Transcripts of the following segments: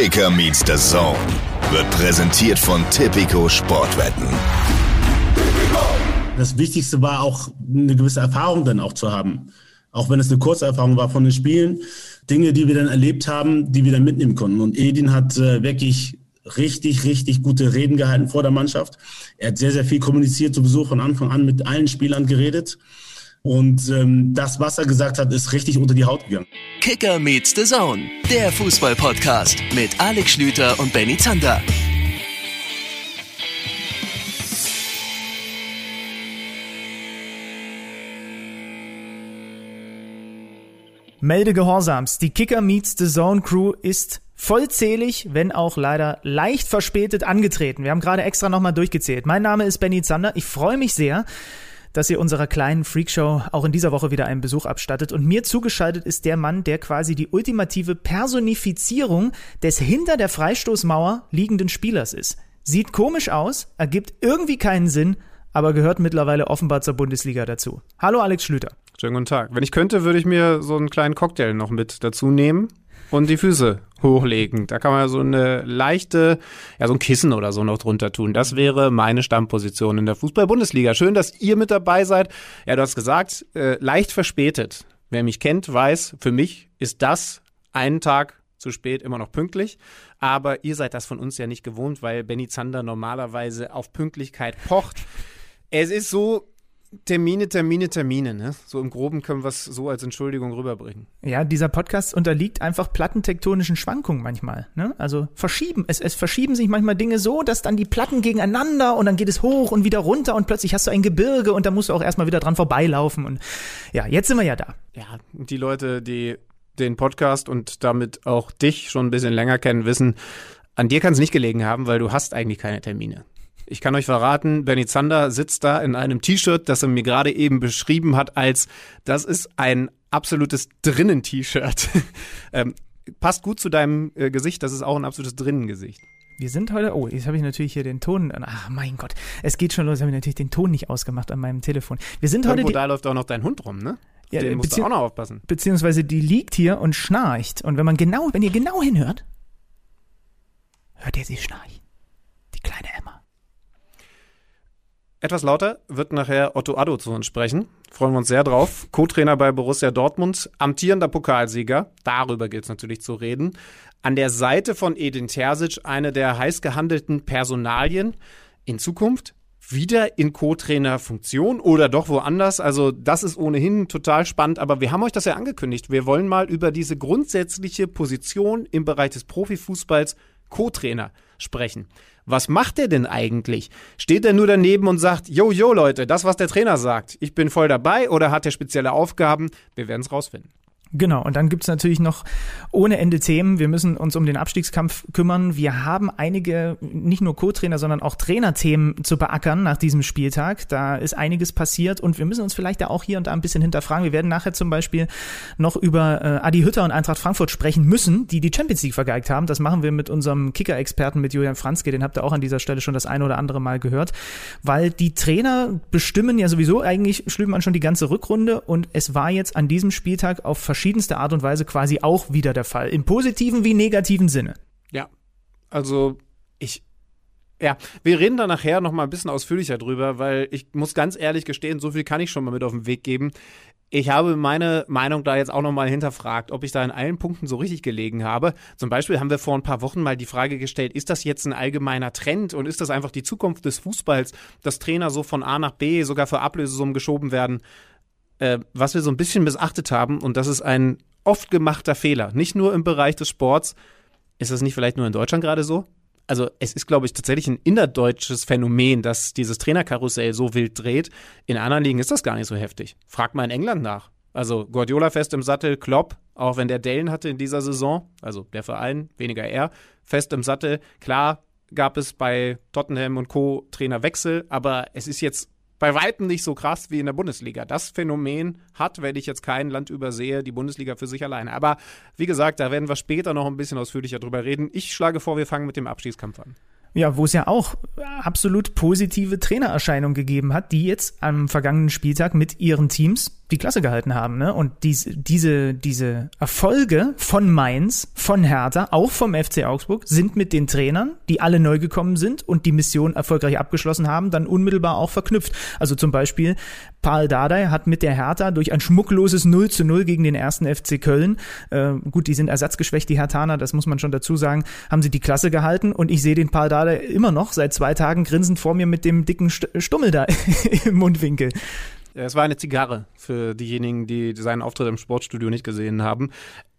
Kicker meets the Zone wird präsentiert von Tipico Sportwetten. Das Wichtigste war auch eine gewisse Erfahrung dann auch zu haben. Auch wenn es eine kurze Erfahrung war von den Spielen. Dinge, die wir dann erlebt haben, die wir dann mitnehmen konnten. Und Edin hat äh, wirklich richtig, richtig gute Reden gehalten vor der Mannschaft. Er hat sehr, sehr viel kommuniziert, sowieso von Anfang an mit allen Spielern geredet. Und ähm, das, was er gesagt hat, ist richtig unter die Haut gegangen. Kicker meets the Zone, der Fußball-Podcast mit Alex Schlüter und Benny Zander. Melde Gehorsams. Die Kicker meets the Zone Crew ist vollzählig, wenn auch leider leicht verspätet angetreten. Wir haben gerade extra nochmal durchgezählt. Mein Name ist Benny Zander. Ich freue mich sehr, dass ihr unserer kleinen Freakshow auch in dieser Woche wieder einen Besuch abstattet. Und mir zugeschaltet ist der Mann, der quasi die ultimative Personifizierung des hinter der Freistoßmauer liegenden Spielers ist. Sieht komisch aus, ergibt irgendwie keinen Sinn, aber gehört mittlerweile offenbar zur Bundesliga dazu. Hallo Alex Schlüter. Schönen guten Tag. Wenn ich könnte, würde ich mir so einen kleinen Cocktail noch mit dazu nehmen und die Füße hochlegen. Da kann man so eine leichte, ja, so ein Kissen oder so noch drunter tun. Das wäre meine Stammposition in der Fußball-Bundesliga. Schön, dass ihr mit dabei seid. Ja, du hast gesagt, äh, leicht verspätet. Wer mich kennt, weiß, für mich ist das einen Tag zu spät immer noch pünktlich. Aber ihr seid das von uns ja nicht gewohnt, weil Benny Zander normalerweise auf Pünktlichkeit pocht. Es ist so, Termine, Termine, Termine, ne? So im Groben können wir es so als Entschuldigung rüberbringen. Ja, dieser Podcast unterliegt einfach plattentektonischen Schwankungen manchmal. Ne? Also verschieben, es, es verschieben sich manchmal Dinge so, dass dann die Platten gegeneinander und dann geht es hoch und wieder runter und plötzlich hast du ein Gebirge und da musst du auch erstmal wieder dran vorbeilaufen. Und ja, jetzt sind wir ja da. Ja, die Leute, die den Podcast und damit auch dich schon ein bisschen länger kennen, wissen, an dir kann es nicht gelegen haben, weil du hast eigentlich keine Termine. Ich kann euch verraten, Benny Zander sitzt da in einem T-Shirt, das er mir gerade eben beschrieben hat als, das ist ein absolutes Drinnen-T-Shirt. ähm, passt gut zu deinem äh, Gesicht, das ist auch ein absolutes Drinnen-Gesicht. Wir sind heute, oh, jetzt habe ich natürlich hier den Ton, ach mein Gott, es geht schon los, habe ich natürlich den Ton nicht ausgemacht an meinem Telefon. Wir sind Irgendwo heute, da läuft auch noch dein Hund rum, ne? Ja, Den musst du auch noch aufpassen. Beziehungsweise die liegt hier und schnarcht. Und wenn man genau, wenn ihr genau hinhört, hört ihr sie schnarchen. Die kleine Emma. Etwas lauter wird nachher Otto Addo zu uns sprechen. Freuen wir uns sehr drauf. Co-Trainer bei Borussia Dortmund, amtierender Pokalsieger. Darüber gilt es natürlich zu reden. An der Seite von Edin Terzic eine der heiß gehandelten Personalien. In Zukunft wieder in Co-Trainer-Funktion oder doch woanders. Also das ist ohnehin total spannend, aber wir haben euch das ja angekündigt. Wir wollen mal über diese grundsätzliche Position im Bereich des Profifußballs Co-Trainer sprechen. Was macht er denn eigentlich? Steht er nur daneben und sagt, yo, yo Leute, das, was der Trainer sagt, ich bin voll dabei oder hat er spezielle Aufgaben? Wir werden es rausfinden. Genau, und dann gibt's natürlich noch ohne Ende Themen. Wir müssen uns um den Abstiegskampf kümmern. Wir haben einige, nicht nur Co-Trainer, sondern auch Trainerthemen zu beackern nach diesem Spieltag. Da ist einiges passiert und wir müssen uns vielleicht da auch hier und da ein bisschen hinterfragen. Wir werden nachher zum Beispiel noch über äh, Adi Hütter und Eintracht Frankfurt sprechen müssen, die die Champions League vergeigt haben. Das machen wir mit unserem Kicker-Experten, mit Julian Franzke. Den habt ihr auch an dieser Stelle schon das eine oder andere Mal gehört. Weil die Trainer bestimmen ja sowieso eigentlich, Schlüben schon die ganze Rückrunde und es war jetzt an diesem Spieltag auf verschiedenste Art und Weise quasi auch wieder der Fall. Im positiven wie negativen Sinne. Ja, also ich. Ja, wir reden da nachher noch mal ein bisschen ausführlicher drüber, weil ich muss ganz ehrlich gestehen, so viel kann ich schon mal mit auf den Weg geben. Ich habe meine Meinung da jetzt auch noch mal hinterfragt, ob ich da in allen Punkten so richtig gelegen habe. Zum Beispiel haben wir vor ein paar Wochen mal die Frage gestellt, ist das jetzt ein allgemeiner Trend und ist das einfach die Zukunft des Fußballs, dass Trainer so von A nach B sogar für Ablösesummen geschoben werden? Äh, was wir so ein bisschen missachtet haben, und das ist ein oft gemachter Fehler, nicht nur im Bereich des Sports, ist das nicht vielleicht nur in Deutschland gerade so? Also es ist, glaube ich, tatsächlich ein innerdeutsches Phänomen, dass dieses Trainerkarussell so wild dreht. In anderen Ligen ist das gar nicht so heftig. Frag mal in England nach. Also Guardiola fest im Sattel, Klopp, auch wenn der Dellen hatte in dieser Saison, also der Verein, weniger er, fest im Sattel. Klar gab es bei Tottenham und Co. Trainerwechsel, aber es ist jetzt bei weitem nicht so krass wie in der Bundesliga. Das Phänomen hat, wenn ich jetzt kein Land übersehe, die Bundesliga für sich alleine. Aber wie gesagt, da werden wir später noch ein bisschen ausführlicher drüber reden. Ich schlage vor, wir fangen mit dem Abstiegskampf an. Ja, wo es ja auch absolut positive Trainererscheinungen gegeben hat, die jetzt am vergangenen Spieltag mit ihren Teams die Klasse gehalten haben. Ne? Und dies, diese, diese Erfolge von Mainz, von Hertha, auch vom FC Augsburg, sind mit den Trainern, die alle neu gekommen sind und die Mission erfolgreich abgeschlossen haben, dann unmittelbar auch verknüpft. Also zum Beispiel Paul Dardai hat mit der Hertha durch ein schmuckloses 0 zu 0 gegen den ersten FC Köln, äh, gut, die sind ersatzgeschwächt, die Hertaner, das muss man schon dazu sagen, haben sie die Klasse gehalten und ich sehe den Paul Dardai immer noch seit zwei Tagen grinsend vor mir mit dem dicken Stummel da im Mundwinkel. Es war eine Zigarre für diejenigen, die seinen Auftritt im Sportstudio nicht gesehen haben.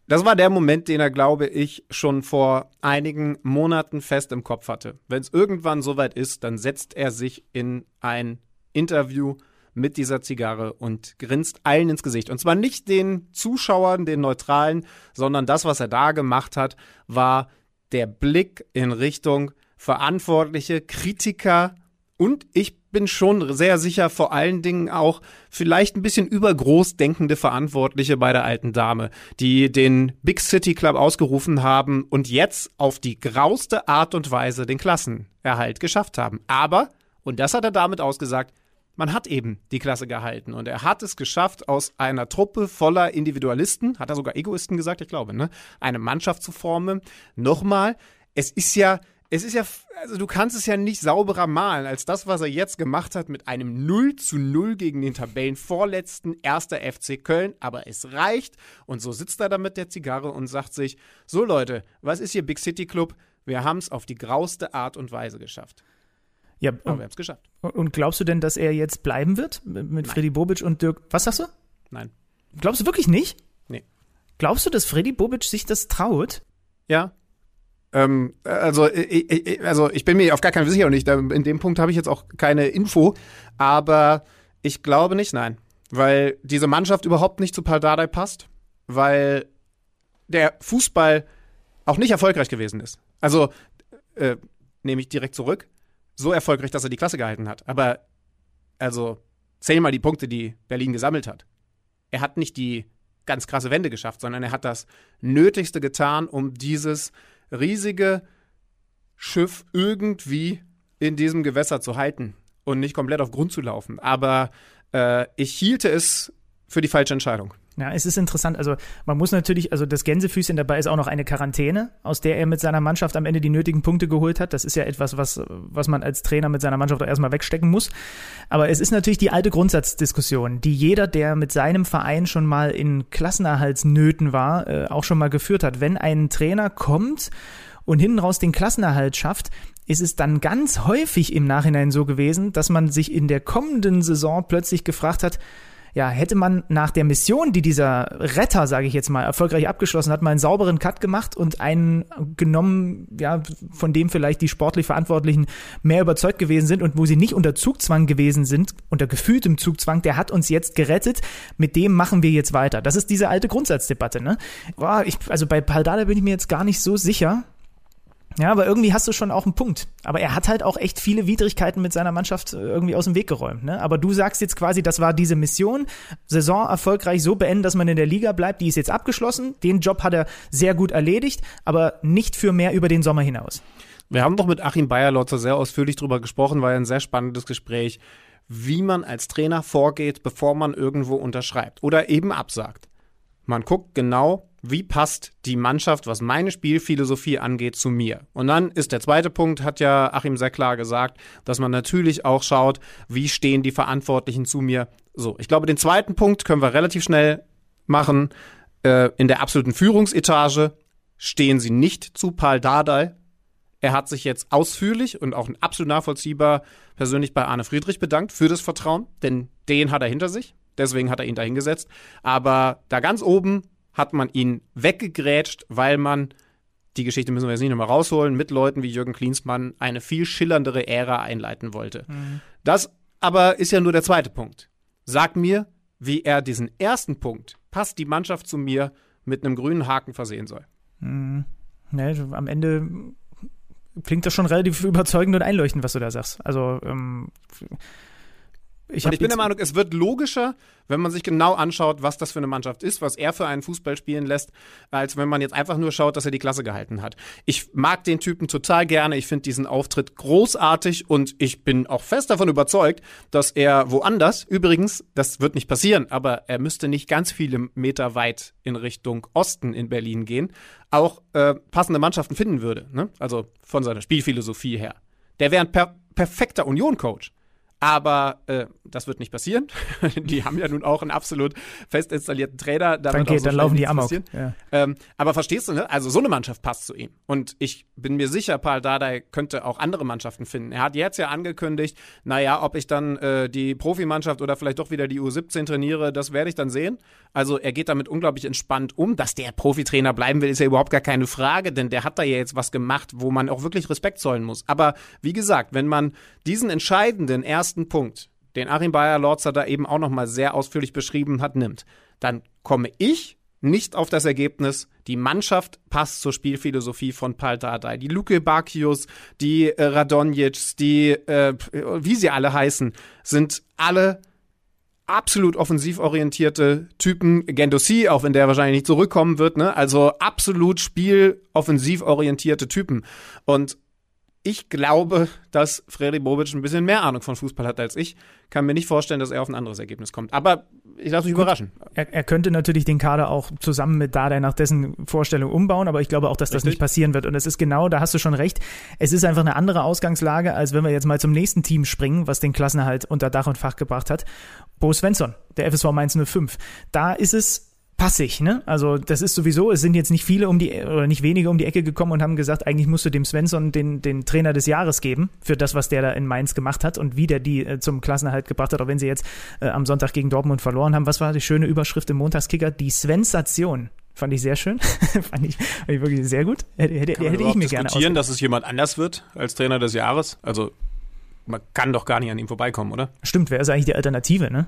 Das war der Moment, den er, glaube ich, schon vor einigen Monaten fest im Kopf hatte. Wenn es irgendwann soweit ist, dann setzt er sich in ein Interview mit dieser Zigarre und grinst allen ins Gesicht. Und zwar nicht den Zuschauern, den Neutralen, sondern das, was er da gemacht hat, war der Blick in Richtung Verantwortliche, Kritiker und ich bin schon sehr sicher, vor allen Dingen auch vielleicht ein bisschen übergroß denkende Verantwortliche bei der alten Dame, die den Big City Club ausgerufen haben und jetzt auf die grauste Art und Weise den Klassenerhalt geschafft haben. Aber, und das hat er damit ausgesagt, man hat eben die Klasse gehalten und er hat es geschafft, aus einer Truppe voller Individualisten, hat er sogar Egoisten gesagt, ich glaube, ne, eine Mannschaft zu formen. Nochmal, es ist ja es ist ja, also du kannst es ja nicht sauberer malen als das, was er jetzt gemacht hat mit einem 0 zu 0 gegen den Tabellenvorletzten erster FC Köln. Aber es reicht. Und so sitzt er da mit der Zigarre und sagt sich: So Leute, was ist hier Big City Club? Wir haben es auf die grauste Art und Weise geschafft. Ja, aber wir haben es geschafft. Und glaubst du denn, dass er jetzt bleiben wird mit Freddy Bobic und Dirk? Was sagst du? Nein. Glaubst du wirklich nicht? Nee. Glaubst du, dass Freddy Bobic sich das traut? Ja, ähm, also, ich, also ich bin mir auf gar keinen Fall sicher und ich, in dem Punkt habe ich jetzt auch keine Info, aber ich glaube nicht, nein. Weil diese Mannschaft überhaupt nicht zu Paldadei passt, weil der Fußball auch nicht erfolgreich gewesen ist. Also, äh, nehme ich direkt zurück, so erfolgreich, dass er die Klasse gehalten hat. Aber, also, zähl mal die Punkte, die Berlin gesammelt hat. Er hat nicht die ganz krasse Wende geschafft, sondern er hat das Nötigste getan, um dieses riesige Schiff irgendwie in diesem Gewässer zu halten und nicht komplett auf Grund zu laufen. Aber äh, ich hielte es für die falsche Entscheidung. Ja, es ist interessant. Also man muss natürlich, also das Gänsefüßchen dabei ist auch noch eine Quarantäne, aus der er mit seiner Mannschaft am Ende die nötigen Punkte geholt hat. Das ist ja etwas, was, was man als Trainer mit seiner Mannschaft auch erstmal wegstecken muss. Aber es ist natürlich die alte Grundsatzdiskussion, die jeder, der mit seinem Verein schon mal in Klassenerhaltsnöten war, äh, auch schon mal geführt hat. Wenn ein Trainer kommt und hinten raus den Klassenerhalt schafft, ist es dann ganz häufig im Nachhinein so gewesen, dass man sich in der kommenden Saison plötzlich gefragt hat, ja, hätte man nach der Mission, die dieser Retter, sage ich jetzt mal, erfolgreich abgeschlossen hat, mal einen sauberen Cut gemacht und einen genommen, ja, von dem vielleicht die sportlich Verantwortlichen mehr überzeugt gewesen sind und wo sie nicht unter Zugzwang gewesen sind, unter gefühltem Zugzwang, der hat uns jetzt gerettet, mit dem machen wir jetzt weiter. Das ist diese alte Grundsatzdebatte, ne? Boah, ich, also bei Paldada bin ich mir jetzt gar nicht so sicher, ja, aber irgendwie hast du schon auch einen Punkt. Aber er hat halt auch echt viele Widrigkeiten mit seiner Mannschaft äh, irgendwie aus dem Weg geräumt. Ne? Aber du sagst jetzt quasi, das war diese Mission, Saison erfolgreich so beenden, dass man in der Liga bleibt. Die ist jetzt abgeschlossen. Den Job hat er sehr gut erledigt, aber nicht für mehr über den Sommer hinaus. Wir haben doch mit Achim Bayerlotzer sehr ausführlich drüber gesprochen, war ein sehr spannendes Gespräch, wie man als Trainer vorgeht, bevor man irgendwo unterschreibt oder eben absagt. Man guckt genau, wie passt die Mannschaft, was meine Spielphilosophie angeht, zu mir? Und dann ist der zweite Punkt, hat ja Achim sehr klar gesagt, dass man natürlich auch schaut, wie stehen die Verantwortlichen zu mir. So, ich glaube, den zweiten Punkt können wir relativ schnell machen. Äh, in der absoluten Führungsetage stehen sie nicht zu Paul Dardai. Er hat sich jetzt ausführlich und auch absolut nachvollziehbar persönlich bei Arne Friedrich bedankt für das Vertrauen, denn den hat er hinter sich. Deswegen hat er ihn da hingesetzt. Aber da ganz oben hat man ihn weggegrätscht, weil man, die Geschichte müssen wir jetzt nicht nochmal rausholen, mit Leuten wie Jürgen Klinsmann eine viel schillerndere Ära einleiten wollte. Mhm. Das aber ist ja nur der zweite Punkt. Sag mir, wie er diesen ersten Punkt, passt die Mannschaft zu mir, mit einem grünen Haken versehen soll. Mhm. Nee, am Ende klingt das schon relativ überzeugend und einleuchtend, was du da sagst. Also, ähm, Ich, ich bin der Meinung, es wird logischer, wenn man sich genau anschaut, was das für eine Mannschaft ist, was er für einen Fußball spielen lässt, als wenn man jetzt einfach nur schaut, dass er die Klasse gehalten hat. Ich mag den Typen total gerne. Ich finde diesen Auftritt großartig und ich bin auch fest davon überzeugt, dass er woanders, übrigens, das wird nicht passieren, aber er müsste nicht ganz viele Meter weit in Richtung Osten in Berlin gehen, auch äh, passende Mannschaften finden würde. Ne? Also von seiner Spielphilosophie her. Der wäre ein per perfekter Union-Coach. Aber äh, das wird nicht passieren. die haben ja nun auch einen absolut fest installierten Trainer. Da dann geht, so dann laufen die Amok. Ja. Ähm, aber verstehst du, ne? Also so eine Mannschaft passt zu ihm. Und ich bin mir sicher, Paul Dardai könnte auch andere Mannschaften finden. Er hat jetzt ja angekündigt, naja, ob ich dann äh, die Profimannschaft oder vielleicht doch wieder die U17 trainiere, das werde ich dann sehen. Also er geht damit unglaublich entspannt um. Dass der Profitrainer bleiben will, ist ja überhaupt gar keine Frage, denn der hat da ja jetzt was gemacht, wo man auch wirklich Respekt zollen muss. Aber wie gesagt, wenn man diesen entscheidenden ersten Punkt den Achim Bayer-Lorzer da eben auch nochmal sehr ausführlich beschrieben hat, nimmt, dann komme ich nicht auf das Ergebnis, die Mannschaft passt zur Spielphilosophie von Pal Dardai. Die Luke Bakius, die äh, Radonjic, die, äh, wie sie alle heißen, sind alle absolut offensiv orientierte Typen. Gendossi, auch wenn der wahrscheinlich nicht zurückkommen wird, ne? Also absolut spieloffensiv orientierte Typen. Und ich glaube, dass Freddy Bobic ein bisschen mehr Ahnung von Fußball hat als ich. Kann mir nicht vorstellen, dass er auf ein anderes Ergebnis kommt. Aber ich lasse mich Gut, überraschen. Er, er, könnte natürlich den Kader auch zusammen mit Dardai nach dessen Vorstellung umbauen, aber ich glaube auch, dass das Richtig. nicht passieren wird. Und es ist genau, da hast du schon recht. Es ist einfach eine andere Ausgangslage, als wenn wir jetzt mal zum nächsten Team springen, was den Klassenerhalt unter Dach und Fach gebracht hat. Bo Svensson, der FSV Mainz 05. Da ist es passig, ne? Also das ist sowieso, es sind jetzt nicht viele um die oder nicht wenige um die Ecke gekommen und haben gesagt, eigentlich musst du dem Svensson den, den Trainer des Jahres geben für das, was der da in Mainz gemacht hat und wie der die äh, zum Klassenerhalt gebracht hat, auch wenn sie jetzt äh, am Sonntag gegen Dortmund verloren haben. Was war die schöne Überschrift im Montagskicker? Die Svensation. Fand ich sehr schön. fand, ich, fand ich wirklich sehr gut. Hätte, hätte, kann hätte ich mir gerne diskutieren, dass es jemand anders wird als Trainer des Jahres? Also man kann doch gar nicht an ihm vorbeikommen, oder? Stimmt, wer ist eigentlich die Alternative, ne?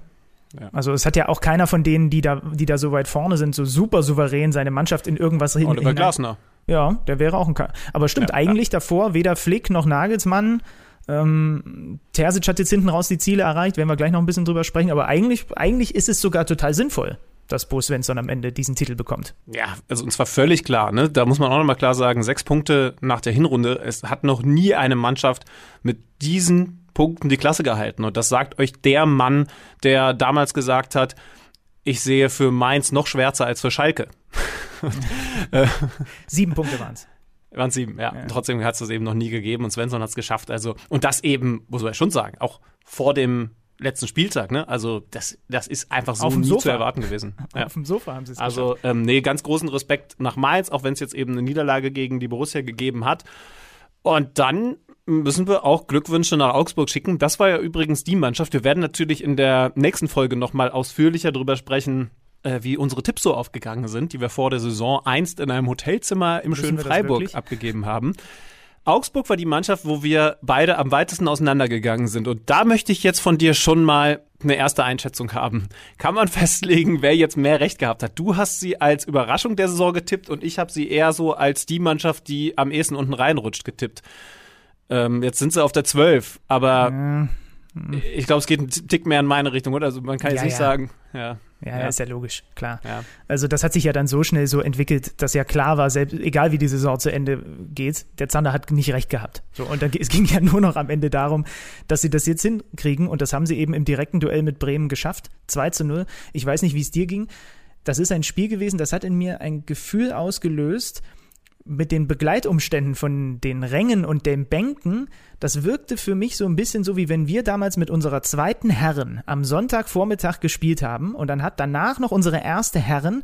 Ja. Also es hat ja auch keiner von denen, die da, die da so weit vorne sind, so super souverän seine Mannschaft in irgendwas hin. Oliver Glasner. Ja, der wäre auch ein. Ka Aber stimmt, ja, eigentlich ja. davor weder Flick noch Nagelsmann. Ähm, Terzic hat jetzt hinten raus die Ziele erreicht, werden wir gleich noch ein bisschen drüber sprechen. Aber eigentlich, eigentlich ist es sogar total sinnvoll, dass Bo Svensson am Ende diesen Titel bekommt. Ja, also und zwar völlig klar. Ne? Da muss man auch nochmal klar sagen, sechs Punkte nach der Hinrunde. Es hat noch nie eine Mannschaft mit diesen Punkten die Klasse gehalten. Und das sagt euch der Mann, der damals gesagt hat, ich sehe für Mainz noch schwärzer als für Schalke. sieben Punkte waren es. Waren sieben, ja. ja. Trotzdem hat es das eben noch nie gegeben und Svensson hat es geschafft. Also, und das eben, muss man schon sagen, auch vor dem letzten Spieltag, ne? Also das, das ist einfach so nie Sofa. zu erwarten gewesen. Ja. Auf dem Sofa haben sie es Also ähm, nee, ganz großen Respekt nach Mainz, auch wenn es jetzt eben eine Niederlage gegen die Borussia gegeben hat. Und dann müssen wir auch Glückwünsche nach Augsburg schicken. Das war ja übrigens die Mannschaft. Wir werden natürlich in der nächsten Folge nochmal ausführlicher darüber sprechen, äh, wie unsere Tipps so aufgegangen sind, die wir vor der Saison einst in einem Hotelzimmer im schönen Freiburg abgegeben haben. Augsburg war die Mannschaft, wo wir beide am weitesten auseinandergegangen sind. Und da möchte ich jetzt von dir schon mal eine erste Einschätzung haben. Kann man festlegen, wer jetzt mehr Recht gehabt hat? Du hast sie als Überraschung der Saison getippt und ich habe sie eher so als die Mannschaft, die am ehesten unten reinrutscht, getippt. Ähm, jetzt sind sie auf der 12, aber ja. ich glaube, es geht einen Tick mehr in meine Richtung, oder? Also man kann jetzt ja, nicht sagen, ja. Ja, ja, ist ja logisch, klar. Ja. Also das hat sich ja dann so schnell so entwickelt, dass ja klar war, selbst, egal wie die Saison zu Ende geht, der Zander hat nicht recht gehabt. So, und dann, es ging ja nur noch am Ende darum, dass sie das jetzt hinkriegen und das haben sie eben im direkten Duell mit Bremen geschafft. 2 zu 0. Ich weiß nicht, wie es dir ging. Das ist ein Spiel gewesen, das hat in mir ein Gefühl ausgelöst, mit den Begleitumständen von den Rängen und den Bänken, das wirkte für mich so ein bisschen so, wie wenn wir damals mit unserer zweiten Herren am Sonntagvormittag gespielt haben und dann hat danach noch unsere erste Herren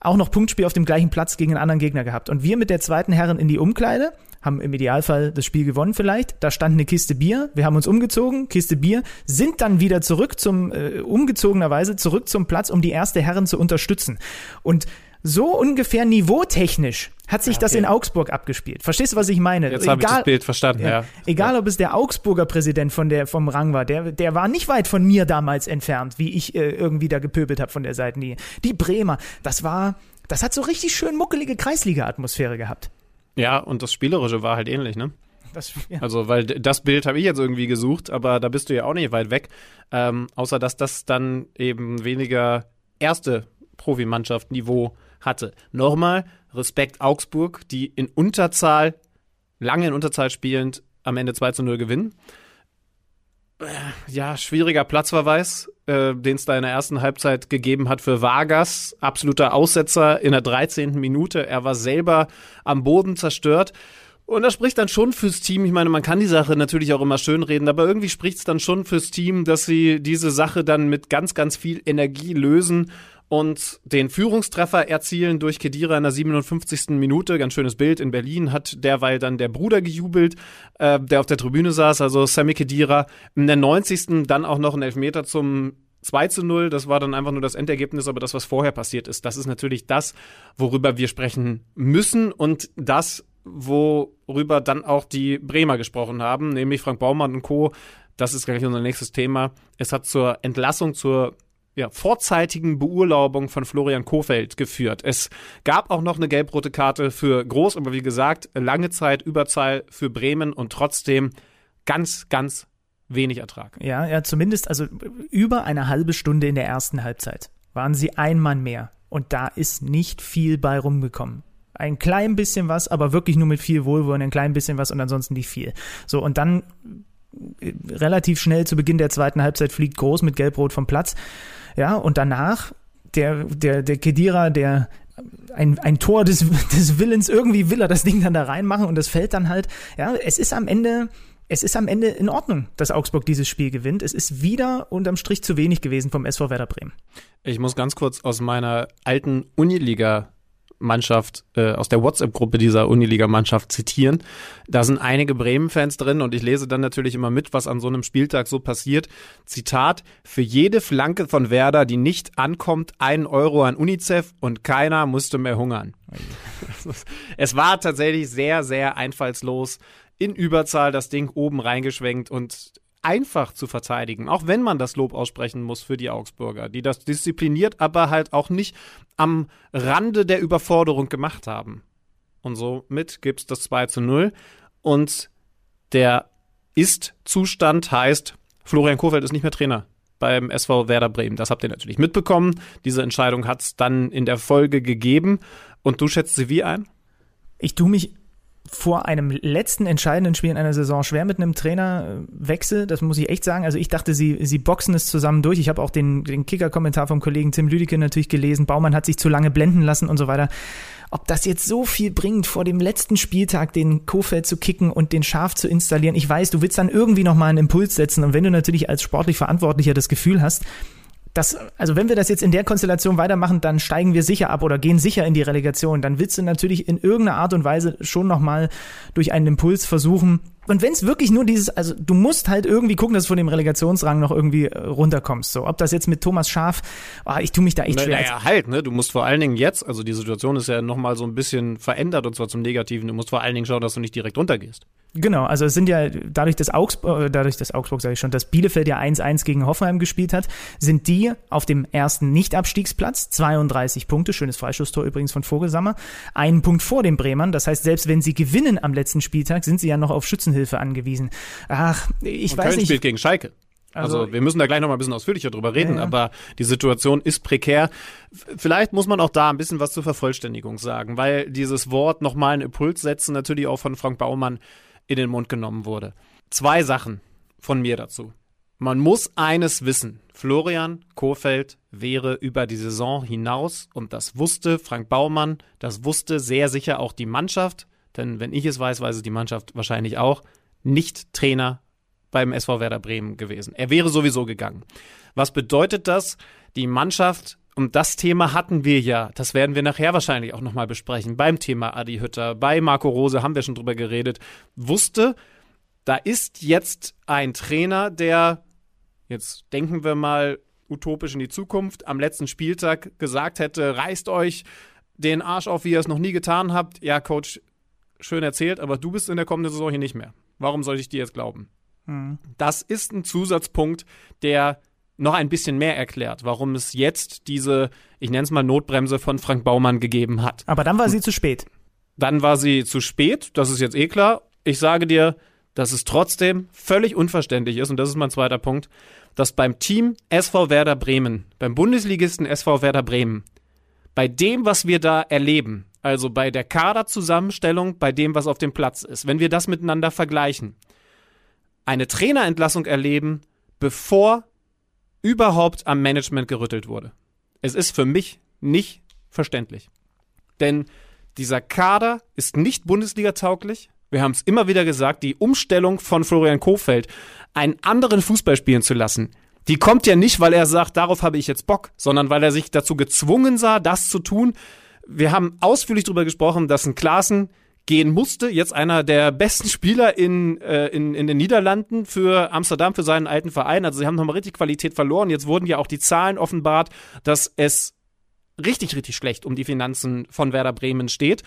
auch noch Punktspiel auf dem gleichen Platz gegen einen anderen Gegner gehabt. Und wir mit der zweiten Herren in die Umkleide, haben im Idealfall das Spiel gewonnen vielleicht. Da stand eine Kiste Bier, wir haben uns umgezogen, Kiste Bier, sind dann wieder zurück zum, äh, umgezogenerweise zurück zum Platz, um die erste Herren zu unterstützen. Und so ungefähr niveautechnisch hat sich okay. das in Augsburg abgespielt. Verstehst du, was ich meine? Jetzt habe ich das Bild verstanden, ja. ja. Egal, ob es der Augsburger Präsident von der, vom Rang war, der, der war nicht weit von mir damals entfernt, wie ich äh, irgendwie da gepöbelt habe von der Seitenlinie. Die Bremer, das war, das hat so richtig schön muckelige Kreisliga-Atmosphäre gehabt. Ja, und das Spielerische war halt ähnlich, ne? Das, ja. Also, weil das Bild habe ich jetzt irgendwie gesucht, aber da bist du ja auch nicht weit weg. Ähm, außer dass das dann eben weniger erste Profimannschaft-Niveau hatte. Nochmal, Respekt Augsburg, die in Unterzahl, lange in Unterzahl spielend, am Ende 2 zu 0 gewinnen. Äh, ja, schwieriger Platzverweis, äh, den es da in der ersten Halbzeit gegeben hat für Vargas. Absoluter Aussetzer in der 13. Minute. Er war selber am Boden zerstört. Und das spricht dann schon fürs Team. Ich meine, man kann die Sache natürlich auch immer schön reden, aber irgendwie spricht es dann schon fürs Team, dass sie diese Sache dann mit ganz, ganz viel Energie lösen und den Führungstreffer erzielen durch Kedira in der 57. Minute. Ganz schönes Bild. In Berlin hat derweil dann der Bruder gejubelt, äh, der auf der Tribüne saß, also Sammy Kedira. In der 90. dann auch noch ein Elfmeter zum 2 zu 0, das war dann einfach nur das Endergebnis, aber das, was vorher passiert ist, das ist natürlich das, worüber wir sprechen müssen und das, worüber dann auch die Bremer gesprochen haben, nämlich Frank Baumann und Co. Das ist gleich unser nächstes Thema. Es hat zur Entlassung, zur ja, vorzeitigen Beurlaubung von Florian Kofeld geführt. Es gab auch noch eine gelb-rote Karte für Groß, aber wie gesagt, lange Zeit Überzahl für Bremen und trotzdem ganz, ganz wenig Ertrag. Ja, ja, zumindest also über eine halbe Stunde in der ersten Halbzeit waren sie ein Mann mehr und da ist nicht viel bei rumgekommen. Ein klein bisschen was, aber wirklich nur mit viel Wohlwollen, ein klein bisschen was und ansonsten nicht viel. So, und dann äh, relativ schnell zu Beginn der zweiten Halbzeit fliegt Groß mit Gelb-Rot vom Platz. Ja, und danach der, der, der Kedira, der ein, ein Tor des, des Willens, irgendwie will er das Ding dann da reinmachen und das fällt dann halt, ja, es ist am Ende, es ist am Ende in Ordnung, dass Augsburg dieses Spiel gewinnt. Es ist wieder unterm Strich zu wenig gewesen vom SV Werder Bremen. Ich muss ganz kurz aus meiner alten Uniliga Mannschaft, äh, aus der WhatsApp-Gruppe dieser Uniliga-Mannschaft zitieren. Da sind einige Bremen-Fans drin und ich lese dann natürlich immer mit, was an so einem Spieltag so passiert. Zitat, für jede Flanke von Werder, die nicht ankommt, ein Euro an UNICEF und keiner musste mehr hungern. es war tatsächlich sehr, sehr einfallslos. In Überzahl das Ding oben reingeschwenkt und einfach zu verteidigen, auch wenn man das Lob aussprechen muss für die Augsburger, die das diszipliniert, aber halt auch nicht am Rande der Überforderung gemacht haben. Und somit gibt es das 2 zu 0. Und der Ist-Zustand heißt, Florian Kohfeldt ist nicht mehr Trainer beim SV Werder Bremen. Das habt ihr natürlich mitbekommen. Diese Entscheidung hat es dann in der Folge gegeben. Und du schätzt sie wie ein? Ich tue mich vor einem letzten entscheidenden Spiel in einer Saison schwer mit einem Trainerwechsel. Das muss ich echt sagen. Also ich dachte, sie, sie boxen es zusammen durch. Ich habe auch den, den Kicker-Kommentar vom Kollegen Tim Lüdecke natürlich gelesen. Baumann hat sich zu lange blenden lassen und so weiter. Ob das jetzt so viel bringt, vor dem letzten Spieltag den Kofeld zu kicken und den Schaf zu installieren. Ich weiß, du willst dann irgendwie nochmal einen Impuls setzen. Und wenn du natürlich als sportlich Verantwortlicher das Gefühl hast, das, also wenn wir das jetzt in der Konstellation weitermachen, dann steigen wir sicher ab oder gehen sicher in die Relegation. Dann willst du natürlich in irgendeiner Art und Weise schon nochmal durch einen Impuls versuchen, und wenn es wirklich nur dieses, also du musst halt irgendwie gucken, dass du von dem Relegationsrang noch irgendwie äh, runterkommst. So, ob das jetzt mit Thomas Schaf, oh, ich tue mich da echt schwer. Naja, halt, ne? Du musst vor allen Dingen jetzt, also die Situation ist ja nochmal so ein bisschen verändert und zwar zum Negativen. Du musst vor allen Dingen schauen, dass du nicht direkt runtergehst. Genau, also es sind ja dadurch, dass Augsburg, äh, dadurch, dass Augsburg, sage ich schon, dass Bielefeld ja 1-1 gegen Hoffenheim gespielt hat, sind die auf dem ersten Nicht-Abstiegsplatz, 32 Punkte, schönes Freischusstor übrigens von Vogelsammer, einen Punkt vor den Bremern. Das heißt, selbst wenn sie gewinnen am letzten Spieltag, sind sie ja noch auf Schützenhilfe angewiesen. Ach, ich Und weiß Köln nicht. spielt gegen Schalke. Also, also, wir müssen da gleich noch mal ein bisschen ausführlicher drüber reden, ja, ja. aber die Situation ist prekär. Vielleicht muss man auch da ein bisschen was zur Vervollständigung sagen, weil dieses Wort nochmal einen Impuls setzen natürlich auch von Frank Baumann in den Mund genommen wurde. Zwei Sachen von mir dazu. Man muss eines wissen. Florian Kohfeldt wäre über die Saison hinaus und das wusste Frank Baumann, das wusste sehr sicher auch die Mannschaft, denn wenn ich es weiß, weiß es die Mannschaft wahrscheinlich auch, nicht Trainer beim SV Werder Bremen gewesen. Er wäre sowieso gegangen. Was bedeutet das? Die Mannschaft und das Thema hatten wir ja, das werden wir nachher wahrscheinlich auch nochmal besprechen, beim Thema Adi Hütter, bei Marco Rose haben wir schon drüber geredet, wusste, da ist jetzt ein Trainer, der, jetzt denken wir mal utopisch in die Zukunft, am letzten Spieltag gesagt hätte, reißt euch den Arsch auf, wie ihr es noch nie getan habt. Ja, Coach, schön erzählt, aber du bist in der kommenden Saison hier nicht mehr. Warum soll ich dir jetzt glauben? Mhm. Das ist ein Zusatzpunkt, der noch ein bisschen mehr erklärt, warum es jetzt diese, ich nenne es mal Notbremse von Frank Baumann gegeben hat. Aber dann war sie zu spät. Dann war sie zu spät, das ist jetzt eh klar. ich sage dir, dass es trotzdem völlig unverständlich ist, und das ist mein zweiter Punkt, dass beim Team SV Werder Bremen, beim Bundesligisten SV Werder Bremen, bei dem, was wir da erleben, also bei der Kaderzusammenstellung, bei dem, was auf dem Platz ist, wenn wir das miteinander vergleichen, eine Trainerentlassung erleben, bevor überhaupt am Management gerüttelt wurde. Es ist für mich nicht verständlich. Denn dieser Kader ist nicht Bundesliga-tauglich. Wir haben es immer wieder gesagt, die Umstellung von Florian Kofeld, einen anderen Fußball spielen zu lassen, die kommt ja nicht, weil er sagt, darauf habe ich jetzt Bock, sondern weil er sich dazu gezwungen sah, das zu tun. Wir haben ausführlich darüber gesprochen, dass ein Klaassen gehen musste, jetzt einer der besten Spieler in, äh, in, in den Niederlanden für Amsterdam, für seinen alten Verein. Also sie haben nochmal richtig Qualität verloren. Jetzt wurden ja auch die Zahlen offenbart, dass es richtig, richtig schlecht um die Finanzen von Werder Bremen steht.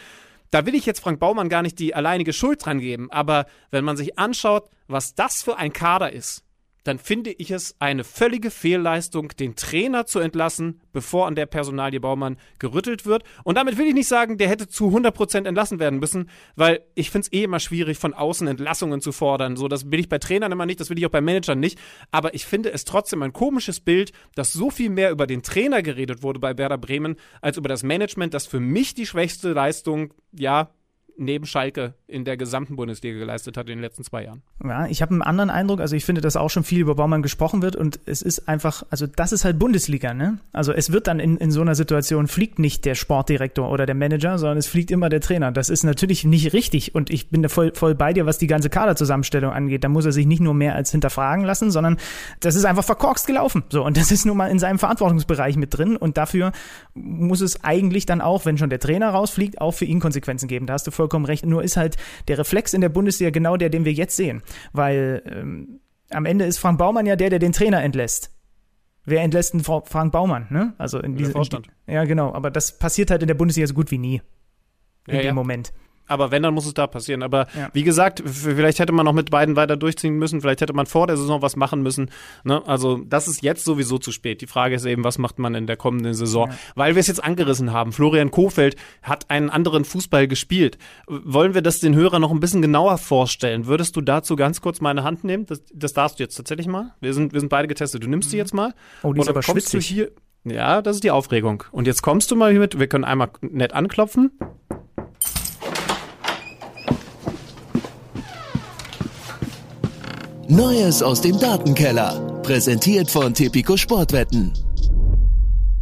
Da will ich jetzt Frank Baumann gar nicht die alleinige Schuld dran geben, aber wenn man sich anschaut, was das für ein Kader ist, dann finde ich es eine völlige Fehlleistung, den Trainer zu entlassen, bevor an der Personalie Baumann gerüttelt wird. Und damit will ich nicht sagen, der hätte zu 100% entlassen werden müssen, weil ich finde es eh immer schwierig, von außen Entlassungen zu fordern. So, das will ich bei Trainern immer nicht, das will ich auch bei Managern nicht. Aber ich finde es trotzdem ein komisches Bild, dass so viel mehr über den Trainer geredet wurde bei Werder Bremen, als über das Management, das für mich die schwächste Leistung, ja, neben Schalke in der gesamten Bundesliga geleistet hat in den letzten zwei Jahren. Ja, ich habe einen anderen Eindruck, also ich finde, dass auch schon viel über Baumann gesprochen wird und es ist einfach, also das ist halt Bundesliga, ne? Also es wird dann in, in so einer Situation fliegt nicht der Sportdirektor oder der Manager, sondern es fliegt immer der Trainer. Das ist natürlich nicht richtig und ich bin da voll, voll bei dir, was die ganze Kaderzusammenstellung angeht. Da muss er sich nicht nur mehr als hinterfragen lassen, sondern das ist einfach verkorkst gelaufen. So, und das ist nun mal in seinem Verantwortungsbereich mit drin und dafür muss es eigentlich dann auch, wenn schon der Trainer rausfliegt, auch für ihn Konsequenzen geben. Da hast du voll vollkommen recht. Nur ist halt der Reflex in der Bundesliga genau der, den wir jetzt sehen. Weil ähm, am Ende ist Frank Baumann ja der, der den Trainer entlässt. Wer entlässt einen Frank Baumann, ne? Also in diesem Vorstand. ja, genau. Aber das passiert halt in der Bundesliga so gut wie nie. In ja, dem ja. Moment. Aber wenn, dann muss es da passieren. Aber Ja. wie gesagt, vielleicht hätte man noch mit beiden weiter durchziehen müssen. Vielleicht hätte man vor der Saison was machen müssen. Ne? Also das ist jetzt sowieso zu spät. Die Frage ist eben, was macht man in der kommenden Saison? Weil wir es jetzt angerissen haben. Florian Kofeld hat einen anderen Fußball gespielt. Wollen wir das den Hörern noch ein bisschen genauer vorstellen? Würdest du dazu ganz kurz meine Hand nehmen? Das, das darfst du jetzt tatsächlich mal. Wir sind, wir sind beide getestet. Du nimmst die jetzt mal. Oh, die ist aber kommst schwitzig. Du hier, ja, das ist die Aufregung. Und jetzt kommst du mal hier mit. Wir können einmal nett anklopfen. Neues aus dem Datenkeller. Präsentiert von Tipico Sportwetten.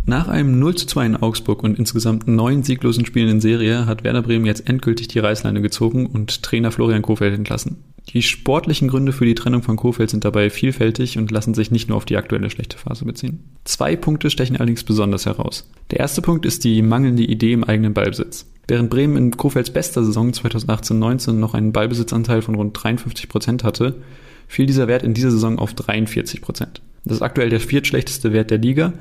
Nach einem 0 zu 2 in Augsburg und insgesamt neun sieglosen Spielen in Serie hat Werder Bremen jetzt endgültig die Reißleine gezogen und Trainer Florian Kofeld entlassen. Die sportlichen Gründe für die Trennung von Kofeld sind dabei vielfältig und lassen sich nicht nur auf die aktuelle schlechte Phase beziehen. Zwei Punkte stechen allerdings besonders heraus. Der erste Punkt ist die mangelnde Idee im eigenen Ballbesitz. Während Bremen in Kofelds bester Saison 2018-19 noch einen Ballbesitzanteil von rund 53 Prozent hatte, fiel dieser Wert in dieser Saison auf 43 Prozent. Das ist aktuell der viertschlechteste Wert der Liga,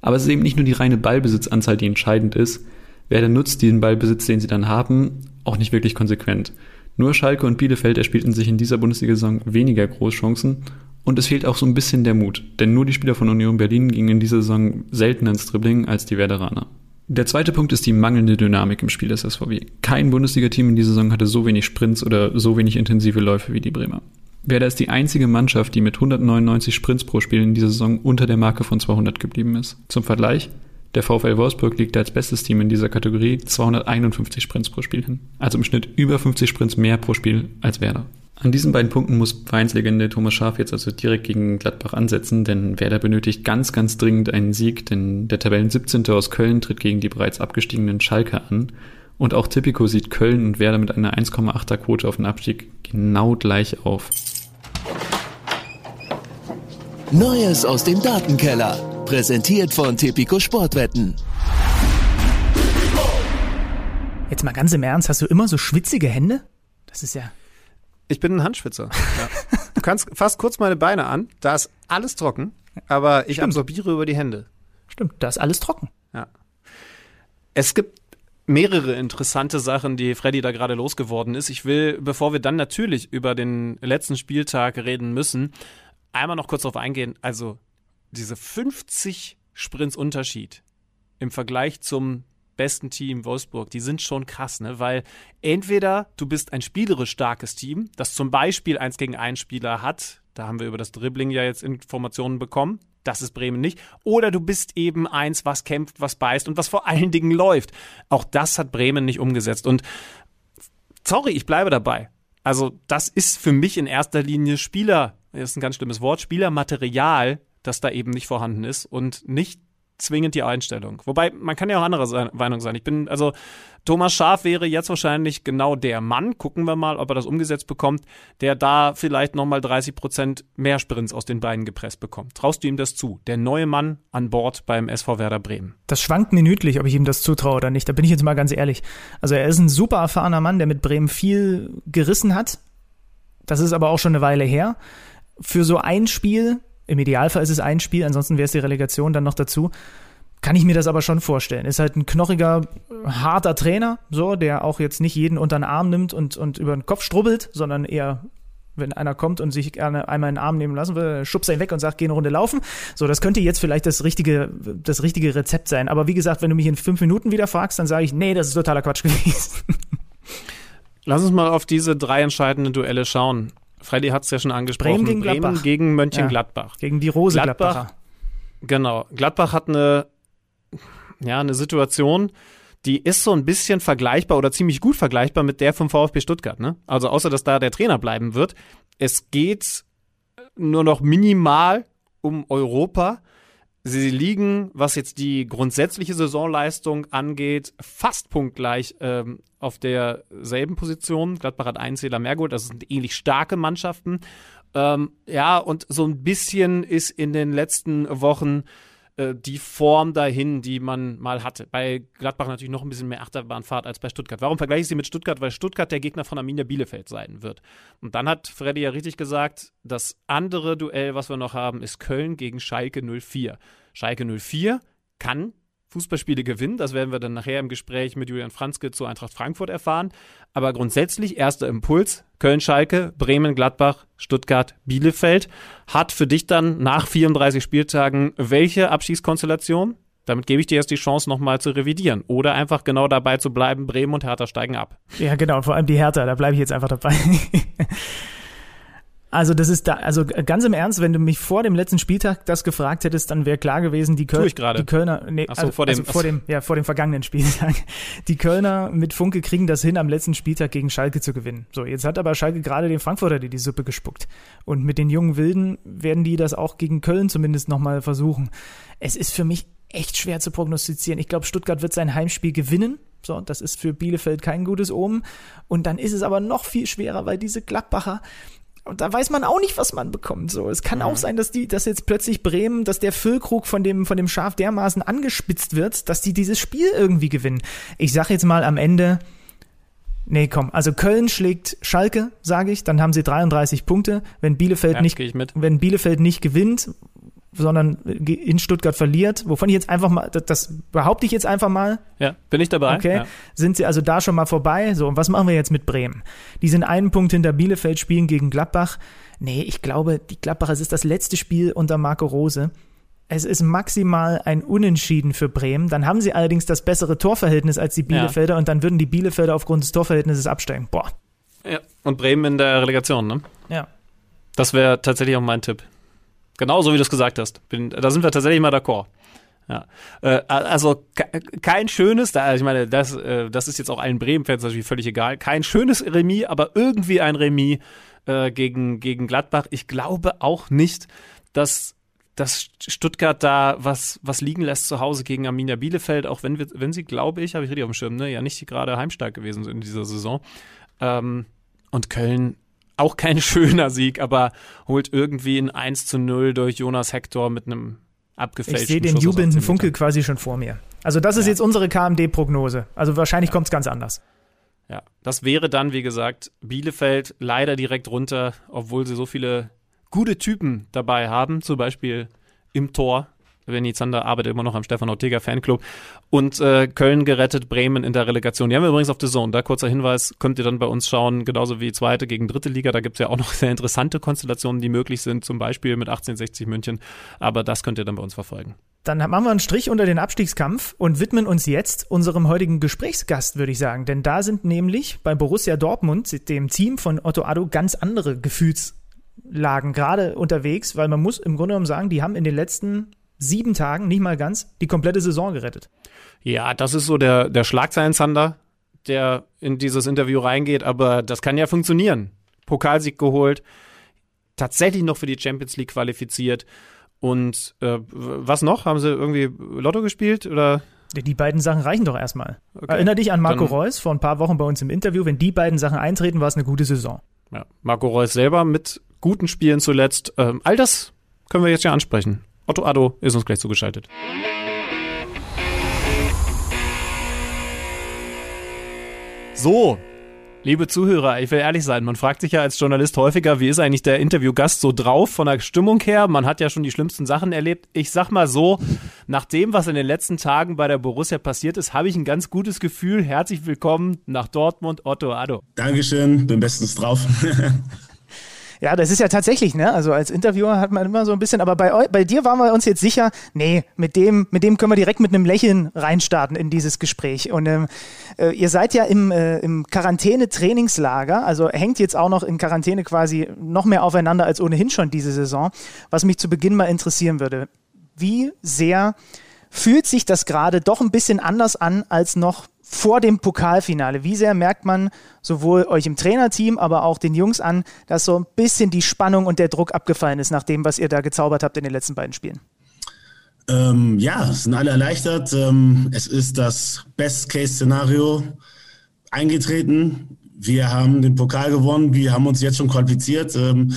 aber es ist eben nicht nur die reine Ballbesitzanzahl, die entscheidend ist. Werder nutzt diesen Ballbesitz, den sie dann haben, auch nicht wirklich konsequent. Nur Schalke und Bielefeld erspielten sich in dieser Bundesliga-Saison weniger Großchancen und es fehlt auch so ein bisschen der Mut, denn nur die Spieler von Union Berlin gingen in dieser Saison seltener ins Dribbling als die Werderaner. Der zweite Punkt ist die mangelnde Dynamik im Spiel des SVW. Kein Bundesliga-Team in dieser Saison hatte so wenig Sprints oder so wenig intensive Läufe wie die Bremer. Werder ist die einzige Mannschaft, die mit 199 Sprints pro Spiel in dieser Saison unter der Marke von 200 geblieben ist. Zum Vergleich, der VfL Wolfsburg liegt als bestes Team in dieser Kategorie 251 Sprints pro Spiel hin. Also im Schnitt über 50 Sprints mehr pro Spiel als Werder. An diesen beiden Punkten muss Vereinslegende Thomas Schaaf jetzt also direkt gegen Gladbach ansetzen, denn Werder benötigt ganz, ganz dringend einen Sieg, denn der Tabellen 17. aus Köln tritt gegen die bereits abgestiegenen Schalke an. Und auch Tipico sieht Köln und Werder mit einer 1,8er Quote auf den Abstieg genau gleich auf. Neues aus dem Datenkeller. Präsentiert von Tipico Sportwetten. Jetzt mal ganz im Ernst, hast du immer so schwitzige Hände? Das ist ja. Ich bin ein Handschwitzer. Ja. Du kannst fast kurz meine Beine an, da ist alles trocken, aber ich Stimmt. absorbiere über die Hände. Stimmt, da ist alles trocken. Ja. Es gibt mehrere interessante Sachen, die Freddy da gerade losgeworden ist. Ich will, bevor wir dann natürlich über den letzten Spieltag reden müssen, einmal noch kurz darauf eingehen. Also diese 50 Sprints Unterschied im Vergleich zum besten Team Wolfsburg, die sind schon krass, ne? Weil entweder du bist ein spielerisch starkes Team, das zum Beispiel eins gegen einen Spieler hat, da haben wir über das Dribbling ja jetzt Informationen bekommen, das ist Bremen nicht. Oder du bist eben eins, was kämpft, was beißt und was vor allen Dingen läuft. Auch das hat Bremen nicht umgesetzt. Und sorry, ich bleibe dabei. Also, das ist für mich in erster Linie Spieler, das ist ein ganz schlimmes Wort, Spielermaterial, das da eben nicht vorhanden ist und nicht zwingend die Einstellung. Wobei, man kann ja auch anderer Meinung sein. Ich bin, also Thomas Schaf wäre jetzt wahrscheinlich genau der Mann, gucken wir mal, ob er das umgesetzt bekommt, der da vielleicht nochmal 30 Prozent mehr Sprints aus den Beinen gepresst bekommt. Traust du ihm das zu? Der neue Mann an Bord beim SV Werder Bremen. Das schwankt minütlich, ob ich ihm das zutraue oder nicht. Da bin ich jetzt mal ganz ehrlich. Also er ist ein super erfahrener Mann, der mit Bremen viel gerissen hat. Das ist aber auch schon eine Weile her. Für so ein Spiel im Idealfall ist es ein Spiel, ansonsten wäre es die Relegation dann noch dazu. Kann ich mir das aber schon vorstellen. Ist halt ein knochiger, harter Trainer, so, der auch jetzt nicht jeden unter den Arm nimmt und, und über den Kopf strubbelt, sondern eher wenn einer kommt und sich gerne einmal in den Arm nehmen lassen will, schubst ihn weg und sagt, geh eine Runde laufen. So, das könnte jetzt vielleicht das richtige, das richtige Rezept sein. Aber wie gesagt, wenn du mich in fünf Minuten wieder fragst, dann sage ich, nee, das ist totaler Quatsch gewesen. Lass uns mal auf diese drei entscheidenden Duelle schauen. Freddy hat es ja schon angesprochen. Bremen gegen Bremen Gladbach. gegen Mönchengladbach. Ja, gegen die Rose Gladbach, Gladbacher. Genau. Gladbach hat eine, ja, eine Situation, die ist so ein bisschen vergleichbar oder ziemlich gut vergleichbar mit der vom VfB Stuttgart. Ne? Also außer, dass da der Trainer bleiben wird. Es geht nur noch minimal um Europa. Sie liegen, was jetzt die grundsätzliche Saisonleistung angeht, fast punktgleich ähm, auf derselben Position. Gladbach hat einen Zähler mehr geholt, das sind ähnlich starke Mannschaften. Ähm, ja, und so ein bisschen ist in den letzten Wochen äh, die Form dahin, die man mal hatte. Bei Gladbach natürlich noch ein bisschen mehr Achterbahnfahrt als bei Stuttgart. Warum vergleiche ich sie mit Stuttgart? Weil Stuttgart der Gegner von Arminia Bielefeld sein wird. Und dann hat Freddy ja richtig gesagt, das andere Duell, was wir noch haben, ist Köln gegen Schalke 04. Schalke 04 kann Fußballspiele gewinnen. Das werden wir dann nachher im Gespräch mit Julian Franzke zu Eintracht Frankfurt erfahren. Aber grundsätzlich erster Impuls, Köln-Schalke, Bremen-Gladbach, Stuttgart-Bielefeld. Hat für dich dann nach 34 Spieltagen welche Abschiedskonstellation? Damit gebe ich dir erst die Chance, nochmal zu revidieren. Oder einfach genau dabei zu bleiben, Bremen und Hertha steigen ab. Ja, genau, vor allem die Hertha, da bleibe ich jetzt einfach dabei. Also das ist da, also ganz im Ernst, wenn du mich vor dem letzten Spieltag das gefragt hättest, dann wäre klar gewesen, die, Köl die Kölner, nee, so, also, vor dem- also vor dem, ja, vor dem vergangenen Spieltag. Die Kölner mit Funke kriegen das hin, am letzten Spieltag gegen Schalke zu gewinnen. So, jetzt hat aber Schalke gerade den Frankfurter die, die Suppe gespuckt. Und mit den jungen Wilden werden die das auch gegen Köln zumindest nochmal versuchen. Es ist für mich echt schwer zu prognostizieren. Ich glaube, Stuttgart wird sein Heimspiel gewinnen. So, das ist für Bielefeld kein gutes Omen. Und dann ist es aber noch viel schwerer, weil diese Gladbacher, und da weiß man auch nicht, was man bekommt. So, es kann auch sein, dass die, dass jetzt plötzlich Bremen, dass der Füllkrug von dem, von dem Schaf dermaßen angespitzt wird, dass die dieses Spiel irgendwie gewinnen. Ich sag jetzt mal am Ende, nee, komm, also Köln schlägt Schalke, sage ich, dann haben sie 33 Punkte. Wenn Bielefeld Ja, nicht, wenn Bielefeld nicht gewinnt, sondern in Stuttgart verliert, wovon ich jetzt einfach mal, das, das behaupte ich jetzt einfach mal, Ja, bin ich dabei? Okay, Ja. sind sie also da schon mal vorbei. So, und was machen wir jetzt mit Bremen? Die sind einen Punkt hinter Bielefeld, spielen gegen Gladbach. Nee, ich glaube, die Gladbacher, es ist das letzte Spiel unter Marco Rose. Es ist maximal ein Unentschieden für Bremen. Dann haben sie allerdings das bessere Torverhältnis als die Bielefelder und dann würden die Bielefelder aufgrund des Torverhältnisses absteigen. Boah. ja. Und Bremen in der Relegation, ne? Ja. Das wäre tatsächlich auch mein Tipp. Genauso wie du es gesagt hast. Bin, da sind wir tatsächlich mal d'accord. Ja. Äh, also ke- kein schönes, da, ich meine, das, äh, das ist jetzt auch allen Bremen-Fans natürlich völlig egal. Kein schönes Remis, aber irgendwie ein Remis äh, gegen, gegen Gladbach. Ich glaube auch nicht, dass, dass Stuttgart da was, was liegen lässt zu Hause gegen Arminia Bielefeld, auch wenn, wir, wenn sie, glaube ich, habe ich richtig auf dem Schirm, ne, ja nicht gerade heimstark gewesen sind in dieser Saison. Ähm, und Köln auch kein schöner Sieg, aber holt irgendwie ein 1 zu 0 durch Jonas Hector mit einem abgefälschten Ich sehe den Schuss jubelnden 18 Funkel Metern. quasi schon vor mir. Also das ist Ja. jetzt unsere KMD-Prognose. Also wahrscheinlich kommt's ganz anders. Ja, das wäre dann, wie gesagt, Bielefeld leider direkt runter, obwohl sie so viele gute Typen dabei haben, zum Beispiel im Tor. Benny Zander arbeitet immer noch am Stefan Ortega Fanclub. Und äh, Köln gerettet, Bremen in der Relegation. Die haben wir übrigens auf The Zone. Da kurzer Hinweis, könnt ihr dann bei uns schauen, genauso wie zweite gegen dritte Liga. Da gibt's ja auch noch sehr interessante Konstellationen, die möglich sind, zum Beispiel mit 1860 München. Aber das könnt ihr dann bei uns verfolgen. Dann machen wir einen Strich unter den Abstiegskampf und widmen uns jetzt unserem heutigen Gesprächsgast, würde ich sagen. Denn da sind nämlich bei Borussia Dortmund, dem Team von Otto Addo, ganz andere Gefühlslagen gerade unterwegs, weil man muss im Grunde genommen sagen, die haben in den letzten sieben Tagen, nicht mal ganz, die komplette Saison gerettet. Ja, das ist so der, der Schlagzeilen-Zander, der in dieses Interview reingeht, aber das kann ja funktionieren. Pokalsieg geholt, tatsächlich noch für die Champions League qualifiziert und äh, was noch? Haben sie irgendwie Lotto gespielt oder? Die beiden Sachen reichen doch erstmal. Okay. Erinner dich an Marco Dann, Reus vor ein paar Wochen bei uns im Interview. Wenn die beiden Sachen eintreten, war es eine gute Saison. Ja, Marco Reus selber mit guten Spielen zuletzt. Ähm, all das können wir jetzt ja ansprechen. Otto Addo ist uns gleich zugeschaltet. So, Liebe Zuhörer, ich will ehrlich sein, man fragt sich ja als Journalist häufiger, wie ist eigentlich der Interviewgast so drauf von der Stimmung her? Man hat ja schon die schlimmsten Sachen erlebt. Ich sag mal so, nach dem, was in den letzten Tagen bei der Borussia passiert ist, habe ich ein ganz gutes Gefühl. Herzlich willkommen nach Dortmund, Otto Addo. Dankeschön, bin bestens drauf. Ja, das ist ja tatsächlich, ne? Also als Interviewer hat man immer so ein bisschen, aber bei, bei dir waren wir uns jetzt sicher, nee, mit dem, mit dem können wir direkt mit einem Lächeln reinstarten in dieses Gespräch. Und ähm, äh, ihr seid ja im, äh, im Quarantäne-Trainingslager, also hängt jetzt auch noch in Quarantäne quasi noch mehr aufeinander als ohnehin schon diese Saison. Was mich zu Beginn mal interessieren würde, wie sehr fühlt sich das gerade doch ein bisschen anders an als noch vor dem Pokalfinale. Wie sehr merkt man sowohl euch im Trainerteam, aber auch den Jungs an, dass so ein bisschen die Spannung und der Druck abgefallen ist nach dem, was ihr da gezaubert habt in den letzten beiden Spielen? Ähm, ja, sind alle erleichtert. Ähm, es ist das Best-Case-Szenario eingetreten. Wir haben den Pokal gewonnen, wir haben uns jetzt schon qualifiziert. Ähm,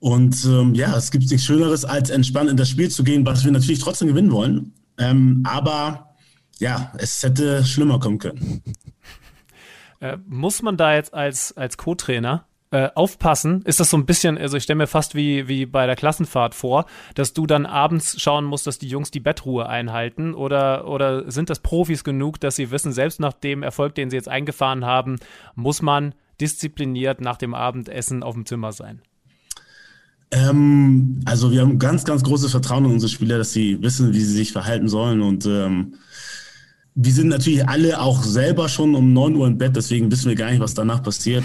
und ähm, ja, es gibt nichts Schöneres, als entspannt in das Spiel zu gehen, was wir natürlich trotzdem gewinnen wollen. Ähm, aber ja, es hätte schlimmer kommen können. Äh, muss man da jetzt als, als Co-Trainer äh, aufpassen? Ist das so ein bisschen, also ich stelle mir fast wie, wie bei der Klassenfahrt vor, dass du dann abends schauen musst, dass die Jungs die Bettruhe einhalten? Oder, oder sind das Profis genug, dass sie wissen, selbst nach dem Erfolg, den sie jetzt eingefahren haben, muss man diszipliniert nach dem Abendessen auf dem Zimmer sein? Ähm, also wir haben ganz, ganz großes Vertrauen in unsere Spieler, dass sie wissen, wie sie sich verhalten sollen und ähm, wir sind natürlich alle auch selber schon um 9 Uhr im Bett, deswegen wissen wir gar nicht, was danach passiert.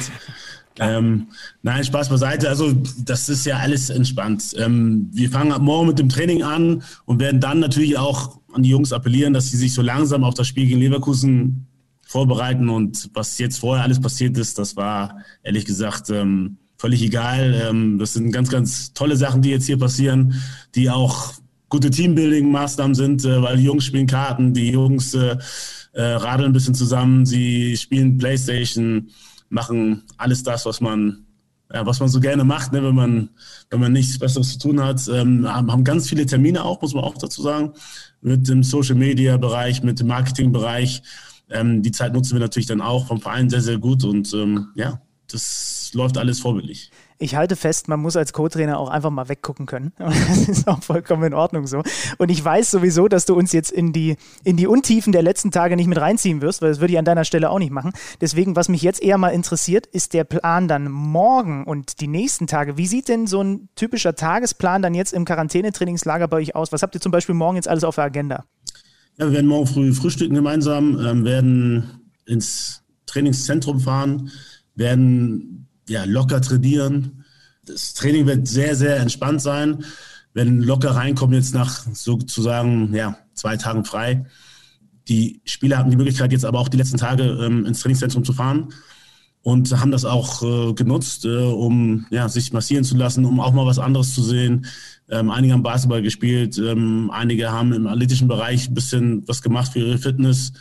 Ähm, nein, Spaß beiseite. Also das ist ja alles entspannt. Ähm, wir fangen ab morgen mit dem Training an und werden dann natürlich auch an die Jungs appellieren, dass sie sich so langsam auf das Spiel gegen Leverkusen vorbereiten. Und was jetzt vorher alles passiert ist, das war ehrlich gesagt ähm, völlig egal. Ähm, das sind ganz, ganz tolle Sachen, die jetzt hier passieren, die auch gute Teambuilding-Maßnahmen sind, äh, weil die Jungs spielen Karten, die Jungs äh, äh, radeln ein bisschen zusammen, sie spielen Playstation, machen alles das, was man ja, was man so gerne macht, ne, wenn man wenn man nichts Besseres zu tun hat, ähm, haben ganz viele Termine auch, muss man auch dazu sagen, mit dem Social Media Bereich, mit dem Marketing Bereich. Ähm, die Zeit nutzen wir natürlich dann auch vom Verein sehr sehr gut und ähm, ja, das läuft alles vorbildlich ich halte fest, man muss als Co-Trainer auch einfach mal weggucken können. Das ist auch vollkommen in Ordnung so. Und ich weiß sowieso, dass du uns jetzt in die, in die Untiefen der letzten Tage nicht mit reinziehen wirst, weil das würde ich an deiner Stelle auch nicht machen. Deswegen, was mich jetzt eher mal interessiert, ist der Plan dann morgen und die nächsten Tage. Wie sieht denn so ein typischer Tagesplan dann jetzt im Quarantänetrainingslager bei euch aus? Was habt ihr zum Beispiel morgen jetzt alles auf der Agenda? Ja, wir werden morgen früh frühstücken gemeinsam, ähm, werden ins Trainingszentrum fahren, werden ja, locker trainieren. Das Training wird sehr, sehr entspannt sein. Wenn locker reinkommen jetzt nach sozusagen ja, zwei Tagen frei. Die Spieler hatten die Möglichkeit, jetzt aber auch die letzten Tage ähm, ins Trainingszentrum zu fahren und haben das auch äh, genutzt, äh, um ja, sich massieren zu lassen, um auch mal was anderes zu sehen. Ähm, einige haben Basketball gespielt, ähm, einige haben im athletischen Bereich ein bisschen was gemacht für ihre Fitness,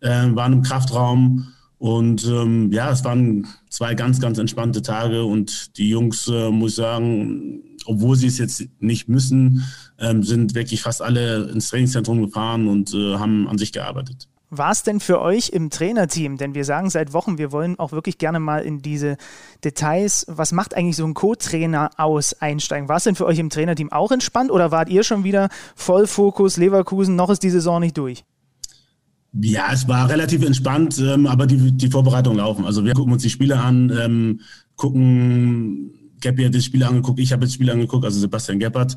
äh, waren im Kraftraum und ähm, ja, es waren zwei ganz, ganz entspannte Tage und die Jungs, äh, muss ich sagen, obwohl sie es jetzt nicht müssen, ähm, sind wirklich fast alle ins Trainingszentrum gefahren und äh, haben an sich gearbeitet. War es denn für euch im Trainerteam, denn wir sagen seit Wochen, wir wollen auch wirklich gerne mal in diese Details, was macht eigentlich so ein Co-Trainer aus, einsteigen. War es denn für euch im Trainerteam auch entspannt oder wart ihr schon wieder voll Fokus Leverkusen, noch ist die Saison nicht durch? Ja, es war relativ entspannt, ähm, aber die, die Vorbereitungen laufen. Also wir gucken uns die Spiele an, ähm, gucken, Geppi hat das Spiel angeguckt, ich habe das Spiel angeguckt, also Sebastian Geppert.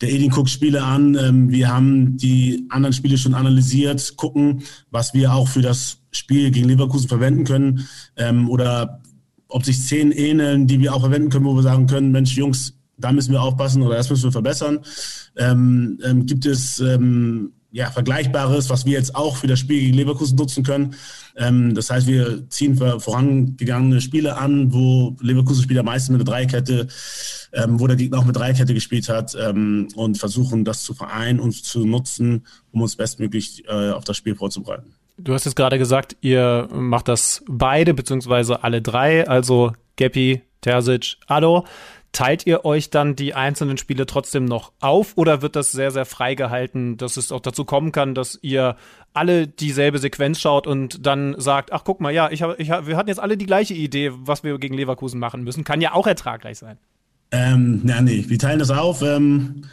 Der Edin guckt Spiele an. Ähm, wir haben die anderen Spiele schon analysiert, gucken, was wir auch für das Spiel gegen Leverkusen verwenden können ähm, oder ob sich Szenen ähneln, die wir auch verwenden können, wo wir sagen können, Mensch, Jungs, da müssen wir aufpassen oder das müssen wir verbessern. Ähm, ähm, gibt es ähm, ja, Vergleichbares, was wir jetzt auch für das Spiel gegen Leverkusen nutzen können. Ähm, das heißt, wir ziehen vorangegangene Spiele an, wo Leverkusen-Spieler meistens mit einer Dreikette, ähm, wo der Gegner auch mit Dreikette gespielt hat ähm, und versuchen, das zu vereinen und zu nutzen, um uns bestmöglich äh, auf das Spiel vorzubereiten. Du hast jetzt gerade gesagt, ihr macht das beide, beziehungsweise alle drei, also Geppi, Terzic, Ado. Teilt ihr euch dann die einzelnen Spiele trotzdem noch auf oder wird das sehr, sehr frei gehalten, dass es auch dazu kommen kann, dass ihr alle dieselbe Sequenz schaut und dann sagt, ach guck mal, ja, ich hab, ich hab, wir hatten jetzt alle die gleiche Idee, was wir gegen Leverkusen machen müssen. Kann ja auch ertragreich sein. Ähm, na, nee, wir teilen das auf. Ähm,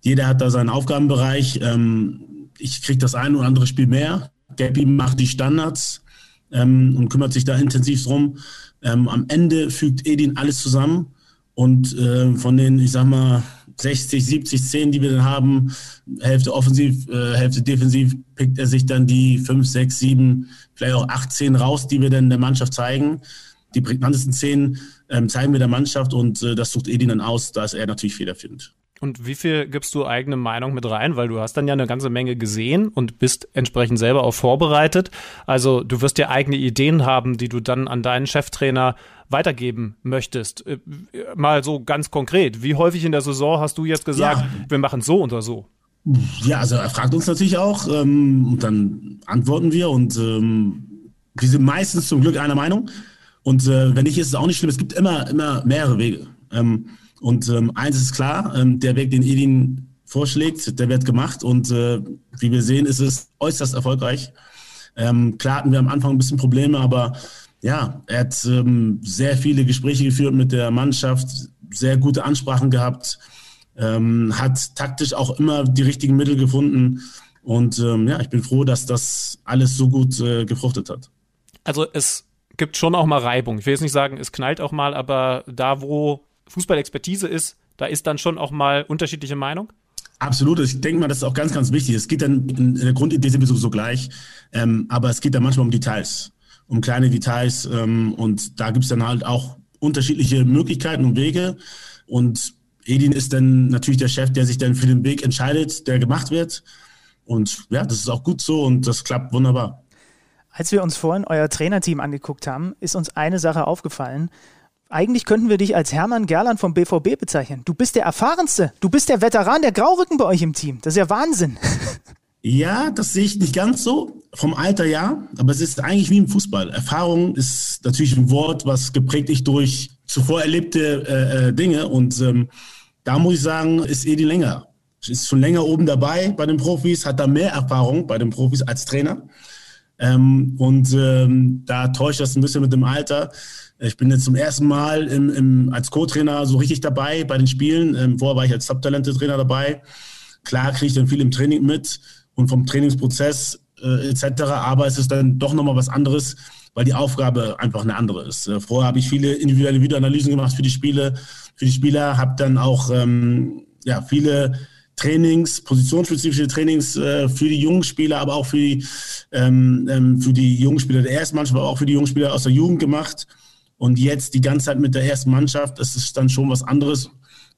jeder hat da seinen Aufgabenbereich. Ähm, ich kriege das ein oder andere Spiel mehr. Gabi macht die Standards ähm, und kümmert sich da intensiv drum. Ähm, am Ende fügt Edin alles zusammen und äh, von den, ich sag mal, 60, 70 Szenen, die wir dann haben, Hälfte offensiv, äh, Hälfte defensiv, pickt er sich dann die 5, 6, 7, vielleicht auch 8 Szenen raus, die wir dann der Mannschaft zeigen. Die prägnantesten Szenen ähm, zeigen wir der Mannschaft und äh, das sucht Edin dann aus, da ist er natürlich federführend. Und wie viel gibst du eigene Meinung mit rein? Weil du hast dann ja eine ganze Menge gesehen und bist entsprechend selber auch vorbereitet. Also du wirst ja eigene Ideen haben, die du dann an deinen Cheftrainer weitergeben möchtest. Äh, mal so ganz konkret. Wie häufig in der Saison hast du jetzt gesagt, ja. wir machen so oder so? Ja, also er fragt uns natürlich auch ähm, und dann antworten wir und ähm, wir sind meistens zum Glück einer Meinung. Und äh, wenn nicht, ist es auch nicht schlimm. Es gibt immer, immer mehrere Wege. Ähm, und ähm, eins ist klar, ähm, der Weg, den Edin vorschlägt, der wird gemacht und äh, wie wir sehen, ist es äußerst erfolgreich. Ähm, klar hatten wir am Anfang ein bisschen Probleme, aber ja, er hat ähm, sehr viele Gespräche geführt mit der Mannschaft, sehr gute Ansprachen gehabt, ähm, hat taktisch auch immer die richtigen Mittel gefunden und ähm, ja, ich bin froh, dass das alles so gut äh, gefruchtet hat. Also es gibt schon auch mal Reibung. Ich will jetzt nicht sagen, es knallt auch mal, aber da, wo Fußballexpertise ist, da ist dann schon auch mal unterschiedliche Meinung? Absolut. Ich denke mal, das ist auch ganz, ganz wichtig. Es geht dann, in der Grundidee sind wir sowieso gleich, ähm, aber es geht dann manchmal um Details, um kleine Details ähm, und da gibt es dann halt auch unterschiedliche Möglichkeiten und Wege und Edin ist dann natürlich der Chef, der sich dann für den Weg entscheidet, der gemacht wird und ja, das ist auch gut so und das klappt wunderbar. Als wir uns vorhin euer Trainerteam angeguckt haben, ist uns eine Sache aufgefallen. Eigentlich könnten wir dich als Hermann Gerland vom BVB bezeichnen. Du bist der Erfahrenste. Du bist der Veteran der Graurücken bei euch im Team. Das ist ja Wahnsinn. Ja, das sehe ich nicht ganz so. Vom Alter ja, aber es ist eigentlich wie im Fußball. Erfahrung ist natürlich ein Wort, was geprägt ist durch zuvor erlebte äh, äh, Dinge. Und ähm, da muss ich sagen, ist Edi länger. Ist schon länger oben dabei bei den Profis, hat da mehr Erfahrung bei den Profis als Trainer. Ähm, und ähm, da täuscht das ein bisschen mit dem Alter. Ich bin jetzt zum ersten Mal im, im, als Co-Trainer so richtig dabei bei den Spielen. Ähm, vorher war ich als Top-Talente-Trainer dabei. Klar kriege ich dann viel im Training mit und vom Trainingsprozess äh, etc. Aber es ist dann doch nochmal was anderes, weil die Aufgabe einfach eine andere ist. Äh, vorher habe ich viele individuelle Videoanalysen gemacht für die Spiele, für die Spieler, habe dann auch ähm, ja, viele Trainings, positionsspezifische Trainings äh, für die jungen Spieler, aber auch für die, ähm, ähm für die jungen Spieler der ersten Mannschaft, aber auch für die jungen Spieler aus der Jugend gemacht. Und jetzt die ganze Zeit mit der ersten Mannschaft, das ist dann schon was anderes,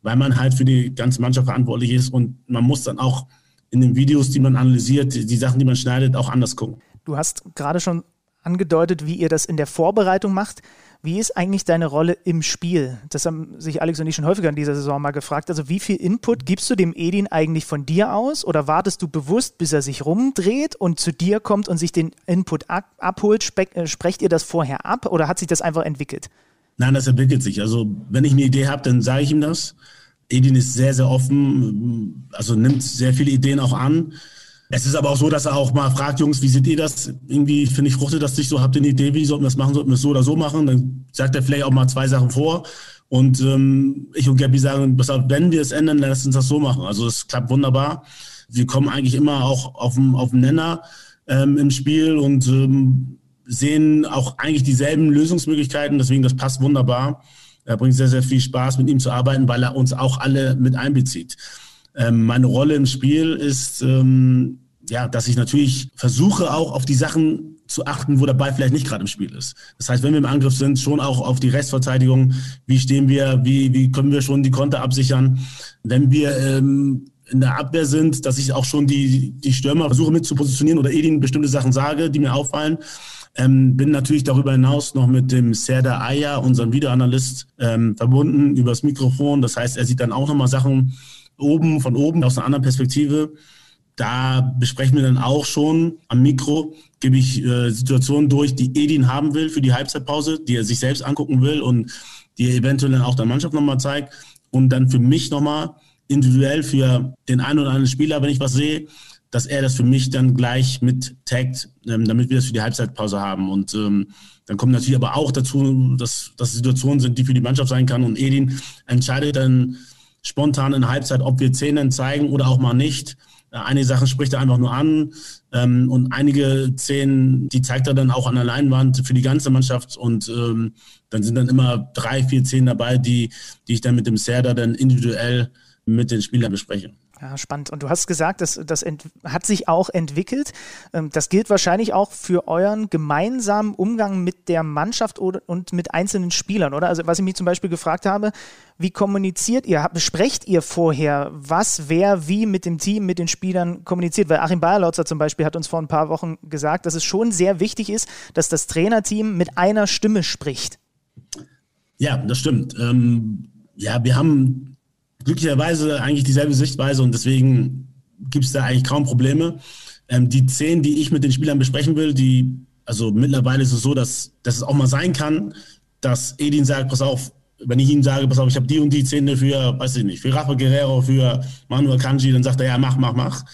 weil man halt für die ganze Mannschaft verantwortlich ist und man muss dann auch in den Videos, die man analysiert, die, Sachen, die man schneidet, auch anders gucken. Du hast gerade schon angedeutet, wie ihr das in der Vorbereitung macht. Wie ist eigentlich deine Rolle im Spiel? Das haben sich Alex und ich schon häufiger in dieser Saison mal gefragt. Also wie viel Input gibst du dem Edin eigentlich von dir aus oder wartest du bewusst, bis er sich rumdreht und zu dir kommt und sich den Input ab abholt? Spe äh, sprecht ihr das vorher ab oder hat sich das einfach entwickelt? Nein, das entwickelt sich. Also wenn ich eine Idee habe, dann sage ich ihm das. Edin ist sehr, sehr offen, also nimmt sehr viele Ideen auch an. Es ist aber auch so, dass er auch mal fragt, Jungs, wie seht ihr das? Irgendwie finde ich, fruchtet das nicht so. Habt ihr eine Idee, wie sollten wir das machen? Sollten wir es so oder so machen? Dann sagt er vielleicht auch mal zwei Sachen vor. Und ähm, ich und Gabby sagen, wenn wir es ändern, dann lass uns das so machen. Also es klappt wunderbar. Wir kommen eigentlich immer auch auf den, auf den Nenner ähm, im Spiel und ähm, sehen auch eigentlich dieselben Lösungsmöglichkeiten. Deswegen, das passt wunderbar. Er bringt sehr, sehr viel Spaß, mit ihm zu arbeiten, weil er uns auch alle mit einbezieht. Ähm, meine Rolle im Spiel ist, ähm, ja, dass ich natürlich versuche, auch auf die Sachen zu achten, wo der Ball vielleicht nicht gerade im Spiel ist. Das heißt, wenn wir im Angriff sind, schon auch auf die Restverteidigung. Wie stehen wir? Wie, wie können wir schon die Konter absichern? Wenn wir ähm, in der Abwehr sind, dass ich auch schon die, die Stürmer versuche mit zu positionieren oder ihnen bestimmte Sachen sage, die mir auffallen. Ähm, bin natürlich darüber hinaus noch mit dem Serda Aya, unserem Videoanalyst, ähm, verbunden übers Mikrofon. Das heißt, er sieht dann auch nochmal Sachen oben, von oben, aus einer anderen Perspektive. Da besprechen wir dann auch schon am Mikro, gebe ich äh, Situationen durch, die Edin haben will für die Halbzeitpause, die er sich selbst angucken will und die er eventuell dann auch der Mannschaft nochmal zeigt. Und dann für mich nochmal individuell für den einen oder anderen Spieler, wenn ich was sehe, dass er das für mich dann gleich mit taggt, ähm, damit wir das für die Halbzeitpause haben. Und ähm, dann kommt natürlich aber auch dazu, dass das Situationen sind, die für die Mannschaft sein kann. Und Edin entscheidet dann spontan in Halbzeit, ob wir Szenen zeigen oder auch mal nicht. Äh, einige Sachen spricht er einfach nur an ähm, und einige Szenen, die zeigt er dann auch an der Leinwand für die ganze Mannschaft und ähm, dann sind dann immer drei, vier Szenen dabei, die, die ich dann mit dem Serda dann individuell mit den Spielern bespreche. Ja, spannend. Und du hast gesagt, das, das hat sich auch entwickelt. Ähm, das gilt wahrscheinlich auch für euren gemeinsamen Umgang mit der Mannschaft und mit einzelnen Spielern, oder? Also was ich mich zum Beispiel gefragt habe, wie kommuniziert ihr? Besprecht ihr vorher, was, wer, wie mit dem Team, mit den Spielern kommuniziert? Weil Achim Bayerlautzer zum Beispiel hat uns vor ein paar Wochen gesagt, dass es schon sehr wichtig ist, dass das Trainerteam mit einer Stimme spricht. Ja, das stimmt. Ähm, ja, wir haben glücklicherweise eigentlich dieselbe Sichtweise und deswegen gibt es da eigentlich kaum Probleme. Ähm, die zehn, die ich mit den Spielern besprechen will, die, also mittlerweile ist es so, dass, dass es auch mal sein kann, dass Edin sagt, pass auf, wenn ich ihm sage, pass auf, ich habe die und die Zähne für, weiß ich nicht, für Rafa Guerrero, für Manuel Kanji, dann sagt er, ja, mach, mach, mach.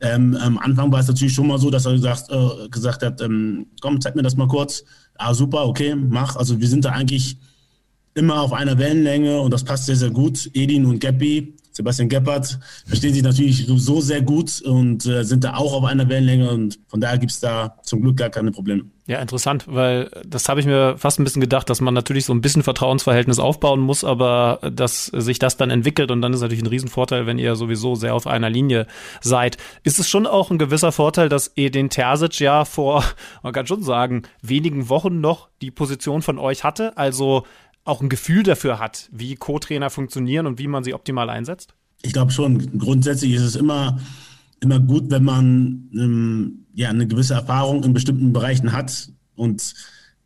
Ähm, am Anfang war es natürlich schon mal so, dass er gesagt, äh, gesagt hat, ähm, komm, zeig mir das mal kurz. Ah, super, okay, mach. Also wir sind da eigentlich immer auf einer Wellenlänge und das passt sehr, sehr gut. Edin und Geppi, Sebastian Geppert, verstehen sich natürlich so sehr gut und äh, sind da auch auf einer Wellenlänge und von daher gibt es da zum Glück gar keine Probleme. Ja, interessant, weil das habe ich mir fast ein bisschen gedacht, dass man natürlich so ein bisschen Vertrauensverhältnis aufbauen muss, aber dass sich das dann entwickelt und dann ist natürlich ein Riesenvorteil, wenn ihr sowieso sehr auf einer Linie seid. Ist es schon auch ein gewisser Vorteil, dass ihr den Terzic ja vor, man kann schon sagen, wenigen Wochen noch die Position von euch hatte? Also auch ein Gefühl dafür hat, wie Co-Trainer funktionieren und wie man sie optimal einsetzt? Ich glaube schon. Grundsätzlich ist es immer, immer gut, wenn man ähm, ja, eine gewisse Erfahrung in bestimmten Bereichen hat und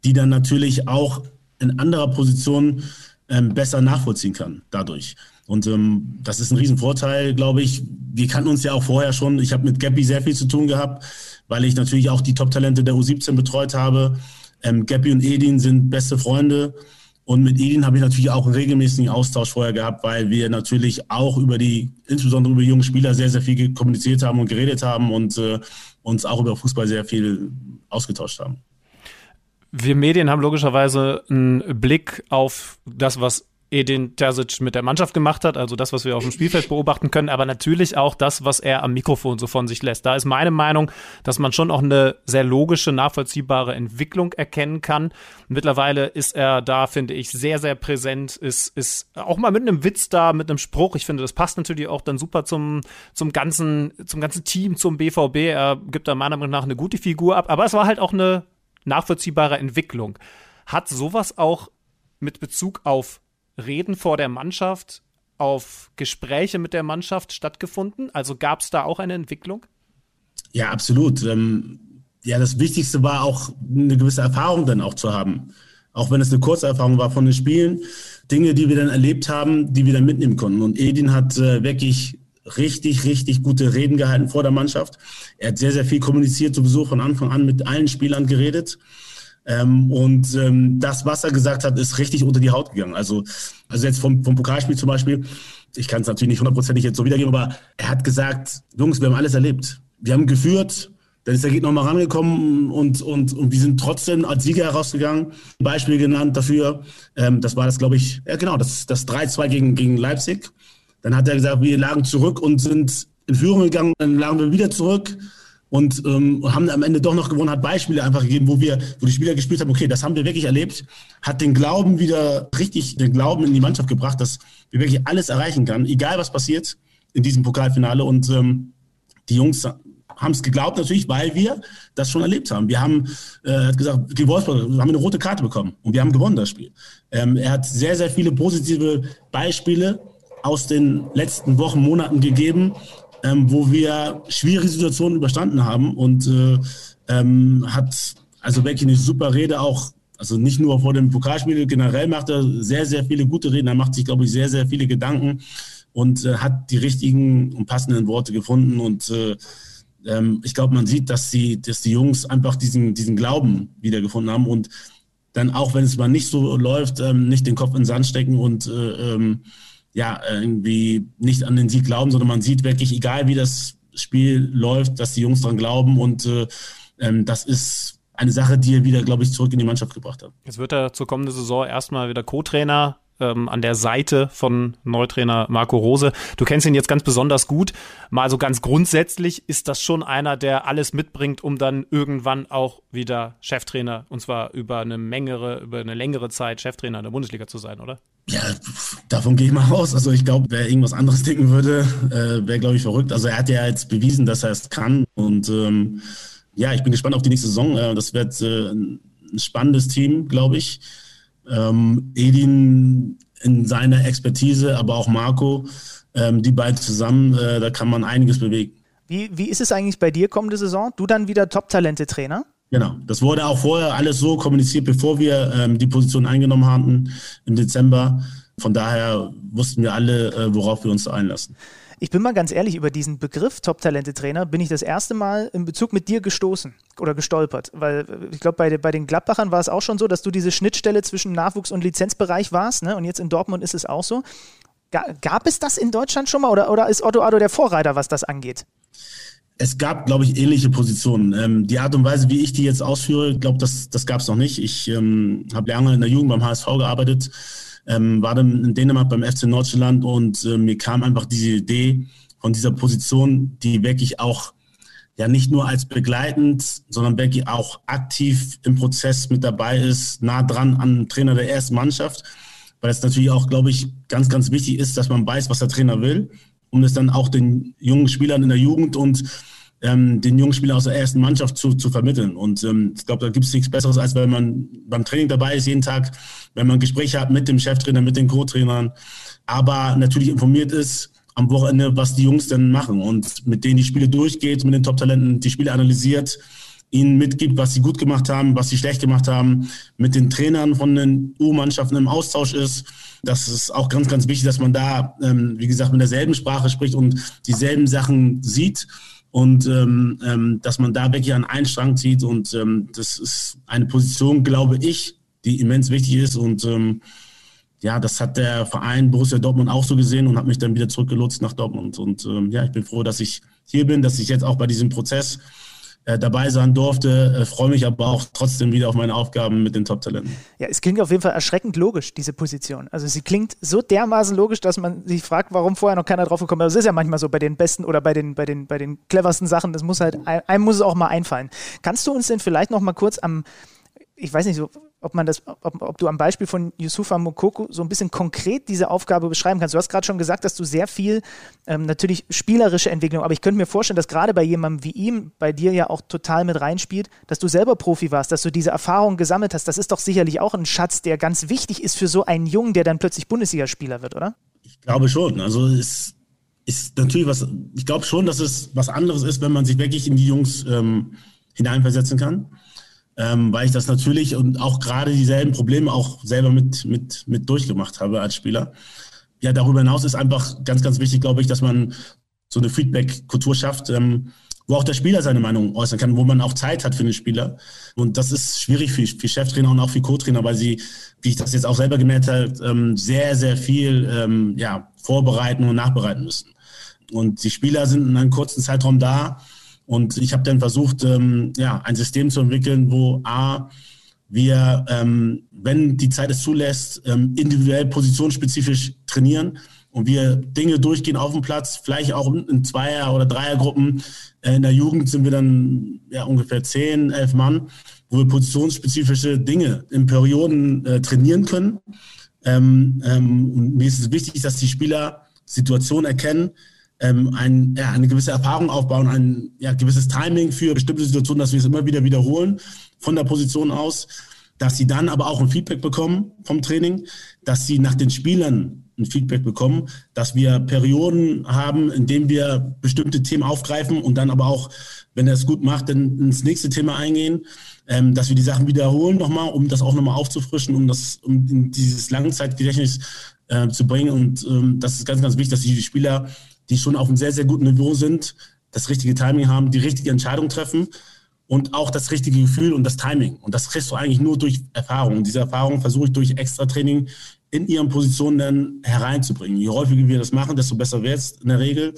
die dann natürlich auch in anderer Position ähm, besser nachvollziehen kann dadurch. Und ähm, das ist ein Riesenvorteil, glaube ich. Wir kannten uns ja auch vorher schon. Ich habe mit Gappy sehr viel zu tun gehabt, weil ich natürlich auch die Top-Talente der U17 betreut habe. Ähm, Gappy und Edin sind beste Freunde. Und mit Edin habe ich natürlich auch einen regelmäßigen Austausch vorher gehabt, weil wir natürlich auch über die, insbesondere über junge Spieler, sehr, sehr viel kommuniziert haben und geredet haben und äh, uns auch über Fußball sehr viel ausgetauscht haben. Wir Medien haben logischerweise einen Blick auf das, was Edin Terzic mit der Mannschaft gemacht hat, also das, was wir auf dem Spielfeld beobachten können, aber natürlich auch das, was er am Mikrofon so von sich lässt. Da ist meine Meinung, dass man schon auch eine sehr logische, nachvollziehbare Entwicklung erkennen kann. Mittlerweile ist er da, finde ich, sehr, sehr präsent, ist, ist auch mal mit einem Witz da, mit einem Spruch. Ich finde, das passt natürlich auch dann super zum, zum ganzen, zum ganzen Team, zum BVB. Er gibt da meiner Meinung nach eine gute Figur ab, aber es war halt auch eine nachvollziehbare Entwicklung. Hat sowas auch mit Bezug auf Reden vor der Mannschaft auf Gespräche mit der Mannschaft stattgefunden? Also gab es da auch eine Entwicklung? Ja, absolut. Ähm, ja, das Wichtigste war auch eine gewisse Erfahrung dann auch zu haben. Auch wenn es eine kurze Erfahrung war von den Spielen. Dinge, die wir dann erlebt haben, die wir dann mitnehmen konnten. Und Edin hat äh, wirklich richtig, richtig gute Reden gehalten vor der Mannschaft. Er hat sehr, sehr viel kommuniziert, sowieso von Anfang an mit allen Spielern geredet. Ähm, und ähm, das, was er gesagt hat, ist richtig unter die Haut gegangen. Also, also jetzt vom, vom Pokalspiel zum Beispiel, ich kann es natürlich nicht hundertprozentig jetzt so wiedergeben, aber er hat gesagt, Jungs, wir haben alles erlebt. Wir haben geführt, dann ist der Gegner nochmal rangekommen und, und, und wir sind trotzdem als Sieger herausgegangen. Beispiel genannt dafür, ähm, das war das, glaube ich, ja genau, das, das 3-2 gegen, gegen Leipzig. Dann hat er gesagt, wir lagen zurück und sind in Führung gegangen, dann lagen wir wieder zurück und ähm, haben am Ende doch noch gewonnen, hat Beispiele einfach gegeben, wo wir, wo die Spieler gespielt haben, okay, das haben wir wirklich erlebt, hat den Glauben wieder richtig, den Glauben in die Mannschaft gebracht, dass wir wirklich alles erreichen kann, egal was passiert in diesem Pokalfinale und ähm, die Jungs haben es geglaubt natürlich, weil wir das schon erlebt haben. Wir haben, äh, gesagt, gegen Wolfsburg, haben eine rote Karte bekommen und wir haben gewonnen das Spiel. Ähm, er hat sehr, sehr viele positive Beispiele aus den letzten Wochen, Monaten gegeben, ähm, wo wir schwierige Situationen überstanden haben und äh, ähm, hat also wirklich eine super Rede auch also nicht nur vor dem Pokalspiel, generell macht er sehr, sehr viele gute Reden. Er macht sich, glaube ich, sehr, sehr viele Gedanken und äh, hat die richtigen und passenden Worte gefunden. Und äh, ähm, ich glaube, man sieht, dass die, dass die Jungs einfach diesen, diesen Glauben wiedergefunden haben und dann auch, wenn es mal nicht so läuft, ähm, nicht den Kopf in den Sand stecken und äh, ähm, ja, irgendwie nicht an den Sieg glauben, sondern man sieht wirklich, egal wie das Spiel läuft, dass die Jungs dran glauben und äh, ähm, das ist eine Sache, die er wieder, glaube ich, zurück in die Mannschaft gebracht hat. Jetzt wird er zur kommenden Saison erstmal wieder Co-Trainer ähm, an der Seite von Neutrainer Marco Rose. Du kennst ihn jetzt ganz besonders gut. Mal so ganz grundsätzlich ist das schon einer, der alles mitbringt, um dann irgendwann auch wieder Cheftrainer und zwar über eine längere, über eine längere Zeit Cheftrainer in der Bundesliga zu sein, oder? Ja, davon gehe ich mal aus. Also ich glaube, wer irgendwas anderes denken würde, äh, wäre, glaube ich, verrückt. Also er hat ja jetzt bewiesen, dass er es kann. Und ähm, ja, ich bin gespannt auf die nächste Saison. Äh, das wird äh, ein spannendes Team, glaube ich. Ähm, Edin in seiner Expertise, aber auch Marco, ähm, die beiden zusammen, äh, da kann man einiges bewegen. Wie, wie ist es eigentlich bei dir kommende Saison? Du dann wieder Top-Talente-Trainer? Genau, das wurde auch vorher alles so kommuniziert, bevor wir ähm, die Position eingenommen hatten im Dezember. Von daher wussten wir alle, äh, worauf wir uns einlassen. Ich bin mal ganz ehrlich, über diesen Begriff Top-Talente-Trainer bin ich das erste Mal in Bezug mit dir gestoßen oder gestolpert. Weil äh, ich glaube, bei, bei den Gladbachern war es auch schon so, dass du diese Schnittstelle zwischen Nachwuchs- und Lizenzbereich warst. Ne? Und jetzt in Dortmund ist es auch so. Gab es das in Deutschland schon mal oder, oder ist Otto Addo der Vorreiter, was das angeht? Es gab, glaube ich, ähnliche Positionen. Ähm, die Art und Weise, wie ich die jetzt ausführe, glaube das, das gab es noch nicht. Ich ähm, habe lange in der Jugend beim HSV gearbeitet, ähm, war dann in Dänemark beim FC Nordschland und äh, mir kam einfach diese Idee von dieser Position, die wirklich auch ja nicht nur als begleitend, sondern wirklich auch aktiv im Prozess mit dabei ist, nah dran an Trainer der ersten Mannschaft, weil es natürlich auch, glaube ich, ganz, ganz wichtig ist, dass man weiß, was der Trainer will um es dann auch den jungen Spielern in der Jugend und ähm, den jungen Spielern aus der ersten Mannschaft zu, zu vermitteln. Und ähm, ich glaube, da gibt es nichts Besseres, als wenn man beim Training dabei ist, jeden Tag, wenn man Gespräche hat mit dem Cheftrainer, mit den Co-Trainern, aber natürlich informiert ist am Wochenende, was die Jungs denn machen und mit denen die Spiele durchgeht, mit den Top-Talenten die Spiele analysiert, ihnen mitgibt, was sie gut gemacht haben, was sie schlecht gemacht haben, mit den Trainern von den U-Mannschaften im Austausch ist das ist auch ganz, ganz wichtig, dass man da, ähm, wie gesagt, mit derselben Sprache spricht und dieselben Sachen sieht und ähm, ähm, dass man da wirklich an einen Strang zieht. Und ähm, das ist eine Position, glaube ich, die immens wichtig ist. Und ähm, ja, das hat der Verein Borussia Dortmund auch so gesehen und hat mich dann wieder zurückgelotst nach Dortmund. Und ähm, ja, ich bin froh, dass ich hier bin, dass ich jetzt auch bei diesem Prozess dabei sein durfte. Äh, freue mich aber auch trotzdem wieder auf meine Aufgaben mit den Top-Talenten. Ja, es klingt auf jeden Fall erschreckend logisch, diese Position. Also sie klingt so dermaßen logisch, dass man sich fragt, warum vorher noch keiner drauf gekommen ist. Es ist ja manchmal so bei den besten oder bei den, bei den, bei den cleversten Sachen, das muss halt, einem muss es auch mal einfallen. Kannst du uns denn vielleicht noch mal kurz am ich weiß nicht, so, ob man das, ob, ob, du am Beispiel von Yusufa Mokoko so ein bisschen konkret diese Aufgabe beschreiben kannst. Du hast gerade schon gesagt, dass du sehr viel ähm, natürlich spielerische Entwicklung, aber ich könnte mir vorstellen, dass gerade bei jemandem wie ihm, bei dir ja auch total mit reinspielt, dass du selber Profi warst, dass du diese Erfahrung gesammelt hast. Das ist doch sicherlich auch ein Schatz, der ganz wichtig ist für so einen Jungen, der dann plötzlich Bundesligaspieler wird, oder? Ich glaube schon. Also es ist natürlich was, ich glaube schon, dass es was anderes ist, wenn man sich wirklich in die Jungs ähm, hineinversetzen kann ähm, weil ich das natürlich und auch gerade dieselben Probleme auch selber mit, mit, mit durchgemacht habe als Spieler. Ja, darüber hinaus ist einfach ganz, ganz wichtig, glaube ich, dass man so eine Feedback-Kultur schafft, ähm, wo auch der Spieler seine Meinung äußern kann, wo man auch Zeit hat für den Spieler. Und das ist schwierig für, für Cheftrainer und auch für Co-Trainer, weil sie, wie ich das jetzt auch selber gemerkt habe, ähm, sehr, sehr viel ähm, ja, vorbereiten und nachbereiten müssen. Und die Spieler sind in einem kurzen Zeitraum da, und ich habe dann versucht, ähm, ja, ein System zu entwickeln, wo A, wir, ähm, wenn die Zeit es zulässt, ähm, individuell positionsspezifisch trainieren und wir Dinge durchgehen auf dem Platz, vielleicht auch in Zweier- oder Dreiergruppen. Äh, in der Jugend sind wir dann ja, ungefähr zehn, elf Mann, wo wir positionsspezifische Dinge in Perioden äh, trainieren können. Ähm, ähm, und mir ist es wichtig, dass die Spieler Situationen erkennen, ähm, ein, ja, eine gewisse Erfahrung aufbauen, ein ja, gewisses Timing für bestimmte Situationen, dass wir es immer wieder wiederholen von der Position aus, dass sie dann aber auch ein Feedback bekommen vom Training, dass sie nach den Spielern ein Feedback bekommen, dass wir Perioden haben, in denen wir bestimmte Themen aufgreifen und dann aber auch, wenn er es gut macht, dann ins nächste Thema eingehen, ähm, dass wir die Sachen wiederholen nochmal, um das auch nochmal aufzufrischen, um das, um dieses Langzeitgedächtnis äh, zu bringen. Und ähm, das ist ganz, ganz wichtig, dass die Spieler die schon auf einem sehr, sehr guten Niveau sind, das richtige Timing haben, die richtige Entscheidung treffen und auch das richtige Gefühl und das Timing. Und das kriegst du eigentlich nur durch Erfahrung. Und diese Erfahrung versuche ich durch extra Training in ihren Positionen dann hereinzubringen. Je häufiger wir das machen, desto besser wird es in der Regel.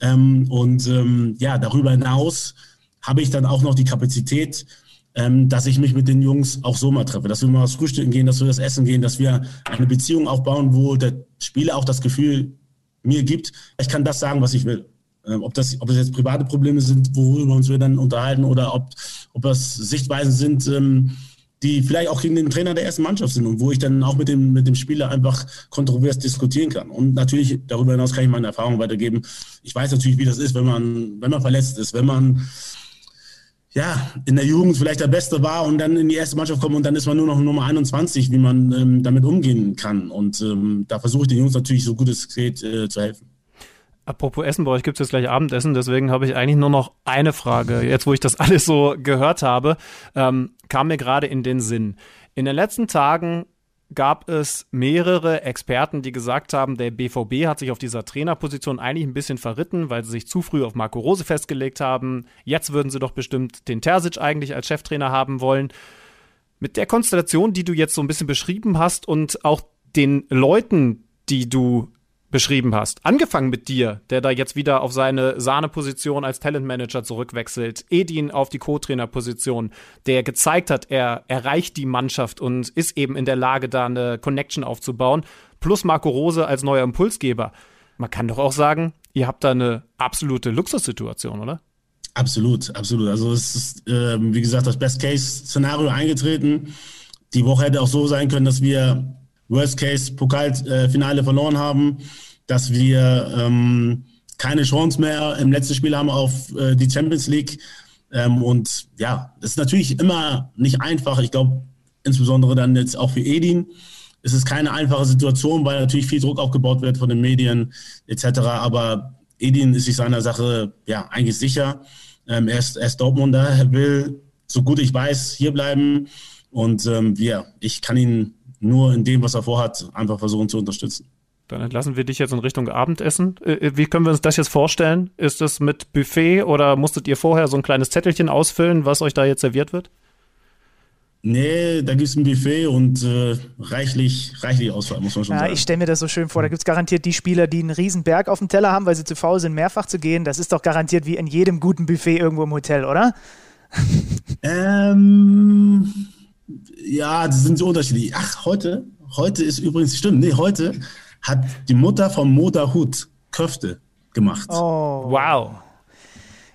Ähm, und ähm, ja, darüber hinaus habe ich dann auch noch die Kapazität, ähm, dass ich mich mit den Jungs auch so mal treffe, dass wir mal was frühstücken gehen, dass wir das Essen gehen, dass wir eine Beziehung aufbauen, wo der Spieler auch das Gefühl mir gibt, ich kann das sagen, was ich will. Ähm, ob, das, ob das jetzt private Probleme sind, worüber uns wir dann unterhalten, oder ob, ob das Sichtweisen sind, ähm, die vielleicht auch gegen den Trainer der ersten Mannschaft sind und wo ich dann auch mit dem, mit dem Spieler einfach kontrovers diskutieren kann. Und natürlich darüber hinaus kann ich meine Erfahrung weitergeben. Ich weiß natürlich, wie das ist, wenn man, wenn man verletzt ist, wenn man ja, in der Jugend vielleicht der Beste war und dann in die erste Mannschaft kommt und dann ist man nur noch Nummer 21, wie man ähm, damit umgehen kann. Und ähm, da versuche ich den Jungs natürlich so gut es geht äh, zu helfen. Apropos Essen, bei euch gibt es jetzt gleich Abendessen, deswegen habe ich eigentlich nur noch eine Frage. Jetzt, wo ich das alles so gehört habe, ähm, kam mir gerade in den Sinn. In den letzten Tagen gab es mehrere Experten, die gesagt haben, der BVB hat sich auf dieser Trainerposition eigentlich ein bisschen verritten, weil sie sich zu früh auf Marco Rose festgelegt haben. Jetzt würden sie doch bestimmt den Terzic eigentlich als Cheftrainer haben wollen. Mit der Konstellation, die du jetzt so ein bisschen beschrieben hast und auch den Leuten, die du beschrieben hast. Angefangen mit dir, der da jetzt wieder auf seine Sahneposition als Talentmanager zurückwechselt. Edin auf die Co-Trainer-Position, der gezeigt hat, er erreicht die Mannschaft und ist eben in der Lage, da eine Connection aufzubauen. Plus Marco Rose als neuer Impulsgeber. Man kann doch auch sagen, ihr habt da eine absolute Luxussituation, oder? Absolut, absolut. Also es ist, äh, wie gesagt, das Best-Case-Szenario eingetreten. Die Woche hätte auch so sein können, dass wir Worst-Case-Pokalfinale äh, verloren haben, dass wir ähm, keine Chance mehr im letzten Spiel haben auf äh, die Champions League. Ähm, und ja, das ist natürlich immer nicht einfach. Ich glaube, insbesondere dann jetzt auch für Edin ist es keine einfache Situation, weil natürlich viel Druck aufgebaut wird von den Medien etc. Aber Edin ist sich seiner Sache ja eigentlich sicher. Ähm, er, ist, er ist Dortmunder, er will, so gut ich weiß, hier bleiben. Und ähm, ja, ich kann ihn nur in dem, was er vorhat, einfach versuchen zu unterstützen. Dann entlassen wir dich jetzt in Richtung Abendessen. Äh, äh, wie können wir uns das jetzt vorstellen? Ist das mit Buffet oder musstet ihr vorher so ein kleines Zettelchen ausfüllen, was euch da jetzt serviert wird? Nee, da gibt es ein Buffet und äh, reichlich, reichlich Auswahl, muss man schon ja, sagen. Ich stelle mir das so schön vor. Da gibt es garantiert die Spieler, die einen riesen Berg auf dem Teller haben, weil sie zu faul sind, mehrfach zu gehen. Das ist doch garantiert wie in jedem guten Buffet irgendwo im Hotel, oder? Ähm, ja, das sind so unterschiedlich. Ach, heute, heute ist übrigens, stimmt, nee, heute hat die Mutter vom Motorhut Köfte gemacht. Oh. Wow.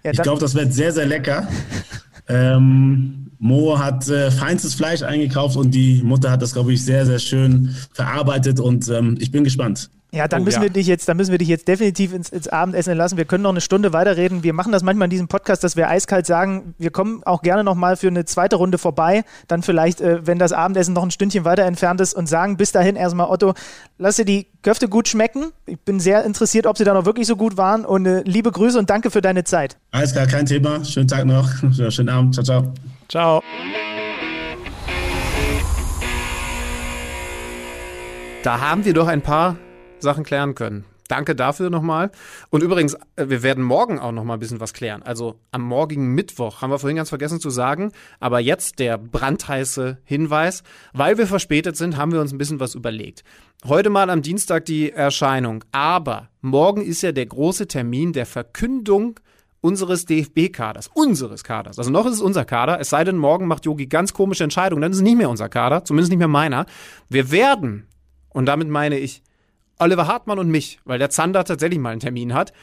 Ja, ich glaube, das wird sehr, sehr lecker. ähm, Mo hat äh, feinstes Fleisch eingekauft und die Mutter hat das, glaube ich, sehr, sehr schön verarbeitet und ähm, ich bin gespannt. Ja, dann oh, müssen ja. wir dich jetzt, dann müssen wir dich jetzt definitiv ins, ins, Abendessen entlassen. Wir können noch eine Stunde weiterreden. Wir machen das manchmal in diesem Podcast, dass wir eiskalt sagen, wir kommen auch gerne noch mal für eine zweite Runde vorbei. Dann vielleicht, äh, wenn das Abendessen noch ein Stündchen weiter entfernt ist und sagen bis dahin erstmal, Otto, lass dir die Köfte gut schmecken. Ich bin sehr interessiert, ob sie da noch wirklich so gut waren. Und äh, liebe Grüße und danke für deine Zeit. Alles klar, kein Thema. Schönen Tag noch. Schönen Abend. Ciao, ciao. Ciao. Da haben wir doch ein paar Sachen klären können. Danke dafür nochmal. Und übrigens, äh, wir werden morgen auch nochmal ein bisschen was klären. Also am morgigen Mittwoch haben wir vorhin ganz vergessen zu sagen. Aber jetzt der brandheiße Hinweis. Weil wir verspätet sind, haben wir uns ein bisschen was überlegt. Heute mal am Dienstag die Erscheinung. Aber morgen ist ja der große Termin der Verkündung unseres DFB-Kaders, unseres Kaders. Also noch ist es unser Kader, es sei denn, morgen macht Yogi ganz komische Entscheidungen, dann ist es nicht mehr unser Kader, zumindest nicht mehr meiner. Wir werden, und damit meine ich Oliver Hartmann und mich, weil der Zander tatsächlich mal einen Termin hat,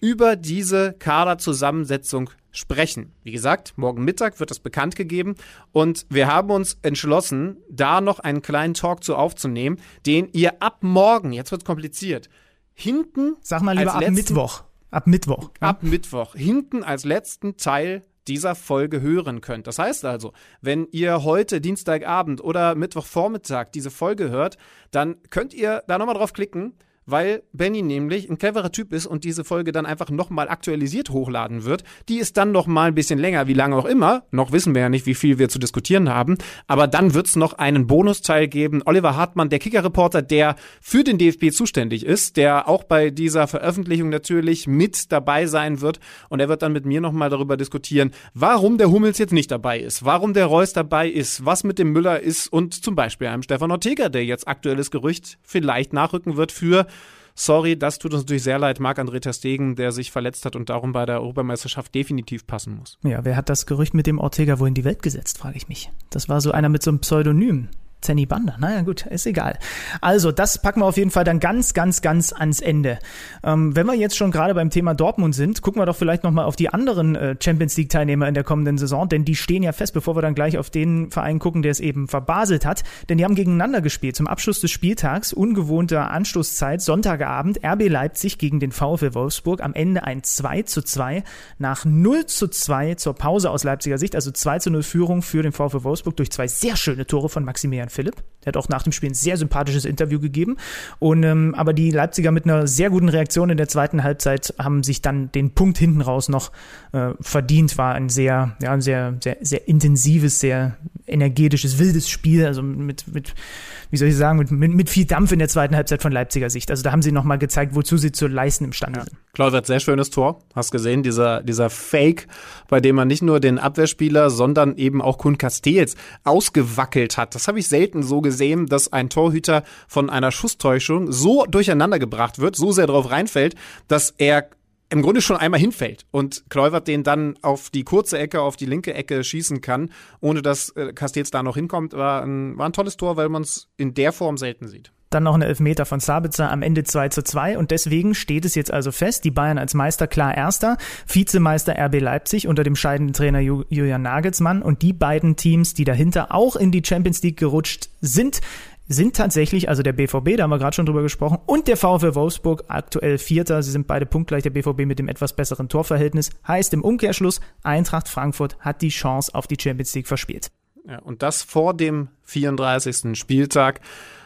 über diese Kaderzusammensetzung sprechen. Wie gesagt, morgen Mittag wird das bekannt gegeben und wir haben uns entschlossen, da noch einen kleinen Talk zu aufzunehmen, den ihr ab morgen, jetzt wird kompliziert, hinten. Sag mal lieber ab letzten, Mittwoch. Ab Mittwoch. Ja? Ab Mittwoch. Hinten als letzten Teil dieser Folge hören könnt. Das heißt also, wenn ihr heute Dienstagabend oder Mittwochvormittag diese Folge hört, dann könnt ihr da nochmal drauf klicken weil Benny nämlich ein cleverer Typ ist und diese Folge dann einfach nochmal aktualisiert hochladen wird. Die ist dann nochmal ein bisschen länger, wie lange auch immer. Noch wissen wir ja nicht, wie viel wir zu diskutieren haben. Aber dann wird es noch einen Bonusteil geben. Oliver Hartmann, der Kicker-Reporter, der für den DFB zuständig ist, der auch bei dieser Veröffentlichung natürlich mit dabei sein wird. Und er wird dann mit mir nochmal darüber diskutieren, warum der Hummels jetzt nicht dabei ist, warum der Reus dabei ist, was mit dem Müller ist und zum Beispiel einem Stefan Ortega, der jetzt aktuelles Gerücht vielleicht nachrücken wird für Sorry, das tut uns natürlich sehr leid. Marc-André Terstegen, der sich verletzt hat und darum bei der Europameisterschaft definitiv passen muss. Ja, wer hat das Gerücht mit dem Ortega wohl in die Welt gesetzt, frage ich mich. Das war so einer mit so einem Pseudonym. Zenny Banda. Naja, gut, ist egal. Also, das packen wir auf jeden Fall dann ganz, ganz, ganz ans Ende. Ähm, wenn wir jetzt schon gerade beim Thema Dortmund sind, gucken wir doch vielleicht nochmal auf die anderen äh, Champions League-Teilnehmer in der kommenden Saison, denn die stehen ja fest, bevor wir dann gleich auf den Verein gucken, der es eben verbaselt hat. Denn die haben gegeneinander gespielt zum Abschluss des Spieltags, ungewohnter Anstoßzeit, Sonntagabend, RB Leipzig gegen den VfL Wolfsburg. Am Ende ein 2 zu 2 nach 0 zu 2 zur Pause aus Leipziger Sicht, also 2 zu 0 Führung für den VfL Wolfsburg durch zwei sehr schöne Tore von Maximilian Philipp. Der hat auch nach dem Spiel ein sehr sympathisches Interview gegeben. Und ähm, aber die Leipziger mit einer sehr guten Reaktion in der zweiten Halbzeit haben sich dann den Punkt hinten raus noch äh, verdient. War ein sehr, ja, ein sehr, sehr, sehr intensives, sehr energetisches, wildes Spiel. Also mit, mit wie soll ich sagen, mit, mit, mit viel Dampf in der zweiten Halbzeit von Leipziger Sicht. Also da haben sie nochmal gezeigt, wozu sie zu leisten imstande ja. sind. Klaus sehr schönes Tor. Hast gesehen, dieser, dieser Fake, bei dem man nicht nur den Abwehrspieler, sondern eben auch Kun Castells ausgewackelt hat. Das habe ich selten so gesehen, dass ein Torhüter von einer Schusstäuschung so durcheinander gebracht wird, so sehr drauf reinfällt, dass er im Grunde schon einmal hinfällt und Kluivert den dann auf die kurze Ecke, auf die linke Ecke schießen kann, ohne dass äh, Castells da noch hinkommt, war ein, war ein tolles Tor, weil man es in der Form selten sieht. Dann noch ein Elfmeter von Sabitzer am Ende 2 zu 2 und deswegen steht es jetzt also fest, die Bayern als Meister klar Erster, Vizemeister RB Leipzig unter dem scheidenden Trainer Julian Nagelsmann und die beiden Teams, die dahinter auch in die Champions League gerutscht sind, sind tatsächlich, also der BVB, da haben wir gerade schon drüber gesprochen, und der VfL Wolfsburg aktuell Vierter. Sie sind beide punktgleich, der BVB mit dem etwas besseren Torverhältnis. Heißt im Umkehrschluss, Eintracht Frankfurt hat die Chance auf die Champions League verspielt. Ja, und das vor dem 34. Spieltag.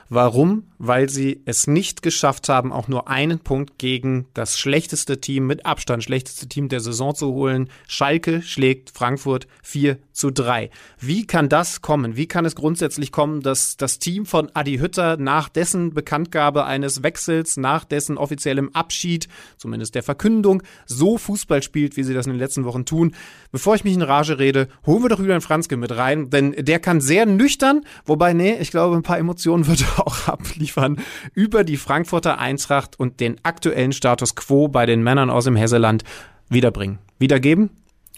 Warum? Weil sie es nicht geschafft haben, auch nur einen Punkt gegen das schlechteste Team, mit Abstand schlechteste Team der Saison zu holen. Schalke schlägt Frankfurt 4 zu 3. Wie kann das kommen? Wie kann es grundsätzlich kommen, dass das Team von Adi Hütter nach dessen Bekanntgabe eines Wechsels, nach dessen offiziellem Abschied, zumindest der Verkündung, so Fußball spielt, wie sie das in den letzten Wochen tun? Bevor ich mich in Rage rede, holen wir doch Julian Franzke mit rein, denn der kann sehr nüchtern, wobei, nee, ich glaube, ein paar Emotionen wird auch abliefern über die Frankfurter Eintracht und den aktuellen Status quo bei den Männern aus dem Hesseland wiederbringen. Wiedergeben?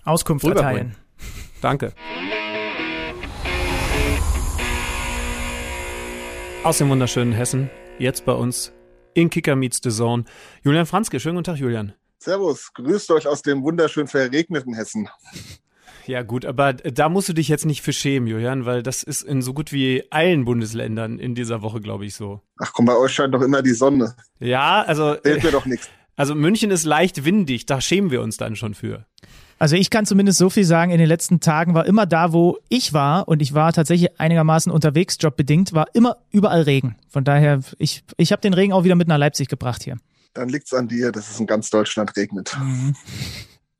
Auskunft erteilen. Danke. Aus dem wunderschönen Hessen, jetzt bei uns in Kicker Meets the Zone. Julian Franzke, schönen guten Tag, Julian. Servus, grüßt euch aus dem wunderschön verregneten Hessen. Ja, gut, aber da musst du dich jetzt nicht für schämen, Julian, weil das ist in so gut wie allen Bundesländern in dieser Woche, glaube ich, so. Ach komm, bei euch scheint doch immer die Sonne. Ja, also. Fehlt mir doch nichts. Also München ist leicht windig, da schämen wir uns dann schon für. Also ich kann zumindest so viel sagen, in den letzten Tagen war immer da, wo ich war, und ich war tatsächlich einigermaßen unterwegs, jobbedingt, war immer überall Regen. Von daher, ich, ich habe den Regen auch wieder mit nach Leipzig gebracht hier. Dann liegt's an dir, dass es in ganz Deutschland regnet. Mhm.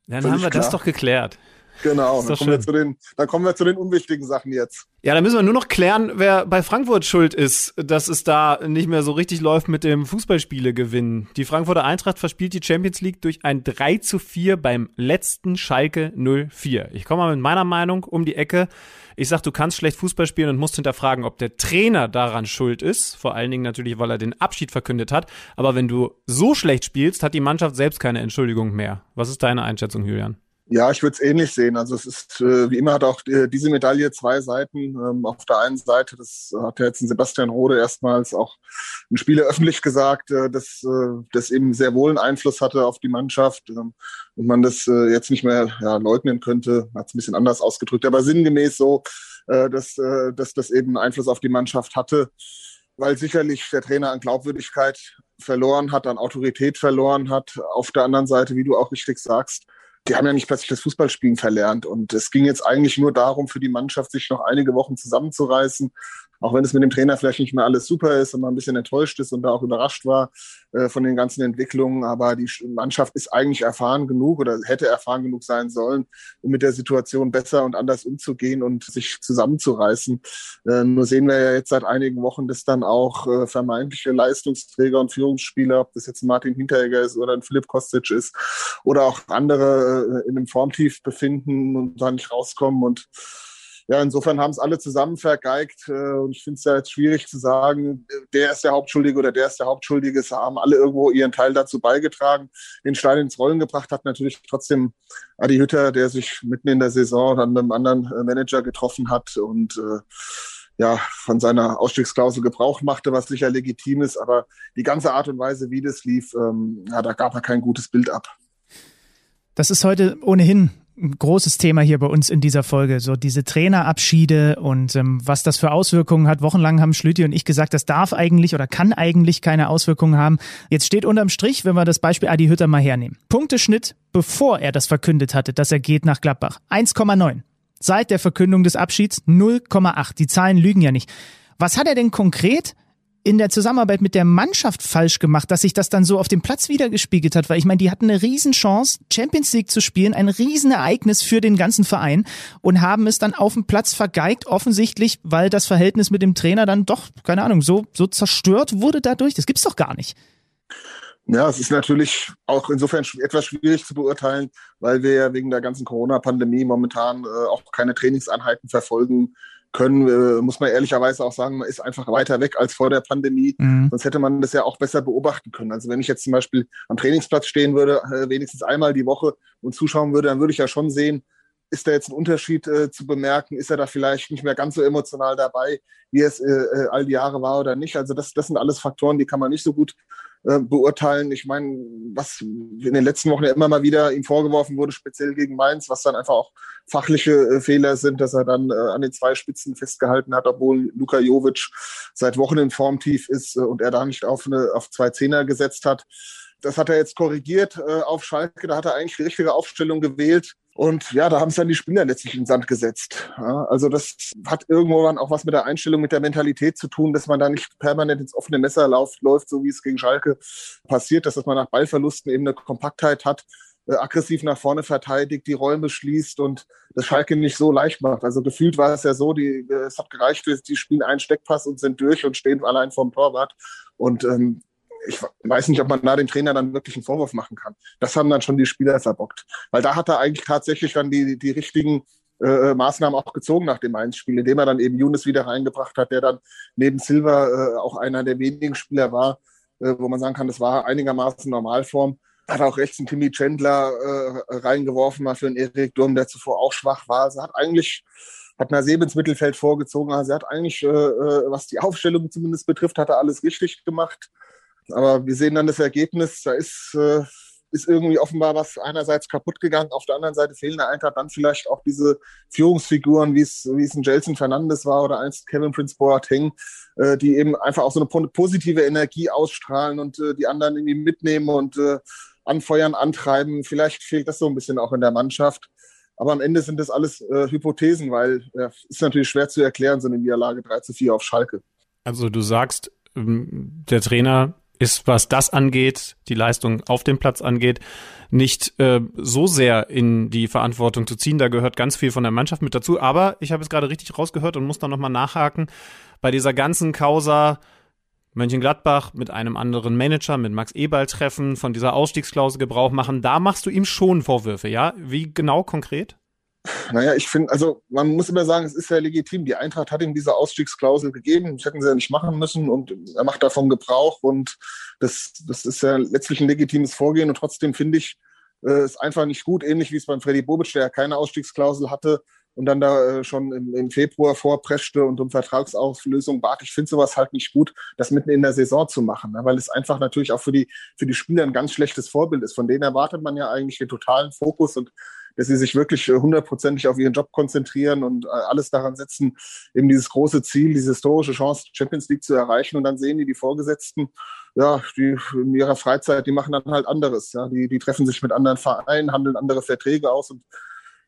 Dann Völlig haben wir klar. das doch geklärt. Genau, dann kommen, wir zu den, dann kommen wir zu den unwichtigen Sachen jetzt. Ja, dann müssen wir nur noch klären, wer bei Frankfurt schuld ist, dass es da nicht mehr so richtig läuft mit dem Fußballspiele-Gewinn. Die Frankfurter Eintracht verspielt die Champions League durch ein 3 zu 4 beim letzten Schalke 04. Ich komme mal mit meiner Meinung um die Ecke. Ich sag, du kannst schlecht Fußball spielen und musst hinterfragen, ob der Trainer daran schuld ist. Vor allen Dingen natürlich, weil er den Abschied verkündet hat. Aber wenn du so schlecht spielst, hat die Mannschaft selbst keine Entschuldigung mehr. Was ist deine Einschätzung, Julian? Ja, ich würde es ähnlich sehen. Also es ist, äh, wie immer hat auch äh, diese Medaille zwei Seiten. Ähm, auf der einen Seite, das hat ja jetzt ein Sebastian Rode erstmals auch ein Spieler öffentlich gesagt, äh, dass äh, das eben sehr wohl einen Einfluss hatte auf die Mannschaft ähm, und man das äh, jetzt nicht mehr ja, leugnen könnte. Hat es ein bisschen anders ausgedrückt, aber sinngemäß so, äh, dass, dass das eben einen Einfluss auf die Mannschaft hatte, weil sicherlich der Trainer an Glaubwürdigkeit verloren hat, an Autorität verloren hat. Auf der anderen Seite, wie du auch richtig sagst, die haben ja nicht plötzlich das Fußballspielen verlernt. Und es ging jetzt eigentlich nur darum, für die Mannschaft sich noch einige Wochen zusammenzureißen auch wenn es mit dem Trainer vielleicht nicht mehr alles super ist und man ein bisschen enttäuscht ist und da auch überrascht war äh, von den ganzen Entwicklungen, aber die Mannschaft ist eigentlich erfahren genug oder hätte erfahren genug sein sollen, um mit der Situation besser und anders umzugehen und sich zusammenzureißen. Äh, nur sehen wir ja jetzt seit einigen Wochen, dass dann auch äh, vermeintliche Leistungsträger und Führungsspieler, ob das jetzt Martin Hinteregger ist oder ein Philipp Kostic ist oder auch andere äh, in einem Formtief befinden und da nicht rauskommen und ja, insofern haben es alle zusammen vergeigt. Äh, und ich finde es ja jetzt schwierig zu sagen, der ist der Hauptschuldige oder der ist der Hauptschuldige. Es haben alle irgendwo ihren Teil dazu beigetragen. Den Stein ins Rollen gebracht hat natürlich trotzdem Adi Hütter, der sich mitten in der Saison dann mit einem anderen äh, Manager getroffen hat und äh, ja, von seiner Ausstiegsklausel Gebrauch machte, was sicher legitim ist. Aber die ganze Art und Weise, wie das lief, ähm, ja, da gab er kein gutes Bild ab. Das ist heute ohnehin ein großes Thema hier bei uns in dieser Folge, so diese Trainerabschiede und ähm, was das für Auswirkungen hat. Wochenlang haben Schlüti und ich gesagt, das darf eigentlich oder kann eigentlich keine Auswirkungen haben. Jetzt steht unterm Strich, wenn wir das Beispiel Adi Hütter mal hernehmen. Punkteschnitt, bevor er das verkündet hatte, dass er geht nach Gladbach. 1,9. Seit der Verkündung des Abschieds 0,8. Die Zahlen lügen ja nicht. Was hat er denn konkret in der Zusammenarbeit mit der Mannschaft falsch gemacht, dass sich das dann so auf dem Platz wiedergespiegelt hat, weil ich meine, die hatten eine Riesenchance, Champions League zu spielen, ein Riesenereignis für den ganzen Verein und haben es dann auf dem Platz vergeigt, offensichtlich, weil das Verhältnis mit dem Trainer dann doch, keine Ahnung, so, so zerstört wurde dadurch. Das gibt's doch gar nicht. Ja, es ist natürlich auch insofern etwas schwierig zu beurteilen, weil wir ja wegen der ganzen Corona-Pandemie momentan äh, auch keine Trainingseinheiten verfolgen können, äh, muss man ehrlicherweise auch sagen, man ist einfach weiter weg als vor der Pandemie. Mhm. Sonst hätte man das ja auch besser beobachten können. Also wenn ich jetzt zum Beispiel am Trainingsplatz stehen würde, äh, wenigstens einmal die Woche und zuschauen würde, dann würde ich ja schon sehen, ist da jetzt ein Unterschied äh, zu bemerken? Ist er da vielleicht nicht mehr ganz so emotional dabei, wie es äh, all die Jahre war oder nicht? Also das, das sind alles Faktoren, die kann man nicht so gut äh, beurteilen. Ich meine, was in den letzten Wochen ja immer mal wieder ihm vorgeworfen wurde, speziell gegen Mainz, was dann einfach auch fachliche äh, Fehler sind, dass er dann äh, an den zwei Spitzen festgehalten hat, obwohl Luka Jovic seit Wochen in Formtief ist äh, und er da nicht auf, eine, auf zwei Zehner gesetzt hat. Das hat er jetzt korrigiert äh, auf Schalke. Da hat er eigentlich die richtige Aufstellung gewählt. Und ja, da haben es dann die Spieler letztlich in den Sand gesetzt. Ja, also das hat irgendwann auch was mit der Einstellung, mit der Mentalität zu tun, dass man da nicht permanent ins offene Messer läuft, läuft so wie es gegen Schalke passiert dass man nach Ballverlusten eben eine Kompaktheit hat, äh, aggressiv nach vorne verteidigt, die Räume schließt und das Schalke nicht so leicht macht. Also gefühlt war es ja so, die, es hat gereicht, die spielen einen Steckpass und sind durch und stehen allein vorm Torwart. Und ähm, ich weiß nicht, ob man da dem Trainer dann wirklich einen Vorwurf machen kann. Das haben dann schon die Spieler verbockt. Weil da hat er eigentlich tatsächlich dann die, die richtigen äh, Maßnahmen auch gezogen nach dem Mainz-Spiel, indem er dann eben Younes wieder reingebracht hat, der dann neben Silva äh, auch einer der wenigen Spieler war, äh, wo man sagen kann, das war einigermaßen Normalform. Hat auch rechts einen Timmy Chandler äh, reingeworfen, mal für einen Erik Durm, der zuvor auch schwach war. Also hat eigentlich hat Naseb ins Mittelfeld vorgezogen. Also er hat eigentlich, äh, äh, was die Aufstellung zumindest betrifft, hat er alles richtig gemacht. Aber wir sehen dann das Ergebnis, da ist, äh, ist irgendwie offenbar was einerseits kaputt gegangen, auf der anderen Seite fehlen der Eintracht dann vielleicht auch diese Führungsfiguren, wie es, es ein Jelson Fernandes war oder einst Kevin Prince Boateng, äh, die eben einfach auch so eine positive Energie ausstrahlen und äh, die anderen irgendwie mitnehmen und äh, anfeuern, antreiben. Vielleicht fehlt das so ein bisschen auch in der Mannschaft. Aber am Ende sind das alles äh, Hypothesen, weil äh, ist natürlich schwer zu erklären, so eine Niederlage 3 zu 4 auf Schalke. Also du sagst, ähm, der Trainer ist, was das angeht, die Leistung auf dem Platz angeht, nicht äh, so sehr in die Verantwortung zu ziehen. Da gehört ganz viel von der Mannschaft mit dazu. Aber ich habe es gerade richtig rausgehört und muss da nochmal nachhaken. Bei dieser ganzen Causa Mönchengladbach mit einem anderen Manager, mit Max Eberl treffen, von dieser Ausstiegsklausel Gebrauch machen, da machst du ihm schon Vorwürfe, ja? Wie genau konkret? Naja, ich finde, also man muss immer sagen, es ist ja legitim. Die Eintracht hat ihm diese Ausstiegsklausel gegeben. Das hätten sie ja nicht machen müssen und er macht davon Gebrauch und das, das ist ja letztlich ein legitimes Vorgehen und trotzdem finde ich, äh, einfach nicht gut, ähnlich wie es beim Freddy Bobic, der ja keine Ausstiegsklausel hatte und dann da äh, schon im, im, Februar vorpreschte und um Vertragsauflösung bat. Ich finde sowas halt nicht gut, das mitten in der Saison zu machen, ne? weil es einfach natürlich auch für die, für die Spieler ein ganz schlechtes Vorbild ist. Von denen erwartet man ja eigentlich den totalen Fokus und dass sie sich wirklich äh, hundertprozentig auf ihren Job konzentrieren und äh, alles daran setzen, eben dieses große Ziel, diese historische Chance, Champions League zu erreichen. Und dann sehen die die Vorgesetzten, ja, die in ihrer Freizeit, die machen dann halt anderes. Ja, die, die treffen sich mit anderen Vereinen, handeln andere Verträge aus und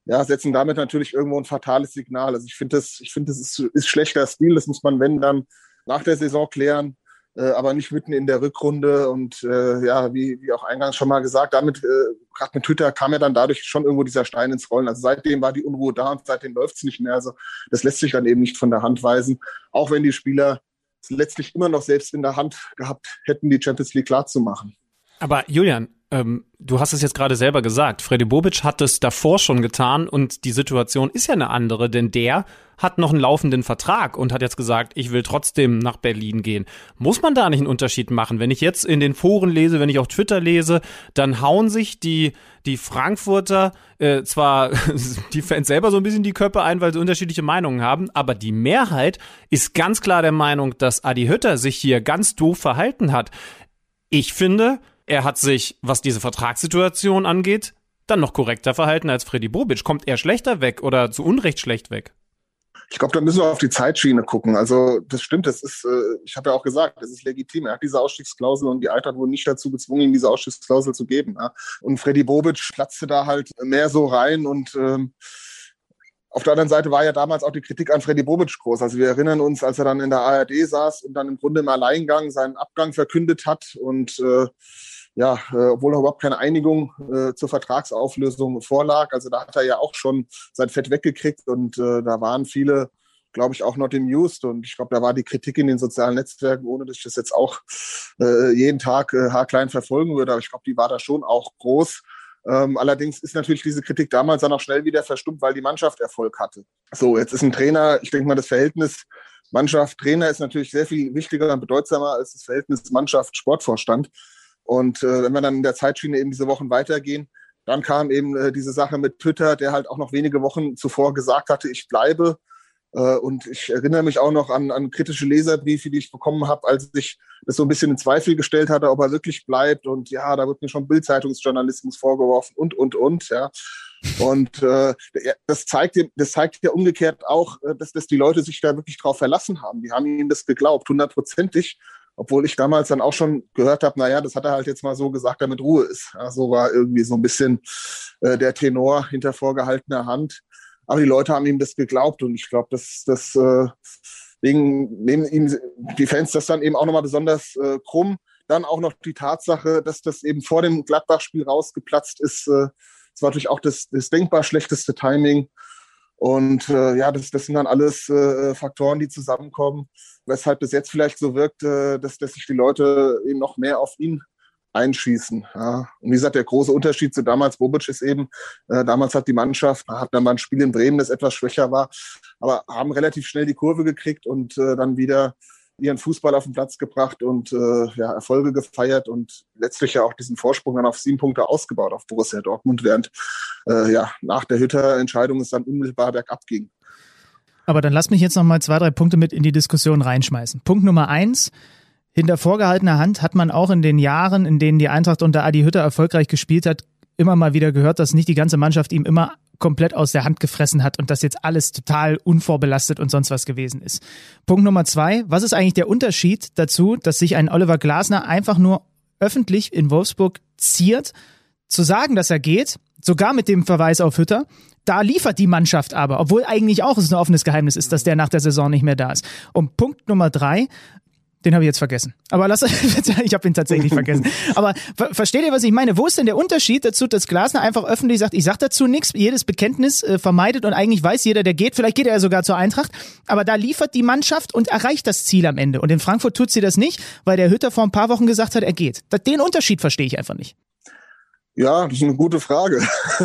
ja, setzen damit natürlich irgendwo ein fatales Signal. Also ich finde das, ich finde das ist, ist schlechter Stil. Das muss man, wenn dann nach der Saison klären aber nicht mitten in der Rückrunde. Und äh, ja, wie, wie auch eingangs schon mal gesagt, damit, äh, gerade mit Twitter kam ja dann dadurch schon irgendwo dieser Stein ins Rollen. Also seitdem war die Unruhe da und seitdem läuft es nicht mehr. Also das lässt sich dann eben nicht von der Hand weisen, auch wenn die Spieler letztlich immer noch selbst in der Hand gehabt hätten, die Champions League klar zu machen. Aber Julian, ähm, du hast es jetzt gerade selber gesagt. Freddy Bobic hat es davor schon getan und die Situation ist ja eine andere, denn der hat noch einen laufenden Vertrag und hat jetzt gesagt, ich will trotzdem nach Berlin gehen. Muss man da nicht einen Unterschied machen? Wenn ich jetzt in den Foren lese, wenn ich auf Twitter lese, dann hauen sich die, die Frankfurter äh, zwar die Fans selber so ein bisschen die Köpfe ein, weil sie unterschiedliche Meinungen haben, aber die Mehrheit ist ganz klar der Meinung, dass Adi Hütter sich hier ganz doof verhalten hat. Ich finde, er hat sich, was diese Vertragssituation angeht, dann noch korrekter verhalten als Freddy Bobic. Kommt er schlechter weg oder zu Unrecht schlecht weg? Ich glaube, da müssen wir auf die Zeitschiene gucken. Also das stimmt, das ist, äh, ich habe ja auch gesagt, das ist legitim. Er hat diese Ausstiegsklausel und die Eintracht wurde nicht dazu gezwungen, ihm diese Ausstiegsklausel zu geben. Ja. Und Freddy Bobic platzte da halt mehr so rein und ähm, auf der anderen Seite war ja damals auch die Kritik an Freddy Bobic groß. Also wir erinnern uns, als er dann in der ARD saß und dann im Grunde im Alleingang seinen Abgang verkündet hat und äh, ja, äh, obwohl noch überhaupt keine Einigung äh, zur Vertragsauflösung vorlag. Also da hat er ja auch schon sein Fett weggekriegt und äh, da waren viele, glaube ich, auch not amused. Und ich glaube, da war die Kritik in den sozialen Netzwerken, ohne dass ich das jetzt auch äh, jeden Tag äh, haarklein verfolgen würde, aber ich glaube, die war da schon auch groß. Ähm, allerdings ist natürlich diese Kritik damals dann auch schnell wieder verstummt, weil die Mannschaft Erfolg hatte. So, jetzt ist ein Trainer, ich denke mal, das Verhältnis Mannschaft-Trainer ist natürlich sehr viel wichtiger und bedeutsamer als das Verhältnis Mannschaft-Sportvorstand. Und äh, wenn wir dann in der Zeitschiene eben diese Wochen weitergehen, dann kam eben äh, diese Sache mit Twitter, der halt auch noch wenige Wochen zuvor gesagt hatte, ich bleibe. Äh, und ich erinnere mich auch noch an, an kritische Leserbriefe, die ich bekommen habe, als ich das so ein bisschen in Zweifel gestellt hatte, ob er wirklich bleibt. Und ja, da wird mir schon Bildzeitungsjournalismus vorgeworfen und, und, und. Ja. Und äh, das, zeigt, das zeigt ja umgekehrt auch, äh, dass, dass die Leute sich da wirklich drauf verlassen haben. Die haben ihnen das geglaubt, hundertprozentig. Obwohl ich damals dann auch schon gehört habe, naja, das hat er halt jetzt mal so gesagt, damit Ruhe ist. Ja, so war irgendwie so ein bisschen äh, der Tenor hinter vorgehaltener Hand. Aber die Leute haben ihm das geglaubt und ich glaube, dass das äh, wegen nehmen ihm die Fans das dann eben auch nochmal besonders äh, krumm. Dann auch noch die Tatsache, dass das eben vor dem Gladbach-Spiel rausgeplatzt ist. Äh, das war natürlich auch das, das denkbar schlechteste Timing. Und äh, ja, das, das sind dann alles äh, Faktoren, die zusammenkommen, weshalb es jetzt vielleicht so wirkt, äh, dass, dass sich die Leute eben noch mehr auf ihn einschießen. Ja. Und wie gesagt, der große Unterschied zu damals Bobic ist eben, äh, damals hat die Mannschaft, hat dann mal ein Spiel in Bremen, das etwas schwächer war, aber haben relativ schnell die Kurve gekriegt und äh, dann wieder ihren Fußball auf den Platz gebracht und äh, ja, Erfolge gefeiert und letztlich ja auch diesen Vorsprung dann auf sieben Punkte ausgebaut auf Borussia Dortmund, während äh, ja nach der Hütter-Entscheidung es dann unmittelbar bergab ging. Aber dann lass mich jetzt noch mal zwei, drei Punkte mit in die Diskussion reinschmeißen. Punkt Nummer eins. Hinter vorgehaltener Hand hat man auch in den Jahren, in denen die Eintracht unter Adi Hütter erfolgreich gespielt hat, immer mal wieder gehört, dass nicht die ganze Mannschaft ihm immer komplett aus der Hand gefressen hat und dass jetzt alles total unvorbelastet und sonst was gewesen ist. Punkt Nummer zwei, was ist eigentlich der Unterschied dazu, dass sich ein Oliver Glasner einfach nur öffentlich in Wolfsburg ziert, zu sagen, dass er geht, sogar mit dem Verweis auf Hütter, da liefert die Mannschaft aber, obwohl eigentlich auch es ein offenes Geheimnis ist, dass der nach der Saison nicht mehr da ist. Und Punkt Nummer drei, den habe ich jetzt vergessen. Aber lass, ich habe ihn tatsächlich vergessen. Aber ver versteht ihr, was ich meine? Wo ist denn der Unterschied dazu, dass Glasner einfach öffentlich sagt, ich sag dazu nichts, jedes Bekenntnis äh, vermeidet und eigentlich weiß jeder, der geht. Vielleicht geht er ja sogar zur Eintracht. Aber da liefert die Mannschaft und erreicht das Ziel am Ende. Und in Frankfurt tut sie das nicht, weil der Hütter vor ein paar Wochen gesagt hat, er geht. Den Unterschied verstehe ich einfach nicht. Ja, das ist eine gute Frage.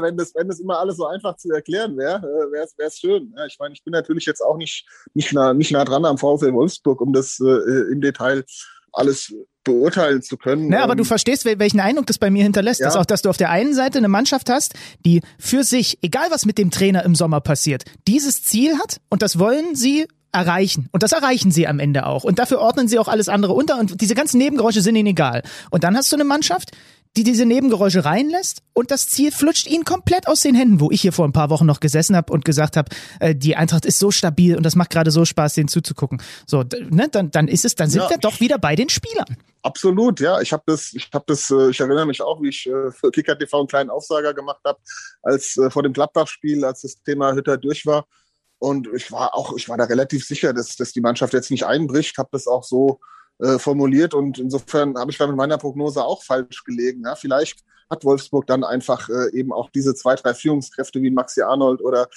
wenn, das, wenn das immer alles so einfach zu erklären wäre, äh, wäre es schön. Ja, ich meine, ich bin natürlich jetzt auch nicht, nicht, nah, nicht nah dran am VfL Wolfsburg, um das äh, im Detail alles beurteilen zu können. Ne, aber ähm, du verstehst, welchen Eindruck das bei mir hinterlässt. Ja. Dass auch, dass du auf der einen Seite eine Mannschaft hast, die für sich, egal was mit dem Trainer im Sommer passiert, dieses Ziel hat und das wollen sie erreichen. Und das erreichen sie am Ende auch. Und dafür ordnen sie auch alles andere unter und diese ganzen Nebengeräusche sind ihnen egal. Und dann hast du eine Mannschaft, die diese Nebengeräusche reinlässt und das Ziel flutscht ihnen komplett aus den Händen, wo ich hier vor ein paar Wochen noch gesessen habe und gesagt habe, äh, die Eintracht ist so stabil und das macht gerade so Spaß, denen zuzugucken. So, ne, dann, dann ist es, dann sind ja. wir doch wieder bei den Spielern. Absolut, ja. Ich habe das, ich habe das, äh, ich erinnere mich auch, wie ich äh, für Kicker TV einen kleinen Aufsager gemacht habe, als äh, vor dem Gladbach-Spiel, als das Thema Hütter durch war. Und ich war auch, ich war da relativ sicher, dass, dass die Mannschaft jetzt nicht einbricht, habe das auch so äh, formuliert und insofern habe ich da mit meiner Prognose auch falsch gelegen. Ja, vielleicht hat Wolfsburg dann einfach äh, eben auch diese zwei, drei Führungskräfte wie Maxi Arnold oder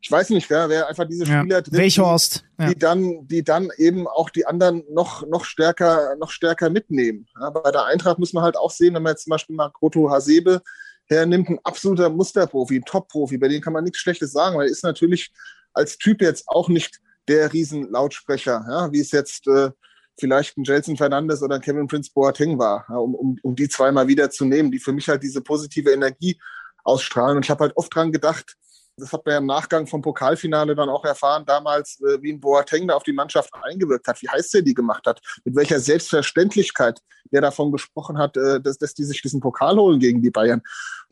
ich weiß nicht, wer, wer einfach diese Spieler ja, drin, Welchhorst. Die, die dann, die dann eben auch die anderen noch, noch stärker, noch stärker mitnehmen. Ja, bei der Eintracht muss man halt auch sehen, wenn man jetzt zum Beispiel mal Kroto Hasebe hernimmt, ein absoluter Musterprofi, ein Top-Profi, bei dem kann man nichts Schlechtes sagen, weil er ist natürlich als Typ jetzt auch nicht der Riesenlautsprecher, ja, wie es jetzt äh, vielleicht ein Jelson Fernandes oder ein Kevin Prince Boateng war, ja, um, um, um die zweimal wieder zu nehmen, die für mich halt diese positive Energie ausstrahlen. Und ich habe halt oft dran gedacht, das hat man ja im Nachgang vom Pokalfinale dann auch erfahren, damals, äh, wie ein Boateng da auf die Mannschaft eingewirkt hat, wie heiß der die gemacht hat, mit welcher Selbstverständlichkeit der davon gesprochen hat, äh, dass, dass die sich diesen Pokal holen gegen die Bayern.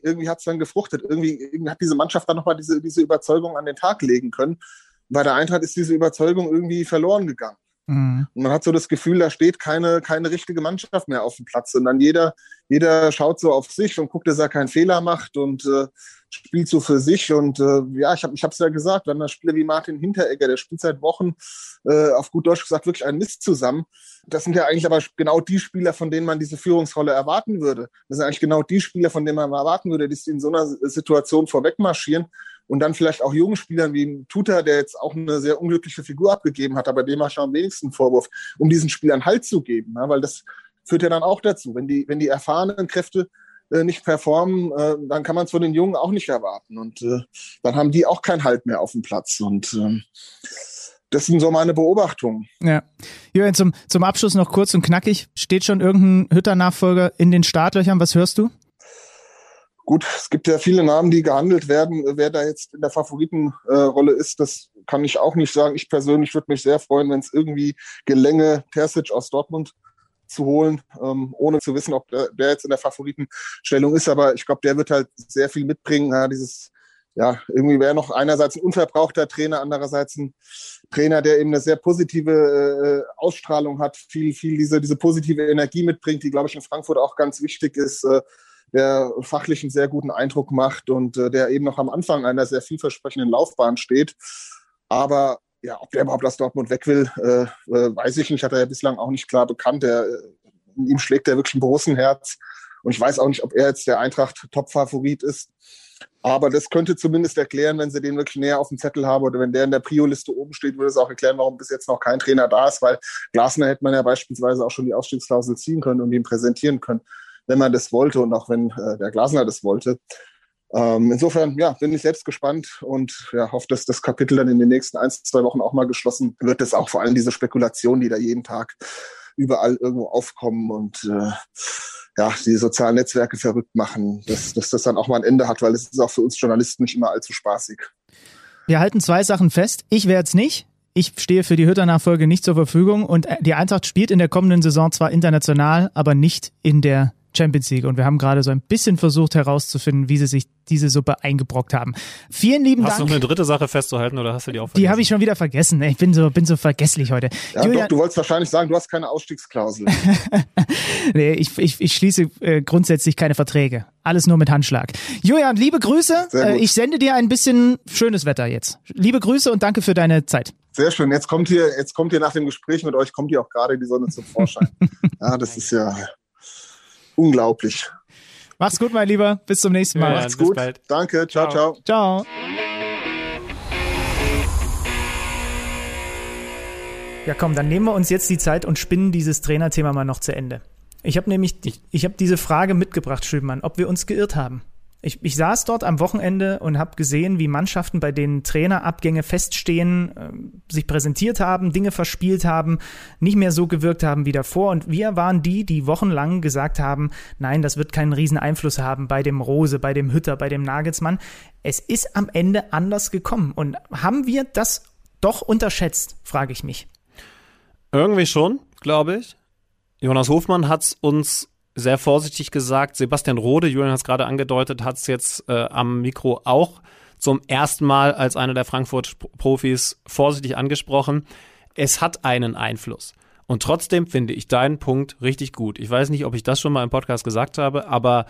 Irgendwie hat es dann gefruchtet. Irgendwie, irgendwie hat diese Mannschaft dann nochmal diese, diese Überzeugung an den Tag legen können. Bei der Eintracht ist diese Überzeugung irgendwie verloren gegangen. Mhm. Und man hat so das Gefühl, da steht keine, keine richtige Mannschaft mehr auf dem Platz. Und dann jeder, jeder schaut so auf sich und guckt, dass er keinen Fehler macht und äh, spielt so für sich. Und äh, ja, ich habe ich es ja gesagt, wenn ein Spieler wie Martin Hinteregger, der spielt seit Wochen, äh, auf gut Deutsch gesagt, wirklich ein Mist zusammen. Das sind ja eigentlich aber genau die Spieler, von denen man diese Führungsrolle erwarten würde. Das sind eigentlich genau die Spieler, von denen man erwarten würde, die in so einer Situation vorweg marschieren und dann vielleicht auch jungen Spielern wie Tuta, der jetzt auch eine sehr unglückliche Figur abgegeben hat, aber dem mache ich am wenigsten Vorwurf, um diesen Spielern Halt zu geben, ja, weil das führt ja dann auch dazu, wenn die, wenn die erfahrenen Kräfte äh, nicht performen, äh, dann kann man es von den Jungen auch nicht erwarten und äh, dann haben die auch keinen Halt mehr auf dem Platz und äh, das sind so meine Beobachtungen. Ja. Jürgen, zum, zum Abschluss noch kurz und knackig. Steht schon irgendein Hütter-Nachfolger in den Startlöchern? Was hörst du? Gut, es gibt ja viele Namen, die gehandelt werden. Wer da jetzt in der Favoritenrolle ist, das kann ich auch nicht sagen. Ich persönlich würde mich sehr freuen, wenn es irgendwie gelänge, Terzic aus Dortmund zu holen, ähm, ohne zu wissen, ob der, der, jetzt in der Favoritenstellung ist. Aber ich glaube, der wird halt sehr viel mitbringen. Ja, dieses, ja, irgendwie wäre noch einerseits ein unverbrauchter Trainer, andererseits ein Trainer, der eben eine sehr positive äh, Ausstrahlung hat, viel, viel diese, diese positive Energie mitbringt, die, glaube ich, in Frankfurt auch ganz wichtig ist. Äh, der fachlich einen sehr guten Eindruck macht und äh, der eben noch am Anfang einer sehr vielversprechenden Laufbahn steht. Aber ja, ob der überhaupt aus Dortmund weg will, äh, äh, weiß ich nicht. Hat er ja bislang auch nicht klar bekannt. Der, äh, in ihm schlägt er wirklich ein großen Herz. Und ich weiß auch nicht, ob er jetzt der Eintracht-Top-Favorit ist. Aber das könnte zumindest erklären, wenn sie den wirklich näher auf dem Zettel haben oder wenn der in der Prio-Liste oben steht, würde es auch erklären, warum bis jetzt noch kein Trainer da ist, weil Glasner hätte man ja beispielsweise auch schon die Ausstiegsklausel ziehen können und ihn präsentieren können wenn man das wollte und auch wenn äh, der Glasner das wollte. Ähm, insofern, ja, bin ich selbst gespannt und ja, hoffe, dass das Kapitel dann in den nächsten ein, zwei Wochen auch mal geschlossen wird. Das auch vor allem diese Spekulationen, die da jeden Tag überall irgendwo aufkommen und äh, ja, die sozialen Netzwerke verrückt machen, dass, dass das dann auch mal ein Ende hat, weil es ist auch für uns Journalisten nicht immer allzu spaßig. Wir halten zwei Sachen fest. Ich werde es nicht. Ich stehe für die Hütter-Nachfolge nicht zur Verfügung und die Eintracht spielt in der kommenden Saison zwar international, aber nicht in der Champions League. Und wir haben gerade so ein bisschen versucht herauszufinden, wie sie sich diese Suppe eingebrockt haben. Vielen lieben hast Dank. Hast du noch eine dritte Sache festzuhalten oder hast du die auch vergessen? Die habe ich schon wieder vergessen. Ich bin so, bin so vergesslich heute. Ja, Julian, doch, du wolltest wahrscheinlich sagen, du hast keine Ausstiegsklausel. nee, ich, ich, ich schließe äh, grundsätzlich keine Verträge. Alles nur mit Handschlag. Julian, liebe Grüße. Äh, ich sende dir ein bisschen schönes Wetter jetzt. Liebe Grüße und danke für deine Zeit. Sehr schön. Jetzt kommt hier, jetzt kommt hier nach dem Gespräch mit euch, kommt hier auch gerade die Sonne zum Vorschein. ja, das ist ja unglaublich. Mach's gut, mein Lieber. Bis zum nächsten Mal. Ja, Macht's gut. Bald. Danke. Ciao, ciao. Ciao. Ja, komm, dann nehmen wir uns jetzt die Zeit und spinnen dieses Trainerthema mal noch zu Ende. Ich habe nämlich, ich, ich habe diese Frage mitgebracht, Schülmann, ob wir uns geirrt haben. Ich, ich saß dort am Wochenende und habe gesehen, wie Mannschaften, bei denen Trainerabgänge feststehen, äh, sich präsentiert haben, Dinge verspielt haben, nicht mehr so gewirkt haben wie davor. Und wir waren die, die wochenlang gesagt haben, nein, das wird keinen riesen Einfluss haben bei dem Rose, bei dem Hütter, bei dem Nagelsmann. Es ist am Ende anders gekommen. Und haben wir das doch unterschätzt, frage ich mich. Irgendwie schon, glaube ich. Jonas Hofmann hat es uns sehr vorsichtig gesagt. Sebastian Rode, Julian hat es gerade angedeutet, hat es jetzt äh, am Mikro auch zum ersten Mal als einer der Frankfurt-Profis vorsichtig angesprochen. Es hat einen Einfluss. Und trotzdem finde ich deinen Punkt richtig gut. Ich weiß nicht, ob ich das schon mal im Podcast gesagt habe, aber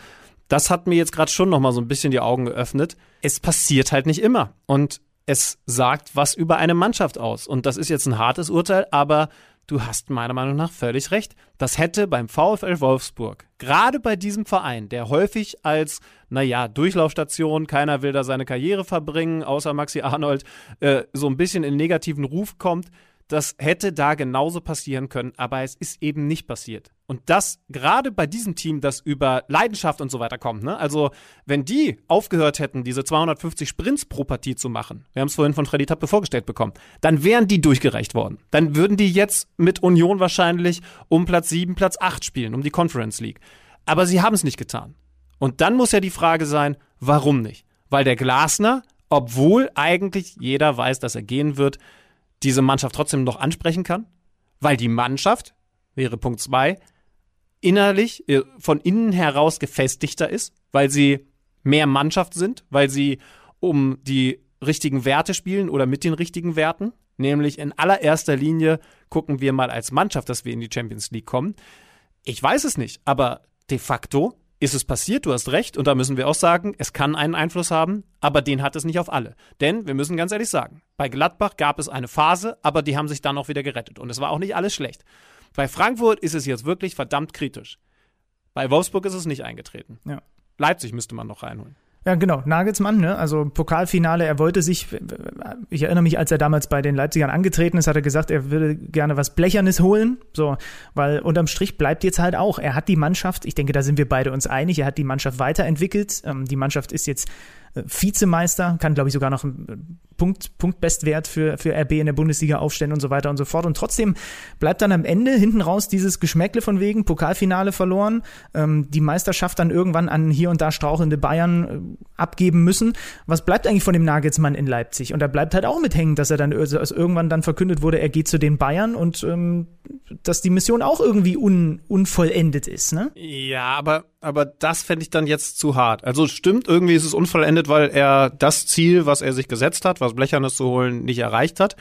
das hat mir jetzt gerade schon noch mal so ein bisschen die Augen geöffnet. Es passiert halt nicht immer. Und es sagt was über eine Mannschaft aus. Und das ist jetzt ein hartes Urteil, aber du hast meiner Meinung nach völlig recht. Das hätte beim VfL Wolfsburg, gerade bei diesem Verein, der häufig als, naja, Durchlaufstation, keiner will da seine Karriere verbringen, außer Maxi Arnold, äh, so ein bisschen in negativen Ruf kommt, das hätte da genauso passieren können, aber es ist eben nicht passiert. Und das gerade bei diesem Team, das über Leidenschaft und so weiter kommt. Ne? Also, wenn die aufgehört hätten, diese 250 Sprints pro Partie zu machen, wir haben es vorhin von Freddy Tappe vorgestellt bekommen, dann wären die durchgereicht worden. Dann würden die jetzt mit Union wahrscheinlich um Platz 7, Platz 8 spielen, um die Conference League. Aber sie haben es nicht getan. Und dann muss ja die Frage sein, warum nicht? Weil der Glasner, obwohl eigentlich jeder weiß, dass er gehen wird, diese Mannschaft trotzdem noch ansprechen kann, weil die Mannschaft, wäre Punkt zwei, innerlich, äh, von innen heraus gefestigter ist, weil sie mehr Mannschaft sind, weil sie um die richtigen Werte spielen oder mit den richtigen Werten. Nämlich in allererster Linie gucken wir mal als Mannschaft, dass wir in die Champions League kommen. Ich weiß es nicht, aber de facto ist es passiert, du hast recht, und da müssen wir auch sagen, es kann einen Einfluss haben, aber den hat es nicht auf alle. Denn wir müssen ganz ehrlich sagen, bei Gladbach gab es eine Phase, aber die haben sich dann auch wieder gerettet. Und es war auch nicht alles schlecht. Bei Frankfurt ist es jetzt wirklich verdammt kritisch. Bei Wolfsburg ist es nicht eingetreten. Ja. Leipzig müsste man noch reinholen. Ja, genau. Nagelsmann, ne? Also Pokalfinale, er wollte sich, ich erinnere mich, als er damals bei den Leipzigern angetreten ist, hat er gesagt, er würde gerne was Blechernes holen. So, weil unterm Strich bleibt jetzt halt auch. Er hat die Mannschaft, ich denke, da sind wir beide uns einig, er hat die Mannschaft weiterentwickelt. Ähm, die Mannschaft ist jetzt Vizemeister, kann, glaube ich, sogar noch einen Punkt, Punktbestwert für, für RB in der Bundesliga aufstellen und so weiter und so fort. Und trotzdem bleibt dann am Ende hinten raus dieses Geschmäckle von wegen Pokalfinale verloren, ähm, die Meisterschaft dann irgendwann an hier und da strauchelnde Bayern äh, abgeben müssen. Was bleibt eigentlich von dem Nagelsmann in Leipzig? Und er bleibt halt auch mit hängen, dass er dann dass irgendwann dann verkündet wurde, er geht zu den Bayern und ähm, dass die Mission auch irgendwie un, unvollendet ist, ne? Ja, aber, aber das fände ich dann jetzt zu hart. Also stimmt, irgendwie ist es unvollendet, weil er das Ziel, was er sich gesetzt hat, was Blechernes zu holen, nicht erreicht hat.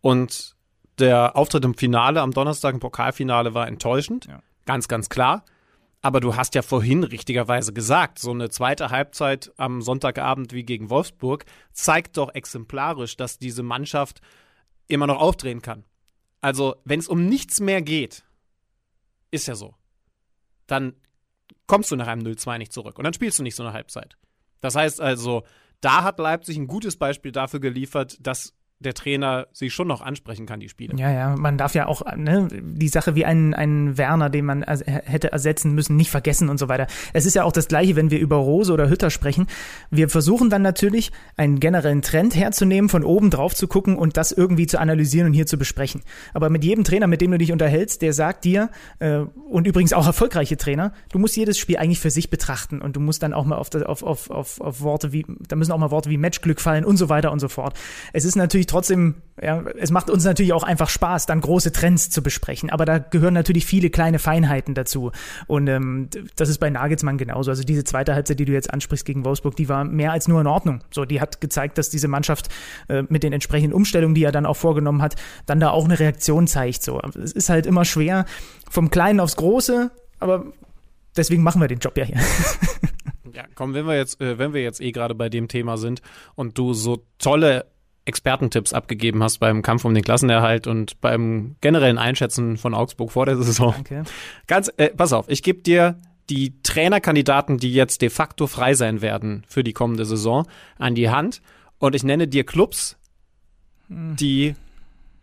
Und der Auftritt im Finale am Donnerstag im Pokalfinale war enttäuschend. Ja. Ganz, ganz klar. Aber du hast ja vorhin richtigerweise gesagt, so eine zweite Halbzeit am Sonntagabend wie gegen Wolfsburg zeigt doch exemplarisch, dass diese Mannschaft immer noch aufdrehen kann. Also, wenn es um nichts mehr geht, ist ja so, dann kommst du nach einem 0-2 nicht zurück und dann spielst du nicht so eine Halbzeit. Das heißt also, da hat Leipzig ein gutes Beispiel dafür geliefert, dass der Trainer sie schon noch ansprechen kann, die Spiele. Ja, ja, man darf ja auch ne, die Sache wie einen, einen Werner, den man hätte ersetzen müssen, nicht vergessen und so weiter. Es ist ja auch das Gleiche, wenn wir über Rose oder Hütter sprechen. Wir versuchen dann natürlich, einen generellen Trend herzunehmen, von oben drauf zu gucken und das irgendwie zu analysieren und hier zu besprechen. Aber mit jedem Trainer, mit dem du dich unterhältst, der sagt dir, äh, und übrigens auch erfolgreiche Trainer, du musst jedes Spiel eigentlich für sich betrachten und du musst dann auch mal auf, das, auf, auf, auf, auf Worte wie, da müssen auch mal Worte wie Matchglück fallen und so weiter und so fort. Es ist natürlich trotzdem, ja, es macht uns natürlich auch einfach Spaß, dann große Trends zu besprechen. Aber da gehören natürlich viele kleine Feinheiten dazu. Und ähm, das ist bei Nagelsmann genauso. Also diese zweite Halbzeit, die du jetzt ansprichst gegen Wolfsburg, die war mehr als nur in Ordnung. So, die hat gezeigt, dass diese Mannschaft äh, mit den entsprechenden Umstellungen, die er dann auch vorgenommen hat, dann da auch eine Reaktion zeigt. So, es ist halt immer schwer vom Kleinen aufs Große, aber deswegen machen wir den Job ja hier. Ja, komm, wenn wir jetzt, äh, wenn wir jetzt eh gerade bei dem Thema sind und du so tolle Expertentipps abgegeben hast beim Kampf um den Klassenerhalt und beim generellen Einschätzen von Augsburg vor der Saison. Danke. Ganz, äh, pass auf, ich gebe dir die Trainerkandidaten, die jetzt de facto frei sein werden für die kommende Saison, an die Hand und ich nenne dir Clubs, die,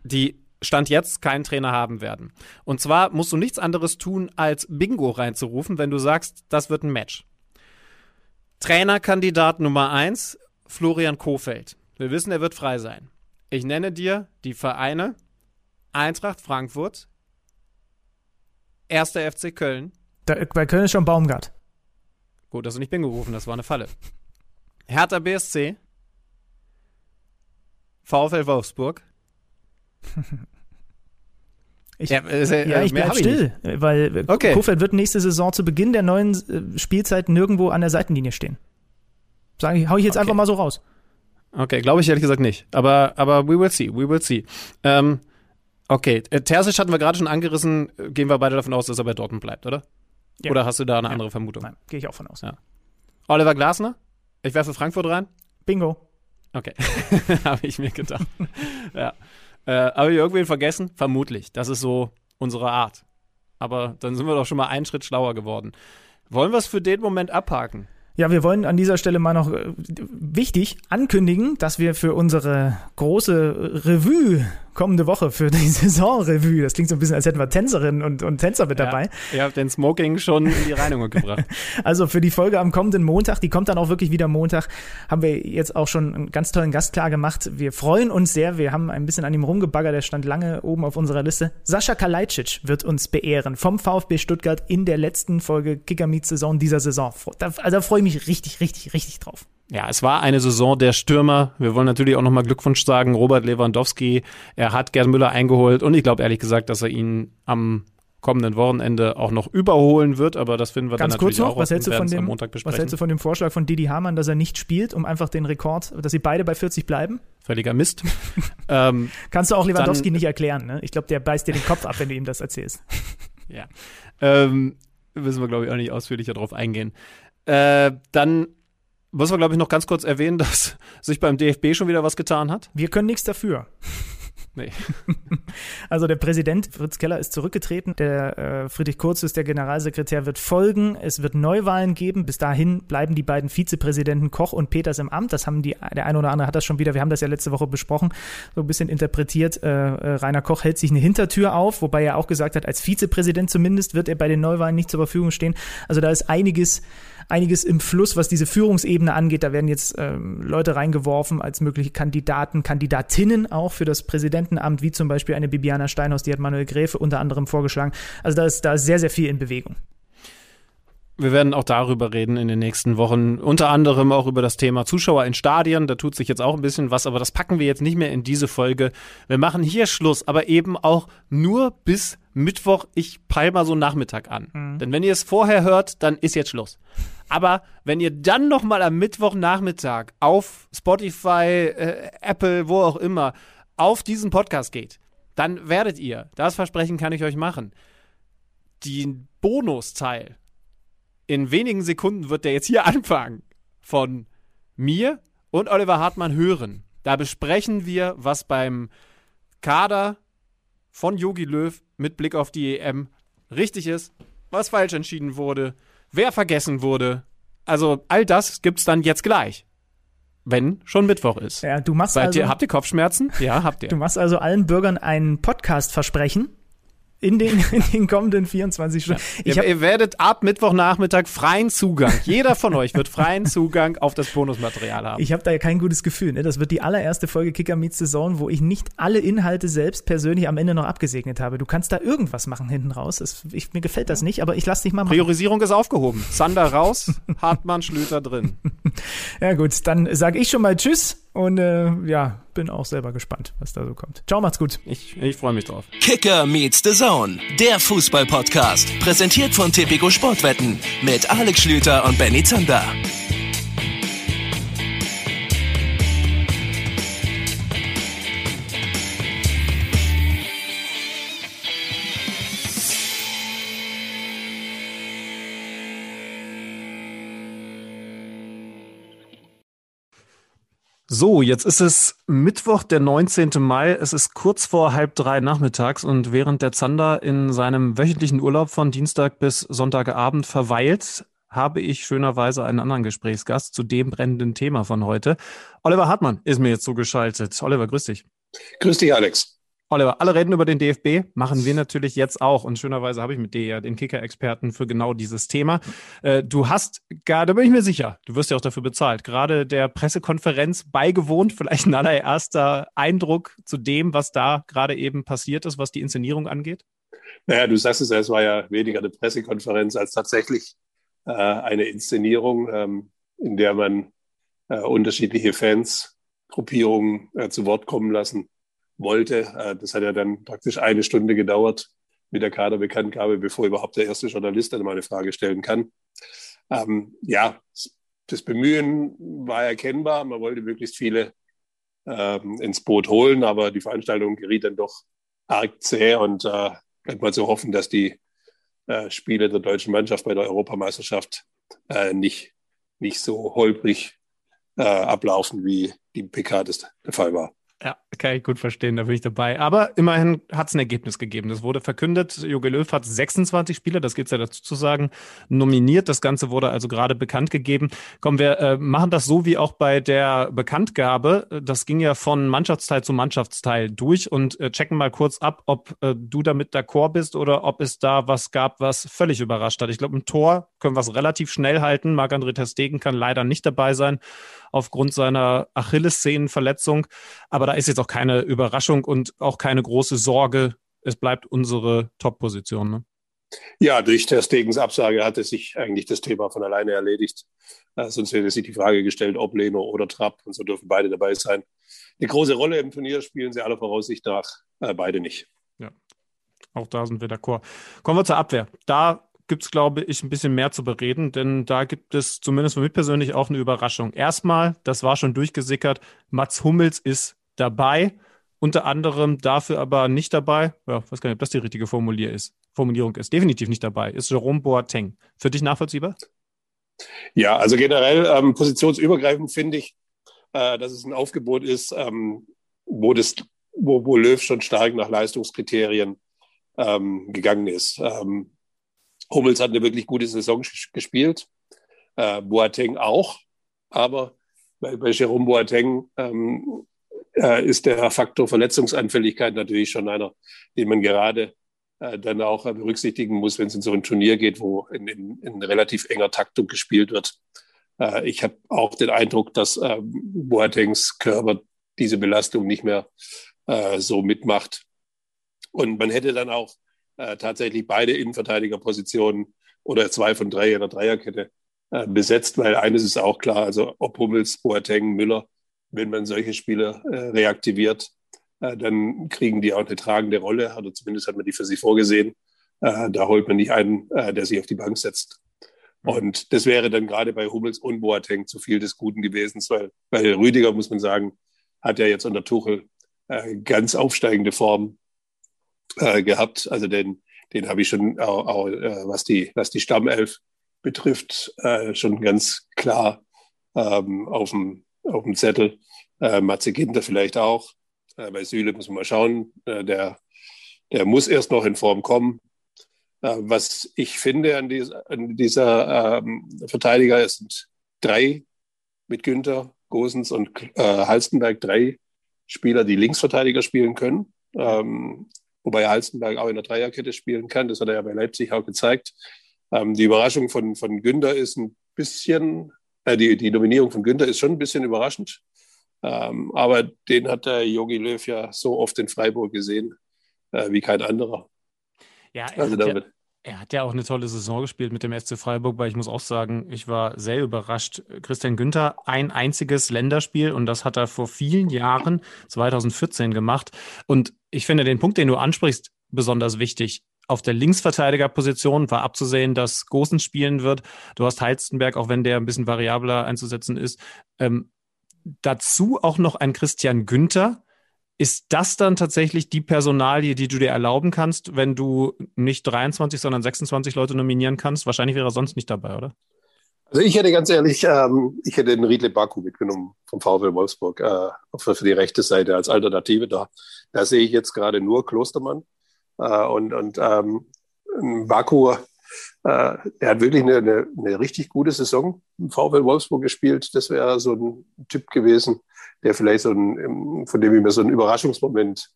die Stand jetzt keinen Trainer haben werden. Und zwar musst du nichts anderes tun, als Bingo reinzurufen, wenn du sagst, das wird ein Match. Trainerkandidat Nummer eins, Florian Kofeld. Wir wissen, er wird frei sein. Ich nenne dir die Vereine Eintracht Frankfurt, 1. FC Köln. Da, bei Köln ist schon Baumgart. Gut, dass du nicht bin gerufen, das war eine Falle. Hertha BSC, VfL Wolfsburg. Ich, Ja, äh, ja, äh, ich bleib hab ich still, weil äh, Okay. Kofeld wird nächste Saison zu Beginn der neuen äh, Spielzeit nirgendwo an der Seitenlinie stehen. Sag ich, hau ich jetzt Okay. einfach mal so raus. Okay, glaube ich ehrlich gesagt nicht. Aber, aber we will see, we will see. Ähm, okay, äh, Terzic hatten wir gerade schon angerissen. Äh, Gehen wir beide davon aus, dass er bei Dortmund bleibt, oder? Ja. Oder hast du da eine andere Vermutung? Nein, gehe ich auch von aus. Ja. Oliver Glasner? Ich werfe Frankfurt rein? Bingo. Okay, habe ich mir gedacht. ja. Äh, Habe ich irgendwen vergessen? Vermutlich. Das ist so unsere Art. Aber dann sind wir doch schon mal einen Schritt schlauer geworden. Wollen wir es für den Moment abhaken? Ja, wir wollen an dieser Stelle mal noch äh, wichtig ankündigen, dass wir für unsere große Revue kommende Woche, für die Saisonrevue, das klingt so ein bisschen, als hätten wir Tänzerinnen und, und Tänzer mit dabei, Ja, ihr habt den Smoking schon in die Reinigung gebracht. Also für die Folge am kommenden Montag, die kommt dann auch wirklich wieder Montag, haben wir jetzt auch schon einen ganz tollen Gast klar gemacht. Wir freuen uns sehr. Wir haben ein bisschen an ihm rumgebaggert. Der stand lange oben auf unserer Liste. Sascha Kalajdzic wird uns beehren vom VfB Stuttgart in der letzten Folge Kicker Meets Saison dieser Saison. Da, also da freue ich mich richtig, richtig, richtig drauf. Ja, es war eine Saison der Stürmer. Wir wollen natürlich auch nochmal Glückwunsch sagen. Robert Lewandowski, er hat Gerd Müller eingeholt und ich glaube ehrlich gesagt, dass er ihn am kommenden Wochenende auch noch überholen wird, aber das finden wir Ganz dann kurz natürlich noch, auch was hältst, du von dem, was hältst du von dem Vorschlag von Didi Hamann, dass er nicht spielt, um einfach den Rekord, dass sie beide bei 40 bleiben? Völliger Mist. ähm, Kannst du auch Lewandowski Dann- nicht erklären, ne? Ich glaube, der beißt dir den Kopf ab, wenn du ihm das erzählst. ja. Ähm, müssen wir, glaube ich, auch nicht ausführlicher drauf eingehen. Äh, dann muss man, glaube ich, noch ganz kurz erwähnen, dass sich beim DFB schon wieder was getan hat. Wir können nichts dafür. Nee. Also der Präsident Fritz Keller ist zurückgetreten. Der äh, Friedrich Kurzus, der Generalsekretär, wird folgen. Es wird Neuwahlen geben. Bis dahin bleiben die beiden Vizepräsidenten Koch und Peters im Amt. Das haben die, der eine oder andere hat das schon wieder, wir haben das ja letzte Woche besprochen, so ein bisschen interpretiert. Äh, äh, Rainer Koch hält sich eine Hintertür auf, wobei er auch gesagt hat, als Vizepräsident zumindest wird er bei den Neuwahlen nicht zur Verfügung stehen. Also da ist einiges einiges im Fluss, was diese Führungsebene angeht. Da werden jetzt ähm, Leute reingeworfen als mögliche Kandidaten, Kandidatinnen auch für das Präsidentenamt, wie zum Beispiel eine Bibiana Steinhaus, die hat Manuel Gräfe unter anderem vorgeschlagen. Also da ist, da ist sehr, sehr viel in Bewegung. Wir werden auch darüber reden in den nächsten Wochen. Unter anderem auch über das Thema Zuschauer in Stadien. Da tut sich jetzt auch ein bisschen was, aber das packen wir jetzt nicht mehr in diese Folge. Wir machen hier Schluss, aber eben auch nur bis Mittwoch. Ich peil mal so Nachmittag an. Denn wenn ihr es vorher hört, dann ist jetzt Schluss. Aber wenn ihr dann noch mal am Mittwochnachmittag auf Spotify, äh, Apple, wo auch immer, auf diesen Podcast geht, dann werdet ihr, das Versprechen kann ich euch machen, den Bonusteil in wenigen Sekunden wird der jetzt hier anfangen von mir und Oliver Hartmann hören. Da besprechen wir, was beim Kader von Yogi Löw mit Blick auf die EM richtig ist, was falsch entschieden wurde, wer vergessen wurde. Also all das gibt's dann jetzt gleich. Wenn schon Mittwoch ist. Ja, du machst Seid also, ihr, habt ihr Kopfschmerzen? Ja, habt ihr. du machst also allen Bürgern einen Podcast versprechen in den, in den kommenden 24 Stunden. Ihr, hab, ihr werdet ab Mittwochnachmittag freien Zugang. Jeder von euch wird freien Zugang auf das Bonusmaterial haben. Ich habe da ja kein gutes Gefühl. Ne? Das wird die allererste Folge Kicker Meets Saison, wo ich nicht alle Inhalte selbst persönlich am Ende noch abgesegnet habe. Du kannst da irgendwas machen hinten raus. Das, ich, mir gefällt das nicht, aber ich lass dich mal machen. Priorisierung ist aufgehoben. Sander raus, Hartmann, Schlüter drin. Ja gut, dann sage ich schon mal Tschüss und äh, ja, bin auch selber gespannt, was da so kommt. Ciao, macht's gut. Ich, ich freue mich drauf. Kicker meets the Zone, der Fußball-Podcast. Präsentiert von Tipico Sportwetten mit Alex Schlüter und Benny Zander. So, jetzt ist es Mittwoch, der 19. Mai. Es ist kurz vor halb drei nachmittags und während der Zander in seinem wöchentlichen Urlaub von Dienstag bis Sonntagabend verweilt, habe ich schönerweise einen anderen Gesprächsgast zu dem brennenden Thema von heute. Oliver Hartmann ist mir jetzt zugeschaltet. Oliver, grüß dich. Grüß dich, Alex. Oliver, alle reden über den DFB, machen wir natürlich jetzt auch. Und schönerweise habe ich mit dir ja den Kicker-Experten für genau dieses Thema. Äh, du hast, da bin ich mir sicher, du wirst ja auch dafür bezahlt, gerade der Pressekonferenz beigewohnt. Vielleicht ein allererster Eindruck zu dem, was da gerade eben passiert ist, was die Inszenierung angeht? Naja, du sagst es ja, es war ja weniger eine Pressekonferenz als tatsächlich äh, eine Inszenierung, ähm, in der man äh, unterschiedliche Fans, Gruppierungen zu Wort kommen lassen wollte. Äh, das hat ja dann praktisch eine Stunde gedauert mit der Kaderbekanntgabe, bevor überhaupt der erste Journalist dann mal eine Frage stellen kann. Ähm, ja, das Bemühen war erkennbar. Man wollte möglichst viele ähm, ins Boot holen, aber die Veranstaltung geriet dann doch arg zäh und äh, könnte man so hoffen, dass die äh, Spiele der deutschen Mannschaft bei der Europameisterschaft äh, nicht, nicht so holprig äh, ablaufen, wie die PK das der Fall war. Ja, kann ich gut verstehen, da bin ich dabei. Aber immerhin hat es ein Ergebnis gegeben. Das wurde verkündet. Jogi Löw hat 26 Spieler, das gibt's ja dazu zu sagen, nominiert. Das Ganze wurde also gerade bekannt gegeben. Komm, wir äh, machen das so wie auch bei der Bekanntgabe. Das ging ja von Mannschaftsteil zu Mannschaftsteil durch und äh, checken mal kurz ab, ob äh, du damit d'accord bist oder ob es da was gab, was völlig überrascht hat. Ich glaube, im Tor können wir es relativ schnell halten. Marc-André Ter kann leider nicht dabei sein aufgrund seiner Achillessehnenverletzung. Aber da ist jetzt auch keine Überraschung und auch keine große Sorge. Es bleibt unsere Top-Position. Ne? Ja, durch der Stegens Absage hatte sich eigentlich das Thema von alleine erledigt. Äh, sonst hätte sich die Frage gestellt, ob Leno oder Trapp. Und so dürfen beide dabei sein. Eine große Rolle im Turnier spielen sie aller Voraussicht nach äh, beide nicht. Ja, auch da sind wir d'accord. Kommen wir zur Abwehr. Da gibt es, glaube ich, ein bisschen mehr zu bereden, denn da gibt es zumindest für mich persönlich auch eine Überraschung. Erstmal, das war schon durchgesickert, Mats Hummels ist dabei, unter anderem dafür aber nicht dabei, ja, weiß gar nicht, ob das die richtige Formulier ist, Formulierung ist, definitiv nicht dabei, ist Jerome Boateng. Für dich nachvollziehbar? Ja, also generell ähm, positionsübergreifend finde ich, äh, dass es ein Aufgebot ist, ähm, wo, das, wo, wo Löw schon stark nach Leistungskriterien ähm, gegangen ist. Ähm, Hummels hat eine wirklich gute Saison gespielt, äh, Boateng auch, aber bei, bei Jerome Boateng ähm, äh, ist der Faktor Verletzungsanfälligkeit natürlich schon einer, den man gerade äh, dann auch berücksichtigen muss, wenn es in so ein Turnier geht, wo in, in, in relativ enger Taktung gespielt wird. Äh, ich habe auch den Eindruck, dass äh, Boatengs Körper diese Belastung nicht mehr äh, so mitmacht. Und man hätte dann auch äh, tatsächlich beide Innenverteidigerpositionen oder zwei von drei in der Dreierkette äh, besetzt, weil eines ist auch klar, also ob Hummels, Boateng, Müller, wenn man solche Spiele äh, reaktiviert, äh, dann kriegen die auch eine tragende Rolle, oder zumindest hat man die für sie vorgesehen. Äh, da holt man nicht einen, äh, der sich auf die Bank setzt. Mhm. Und das wäre dann gerade bei Hummels und Boateng zu viel des Guten gewesen, weil, weil Rüdiger, muss man sagen, hat ja jetzt unter Tuchel ganz aufsteigende Form äh, gehabt. Also den, den habe ich schon auch, auch äh, was, die, was die Stammelf betrifft, äh, schon ganz klar ähm, auf, dem, auf dem Zettel. Äh, Matze Ginter vielleicht auch. Äh, bei Süle muss man mal schauen. Äh, der, der muss erst noch in Form kommen. Äh, was ich finde an, dieser, an dieser ähm, Verteidiger, es sind drei mit Günther, Gosens und äh, Halstenberg, drei Spieler, die Linksverteidiger spielen können. Ähm, wobei Halstenberg auch in der Dreierkette spielen kann. Das hat er ja bei Leipzig auch gezeigt. Ähm, die Überraschung von, von Günther ist ein bisschen, äh, die, die Nominierung von Günther ist schon ein bisschen überraschend. Ähm, aber den hat der Jogi Löw ja so oft in Freiburg gesehen äh, wie kein anderer. Ja, er also damit. Ja er hat ja auch eine tolle Saison gespielt mit dem SC Freiburg, weil ich muss auch sagen, ich war sehr überrascht. Christian Günther, ein einziges Länderspiel und das hat er vor vielen Jahren, 2014, gemacht. Und ich finde den Punkt, den du ansprichst, besonders wichtig. Auf der Linksverteidigerposition war abzusehen, dass Gosens spielen wird. Du hast Heizenberg, auch wenn der ein bisschen variabler einzusetzen ist. Ähm, dazu auch noch ein Christian Günther, ist das dann tatsächlich die Personalie, die du dir erlauben kannst, wenn du nicht 23, sondern 26 Leute nominieren kannst? Wahrscheinlich wäre er sonst nicht dabei, oder? Also ich hätte ganz ehrlich, ähm, ich hätte den Riedle Baku mitgenommen vom VfL Wolfsburg äh, für, für, die rechte Seite als Alternative da. Da sehe ich jetzt gerade nur Klostermann und, und ähm, Baku, äh, er hat wirklich eine, eine, eine, richtig gute Saison im VfL Wolfsburg gespielt. Das wäre so ein Typ gewesen, der vielleicht so ein, von dem ich mir so einen Überraschungsmoment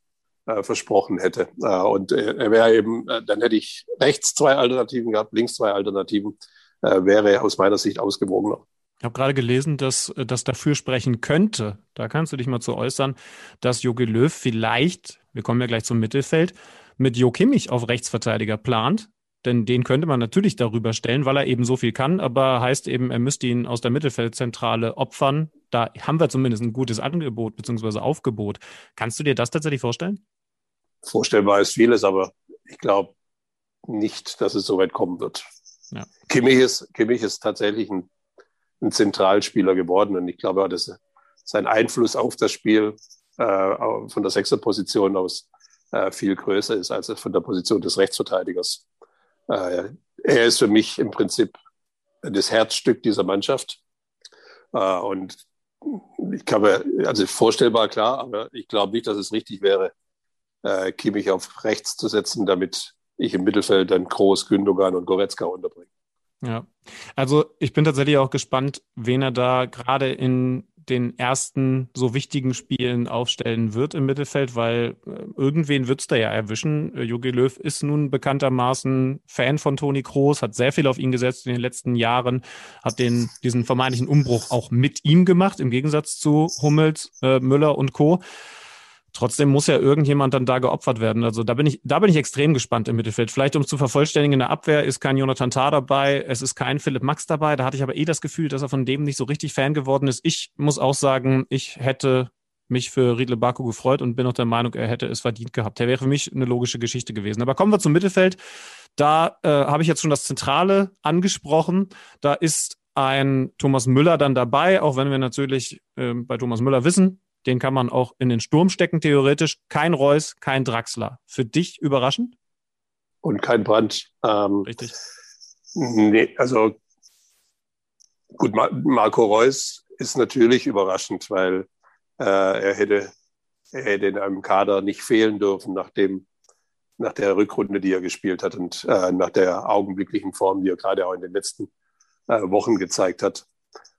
äh, versprochen hätte. Äh, und äh, er wäre eben, äh, dann hätte ich rechts zwei Alternativen gehabt, links zwei Alternativen, äh, wäre aus meiner Sicht ausgewogener. Ich habe gerade gelesen, dass das dafür sprechen könnte, da kannst du dich mal zu äußern, dass Jogi Löw vielleicht, wir kommen ja gleich zum Mittelfeld, mit Jo Kimmich auf Rechtsverteidiger plant. Denn den könnte man natürlich darüber stellen, weil er eben so viel kann, aber heißt eben, er müsste ihn aus der Mittelfeldzentrale opfern. Da haben wir zumindest ein gutes Angebot bzw. Aufgebot. Kannst du dir das tatsächlich vorstellen? Vorstellbar ist vieles, aber ich glaube nicht, dass es so weit kommen wird. Ja. Kimmich, ist, Kimmich ist tatsächlich ein, ein Zentralspieler geworden und ich glaube, dass sein Einfluss auf das Spiel äh, von der Sechserposition aus äh, viel größer ist als von der Position des Rechtsverteidigers. Äh, er ist für mich im Prinzip das Herzstück dieser Mannschaft. Äh, und ich glaube, also vorstellbar klar, aber ich glaube nicht, dass es richtig wäre, äh, Kimmich auf rechts zu setzen, damit ich im Mittelfeld dann Groß, Gündogan und Goretzka unterbringe. Ja, also ich bin tatsächlich auch gespannt, wen er da gerade in den ersten so wichtigen Spielen aufstellen wird im Mittelfeld, weil äh, irgendwen wird es da ja erwischen. Äh, Jogi Löw ist nun bekanntermaßen Fan von Toni Kroos, hat sehr viel auf ihn gesetzt in den letzten Jahren, hat den, diesen vermeintlichen Umbruch auch mit ihm gemacht, im Gegensatz zu Hummels, äh, Müller und Co. Trotzdem muss ja irgendjemand dann da geopfert werden. Also da bin ich, da bin ich extrem gespannt im Mittelfeld. Vielleicht um zu vervollständigen in der Abwehr ist kein Jonathan Tah dabei, es ist kein Philipp Max dabei. Da hatte ich aber eh das Gefühl, dass er von dem nicht so richtig Fan geworden ist. Ich muss auch sagen, ich hätte mich für Riedle Baku gefreut und bin auch der Meinung, er hätte es verdient gehabt. Der wäre für mich eine logische Geschichte gewesen. Aber kommen wir zum Mittelfeld. Da äh, habe ich jetzt schon das Zentrale angesprochen. Da ist ein Thomas Müller dann dabei, auch wenn wir natürlich äh, bei Thomas Müller wissen, den kann man auch in den Sturm stecken, theoretisch. Kein Reus, kein Draxler. Für dich überraschend? Und kein Brand. Ähm, Richtig. Nee, also gut, Marco Reus ist natürlich überraschend, weil äh, er, hätte, er hätte in einem Kader nicht fehlen dürfen, nachdem, nach der Rückrunde, die er gespielt hat und äh, nach der augenblicklichen Form, die er gerade auch in den letzten äh, Wochen gezeigt hat.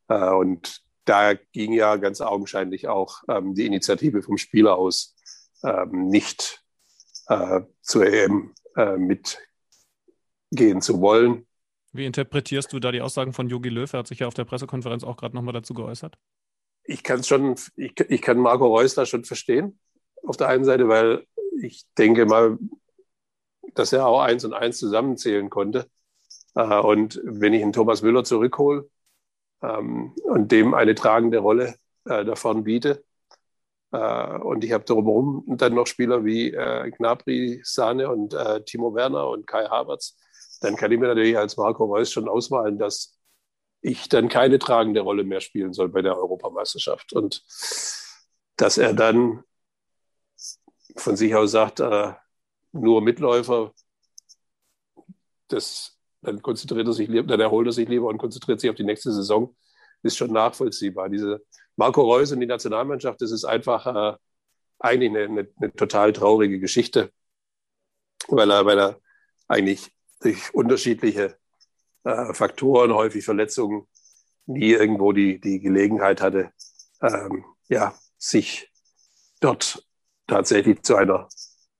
Äh, und da ging ja ganz augenscheinlich auch ähm, die Initiative vom Spieler aus, ähm, nicht äh, zur EM äh, mitgehen zu wollen. Wie interpretierst du da die Aussagen von Jogi Löw? Er hat sich ja auf der Pressekonferenz auch gerade nochmal dazu geäußert. Ich kann schon, ich, ich kann Marco Reus da schon verstehen. Auf der einen Seite, weil ich denke mal, dass er auch eins und eins zusammenzählen konnte. Äh, und wenn ich einen Thomas Müller zurückhole, ähm, und dem eine tragende Rolle äh, davon biete. Äh, und ich habe drumherum dann noch Spieler wie äh, Gnabry, Sahne und äh, Timo Werner und Kai Havertz. Dann kann ich mir natürlich als Marco Reus schon ausmalen, dass ich dann keine tragende Rolle mehr spielen soll bei der Europameisterschaft. Und dass er dann von sich aus sagt, äh, nur Mitläufer, das dann konzentriert er sich lieber, dann erholt er sich lieber und konzentriert sich auf die nächste Saison. Ist schon nachvollziehbar. Diese Marco Reus und die Nationalmannschaft, das ist einfach äh, eigentlich eine, eine, eine, total traurige Geschichte, weil er, weil er eigentlich durch unterschiedliche äh, Faktoren, häufig Verletzungen, nie irgendwo die, die Gelegenheit hatte, ähm, ja, sich dort tatsächlich zu einer,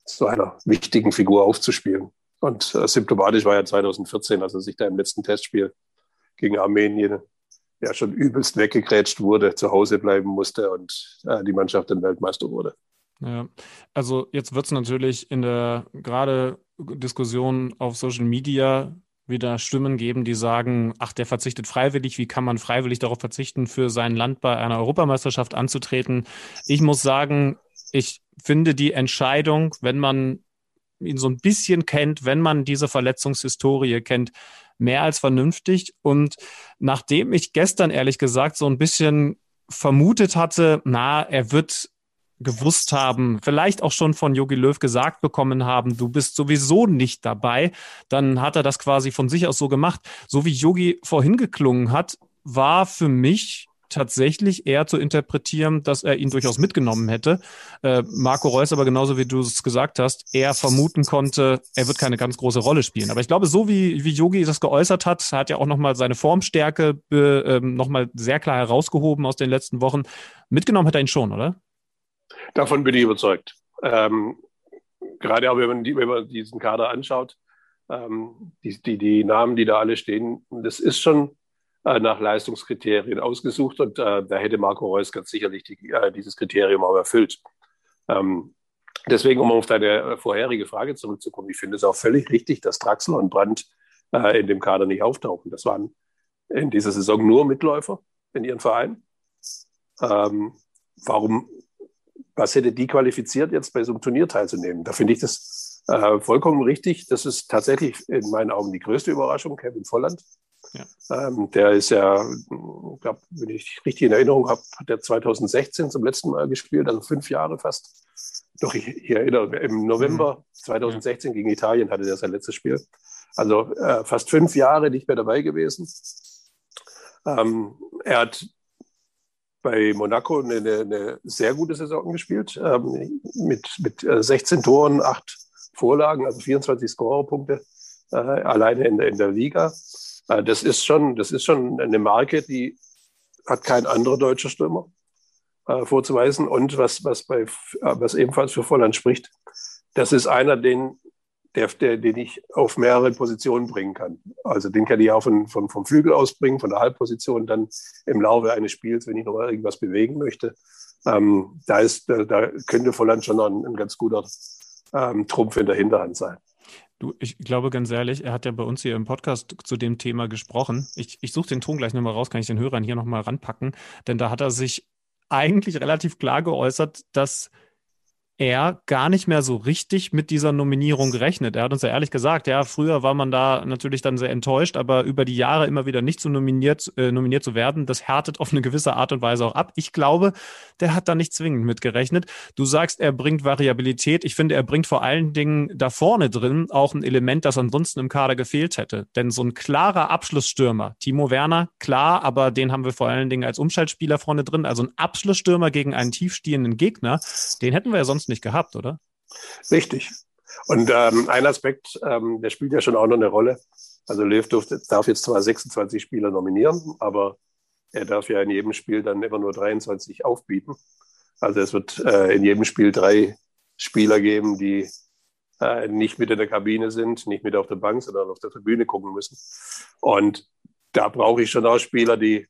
zu einer wichtigen Figur aufzuspielen. Und äh, symptomatisch war ja 2014, als er sich da im letzten Testspiel gegen Armenien ja schon übelst weggegrätscht wurde, zu Hause bleiben musste und äh, die Mannschaft dann Weltmeister wurde. Ja, also jetzt wird es natürlich in der gerade Diskussion auf Social Media wieder Stimmen geben, die sagen, ach, der verzichtet freiwillig, wie kann man freiwillig darauf verzichten, für sein Land bei einer Europameisterschaft anzutreten? Ich muss sagen, ich finde die Entscheidung, wenn man ihn so ein bisschen kennt, wenn man diese Verletzungshistorie kennt, mehr als vernünftig. Und nachdem ich gestern ehrlich gesagt so ein bisschen vermutet hatte, na, er wird gewusst haben, vielleicht auch schon von Jogi Löw gesagt bekommen haben, du bist sowieso nicht dabei, dann hat er das quasi von sich aus so gemacht. So wie Yogi vorhin geklungen hat, war für mich tatsächlich eher zu interpretieren, dass er ihn durchaus mitgenommen hätte. Äh, Marco Reus aber genauso wie du es gesagt hast, er vermuten konnte, er wird keine ganz große Rolle spielen. Aber ich glaube, so wie, wie Yogi das geäußert hat, hat ja auch nochmal seine Formstärke äh, nochmal sehr klar herausgehoben aus den letzten Wochen. Mitgenommen hat er ihn schon, oder? Davon bin ich überzeugt. Ähm, gerade auch wenn man, die, wenn man diesen Kader anschaut, ähm, die, die, die Namen, die da alle stehen, das ist schon nach Leistungskriterien ausgesucht und äh, da hätte Marco Reus ganz sicherlich die, äh, dieses Kriterium auch erfüllt. Ähm, deswegen, um auf deine vorherige Frage zurückzukommen, ich finde es auch völlig richtig, dass Draxler und Brandt äh, in dem Kader nicht auftauchen. Das waren in dieser Saison nur Mitläufer in ihren Verein. Ähm, warum, was hätte die qualifiziert, jetzt bei so einem Turnier teilzunehmen? Da finde ich das äh, vollkommen richtig. Das ist tatsächlich in meinen Augen die größte Überraschung, Kevin Volland. Ja. Ähm, der ist ja, ich glaube, wenn ich richtig in Erinnerung habe, hat er 2016 zum letzten Mal gespielt, also fünf Jahre fast. Doch, ich, ich erinnere, im November 2016 gegen Italien hatte er sein letztes Spiel. Also äh, fast fünf Jahre nicht mehr dabei gewesen. Ähm, er hat bei Monaco eine, eine, sehr gute Saison gespielt, ähm, mit, mit 16 äh, Toren, 8 Vorlagen, also 24 Scorerpunkte äh, alleine in der, in der Liga. Äh, das, ist schon, das ist schon eine Marke, die hat kein anderer deutscher Stürmer äh, vorzuweisen. Und was, was, bei, äh, was ebenfalls für Volland spricht, das ist einer, den, der, der, den ich auf mehrere Positionen bringen kann. Also den kann ich auch von, von, vom Flügel aus bringen, von der Halbposition, dann im Laufe eines Spiels, wenn ich noch irgendwas bewegen möchte. Ähm, da, ist, da, da könnte Volland schon noch ein, ein ganz guter ähm, Trumpf in der Hinterhand sein. Ich glaube ganz ehrlich, er hat ja bei uns hier im Podcast zu dem Thema gesprochen. Ich, ich suche den Ton gleich nochmal raus, kann ich den Hörern hier nochmal ranpacken, denn da hat er sich eigentlich relativ klar geäußert, dass er gar nicht mehr so richtig mit dieser Nominierung gerechnet. Er hat uns ja ehrlich gesagt, ja, früher war man da natürlich dann sehr enttäuscht, aber über die Jahre immer wieder nicht so nominiert, äh, nominiert zu werden, das härtet auf eine gewisse Art und Weise auch ab. Ich glaube, der hat da nicht zwingend mit gerechnet. Du sagst, er bringt Variabilität. Ich finde, er bringt vor allen Dingen da vorne drin auch ein Element, das ansonsten im Kader gefehlt hätte. Denn so ein klarer Abschlussstürmer, Timo Werner, klar, aber den haben wir vor allen Dingen als Umschaltspieler vorne drin. Also ein Abschlussstürmer gegen einen tiefstehenden Gegner, den hätten wir ja sonst sonst nicht gehabt, oder? Richtig. Und ähm, ein Aspekt, ähm, der spielt ja schon auch noch eine Rolle. Also Löw durfte, darf jetzt zwar 26 Spieler nominieren, aber er darf ja in jedem Spiel dann immer nur 23 aufbieten. Also es wird äh, in jedem Spiel drei Spieler geben, die äh, nicht mit in der Kabine sind, nicht mit auf der Bank, sondern auf der Tribüne gucken müssen. Und da brauche ich schon auch Spieler, die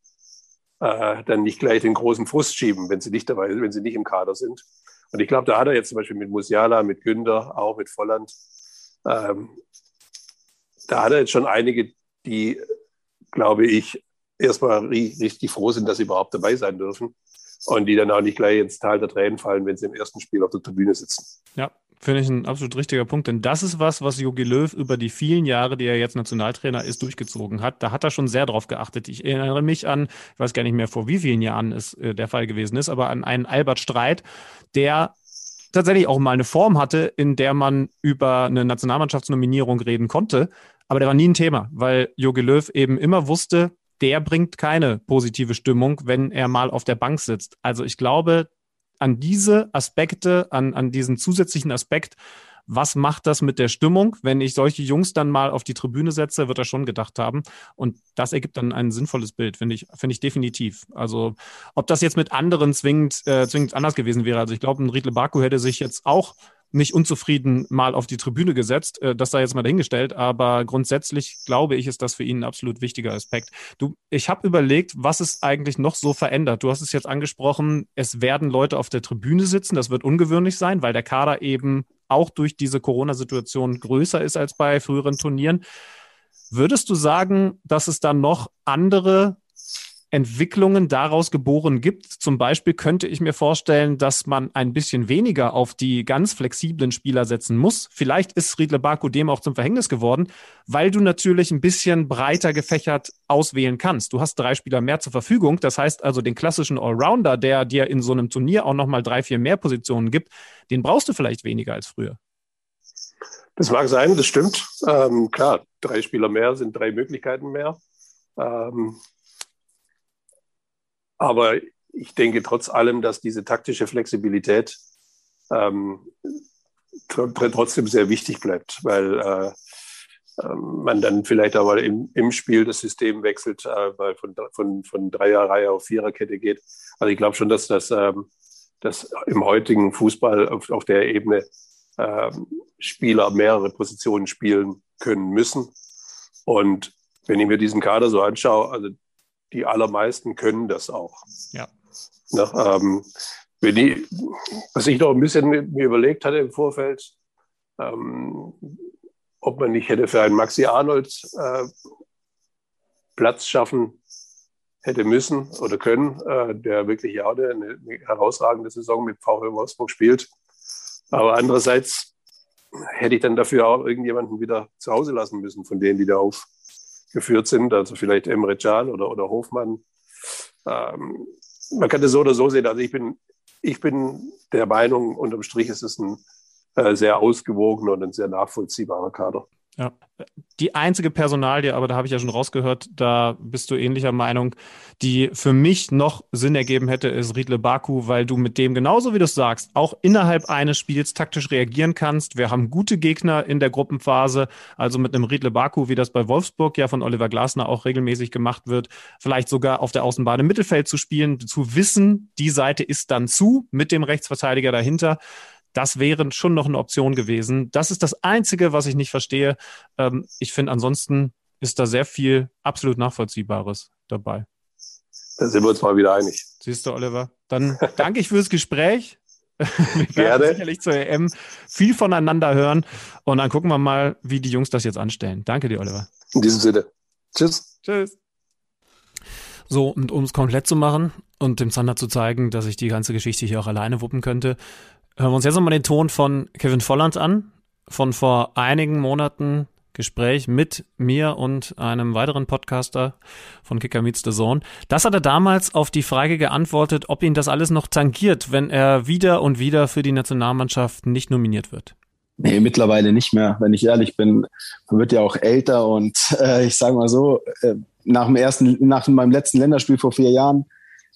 äh, dann nicht gleich den großen Frust schieben, wenn sie nicht dabei, wenn sie nicht im Kader sind. Und ich glaube, da hat er jetzt zum Beispiel mit Musiala, mit Günther, auch mit Volland, ähm, da hat er jetzt schon einige, die, glaube ich, erstmal richtig froh sind, dass sie überhaupt dabei sein dürfen und die dann auch nicht gleich ins Tal der Tränen fallen, wenn sie im ersten Spiel auf der Tribüne sitzen. Ja, finde ich ein absolut richtiger Punkt, denn das ist was, was Jogi Löw über die vielen Jahre, die er jetzt Nationaltrainer ist, durchgezogen hat. Da hat er schon sehr drauf geachtet. Ich erinnere mich an, ich weiß gar nicht mehr vor wie vielen Jahren es äh, der Fall gewesen ist, aber an einen Albert Streit, der tatsächlich auch mal eine Form hatte, in der man über eine Nationalmannschaftsnominierung reden konnte. Aber der war nie ein Thema, weil Jogi Löw eben immer wusste, der bringt keine positive Stimmung, wenn er mal auf der Bank sitzt. Also ich glaube, an diese Aspekte, an, an diesen zusätzlichen Aspekt was macht das mit der Stimmung? Wenn ich solche Jungs dann mal auf die Tribüne setze, wird er schon gedacht haben. Und das ergibt dann ein sinnvolles Bild, finde ich, finde ich definitiv. Also, ob das jetzt mit anderen zwingend, äh, zwingend anders gewesen wäre. Also, ich glaube, ein Riedle Baku hätte sich jetzt auch nicht unzufrieden mal auf die Tribüne gesetzt. Äh, das sei jetzt mal dahingestellt, aber grundsätzlich glaube ich, ist das für ihn ein absolut wichtiger Aspekt. Du, ich habe überlegt, was es eigentlich noch so verändert. Du hast es jetzt angesprochen, es werden Leute auf der Tribüne sitzen. Das wird ungewöhnlich sein, weil der Kader eben auch durch diese Corona-Situation größer ist als bei früheren Turnieren. Würdest du sagen, dass es dann noch andere Entwicklungen daraus geboren gibt. Zum Beispiel könnte ich mir vorstellen, dass man ein bisschen weniger auf die ganz flexiblen Spieler setzen muss. Vielleicht ist Riedle Baku dem auch zum Verhängnis geworden, weil du natürlich ein bisschen breiter gefächert auswählen kannst. Du hast drei Spieler mehr zur Verfügung. Das heißt also den klassischen Allrounder, der dir in so einem Turnier auch nochmal drei, vier mehr Positionen gibt, den brauchst du vielleicht weniger als früher. Das mag sein, das stimmt. Ähm, klar, drei Spieler mehr sind drei Möglichkeiten mehr. Ähm, aber ich denke trotz allem, dass diese taktische Flexibilität ähm, trotzdem sehr wichtig bleibt, weil äh, ähm, man dann vielleicht aber im, im Spiel das System wechselt, äh, weil von, von, von Dreierreihe auf Viererkette geht. Also ich glaube schon, dass das, ähm, dass im heutigen Fußball auf, auf der Ebene äh, Spieler mehrere Positionen spielen können müssen. Und wenn ich mir diesen Kader so anschaue, also die allermeisten können das auch. Ja. Ne, ähm, wenn ich, was ich noch ein bisschen mir überlegt hatte im Vorfeld, ähm, ob man nicht hätte für einen Maxi Arnold äh, Platz schaffen hätte müssen oder können, äh, der wirklich ja eine, eine herausragende Saison mit VfL Wolfsburg spielt. Aber andererseits hätte ich dann dafür auch irgendjemanden wieder zu Hause lassen müssen, von denen, die da aufgeführt sind. Also vielleicht Emre Can oder, oder Hofmann. Ähm, man kann das so oder so sehen. Also ich bin, ich bin der Meinung, unterm Strich ist es ein äh, sehr ausgewogener und ein sehr nachvollziehbarer Kader. Ja. Die einzige Personalie, aber da habe ich ja schon rausgehört, da bist du ähnlicher Meinung, die für mich noch Sinn ergeben hätte, ist Riedle Baku, weil du mit dem genauso wie du es sagst, auch innerhalb eines Spiels taktisch reagieren kannst. Wir haben gute Gegner in der Gruppenphase, also mit einem Riedle Baku, wie das bei Wolfsburg ja von Oliver Glasner auch regelmäßig gemacht wird, vielleicht sogar auf der Außenbahn im Mittelfeld zu spielen, zu wissen, die Seite ist dann zu mit dem Rechtsverteidiger dahinter. Das wäre schon noch eine Option gewesen. Das ist das Einzige, was ich nicht verstehe. Ähm, ich finde, ansonsten ist da sehr viel absolut Nachvollziehbares dabei. Da sind wir uns mal wieder einig. Siehst du, Oliver? Dann danke ich fürs Gespräch. Wir werden Gerne. sicherlich zur EM viel voneinander hören und dann gucken wir mal, wie die Jungs das jetzt anstellen. Danke dir, Oliver. In diesem Sinne. Tschüss. Tschüss. So, und um es komplett zu machen und dem Zander zu zeigen, dass ich die ganze Geschichte hier auch alleine wuppen könnte, Hören wir uns jetzt nochmal den Ton von Kevin Volland an, von vor einigen Monaten Gespräch mit mir und einem weiteren Podcaster von Kicker Meets the Zone. Das hat er damals auf die Frage geantwortet, ob ihn das alles noch tangiert, wenn er wieder und wieder für die Nationalmannschaft nicht nominiert wird. Nee, mittlerweile nicht mehr, wenn ich ehrlich bin. Man wird ja auch älter und äh, ich sage mal so, äh, nach dem ersten, nach meinem letzten Länderspiel vor vier Jahren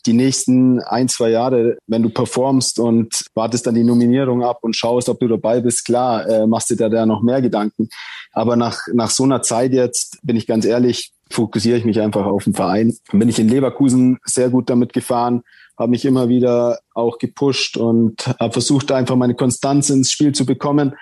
die nächsten ein, zwei Jahre, wenn du performst und wartest dann die Nominierung ab und schaust, ob du dabei bist, klar, äh, machst du dir da noch mehr Gedanken. Aber nach, nach so einer Zeit jetzt, bin ich ganz ehrlich, fokussiere ich mich einfach auf den Verein. Bin ich in Leverkusen sehr gut damit gefahren, habe mich immer wieder auch gepusht und habe versucht, einfach meine Konstanz ins Spiel zu bekommen.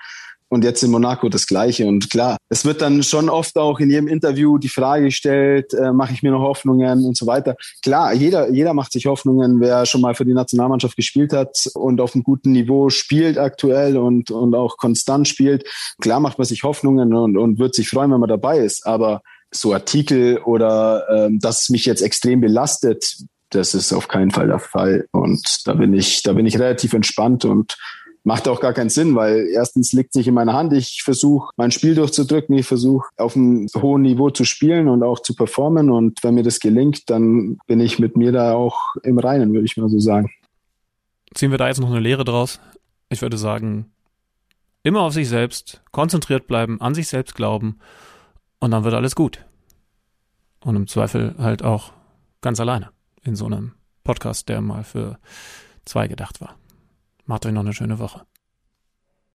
Und jetzt in Monaco das Gleiche. Und klar, es wird dann schon oft auch in jedem Interview die Frage gestellt, äh, mache ich mir noch Hoffnungen und so weiter. Klar, jeder, jeder macht sich Hoffnungen, wer schon mal für die Nationalmannschaft gespielt hat und auf einem guten Niveau spielt aktuell und, und auch konstant spielt. Klar macht man sich Hoffnungen und, und wird sich freuen, wenn man dabei ist. Aber so Artikel oder ähm, dass mich jetzt extrem belastet, das ist auf keinen Fall der Fall. Und da bin ich, da bin ich relativ entspannt und macht auch gar keinen Sinn, weil erstens liegt es nicht in meiner Hand. Ich versuche, mein Spiel durchzudrücken. Ich versuche, auf einem hohen Niveau zu spielen und auch zu performen. Und wenn mir das gelingt, dann bin ich mit mir da auch im Reinen, würde ich mal so sagen. Ziehen wir da jetzt noch eine Lehre draus? Ich würde sagen, immer auf sich selbst, konzentriert bleiben, an sich selbst glauben und dann wird alles gut. Und im Zweifel halt auch ganz alleine in so einem Podcast, der mal für zwei gedacht war. Macht euch noch eine schöne Woche.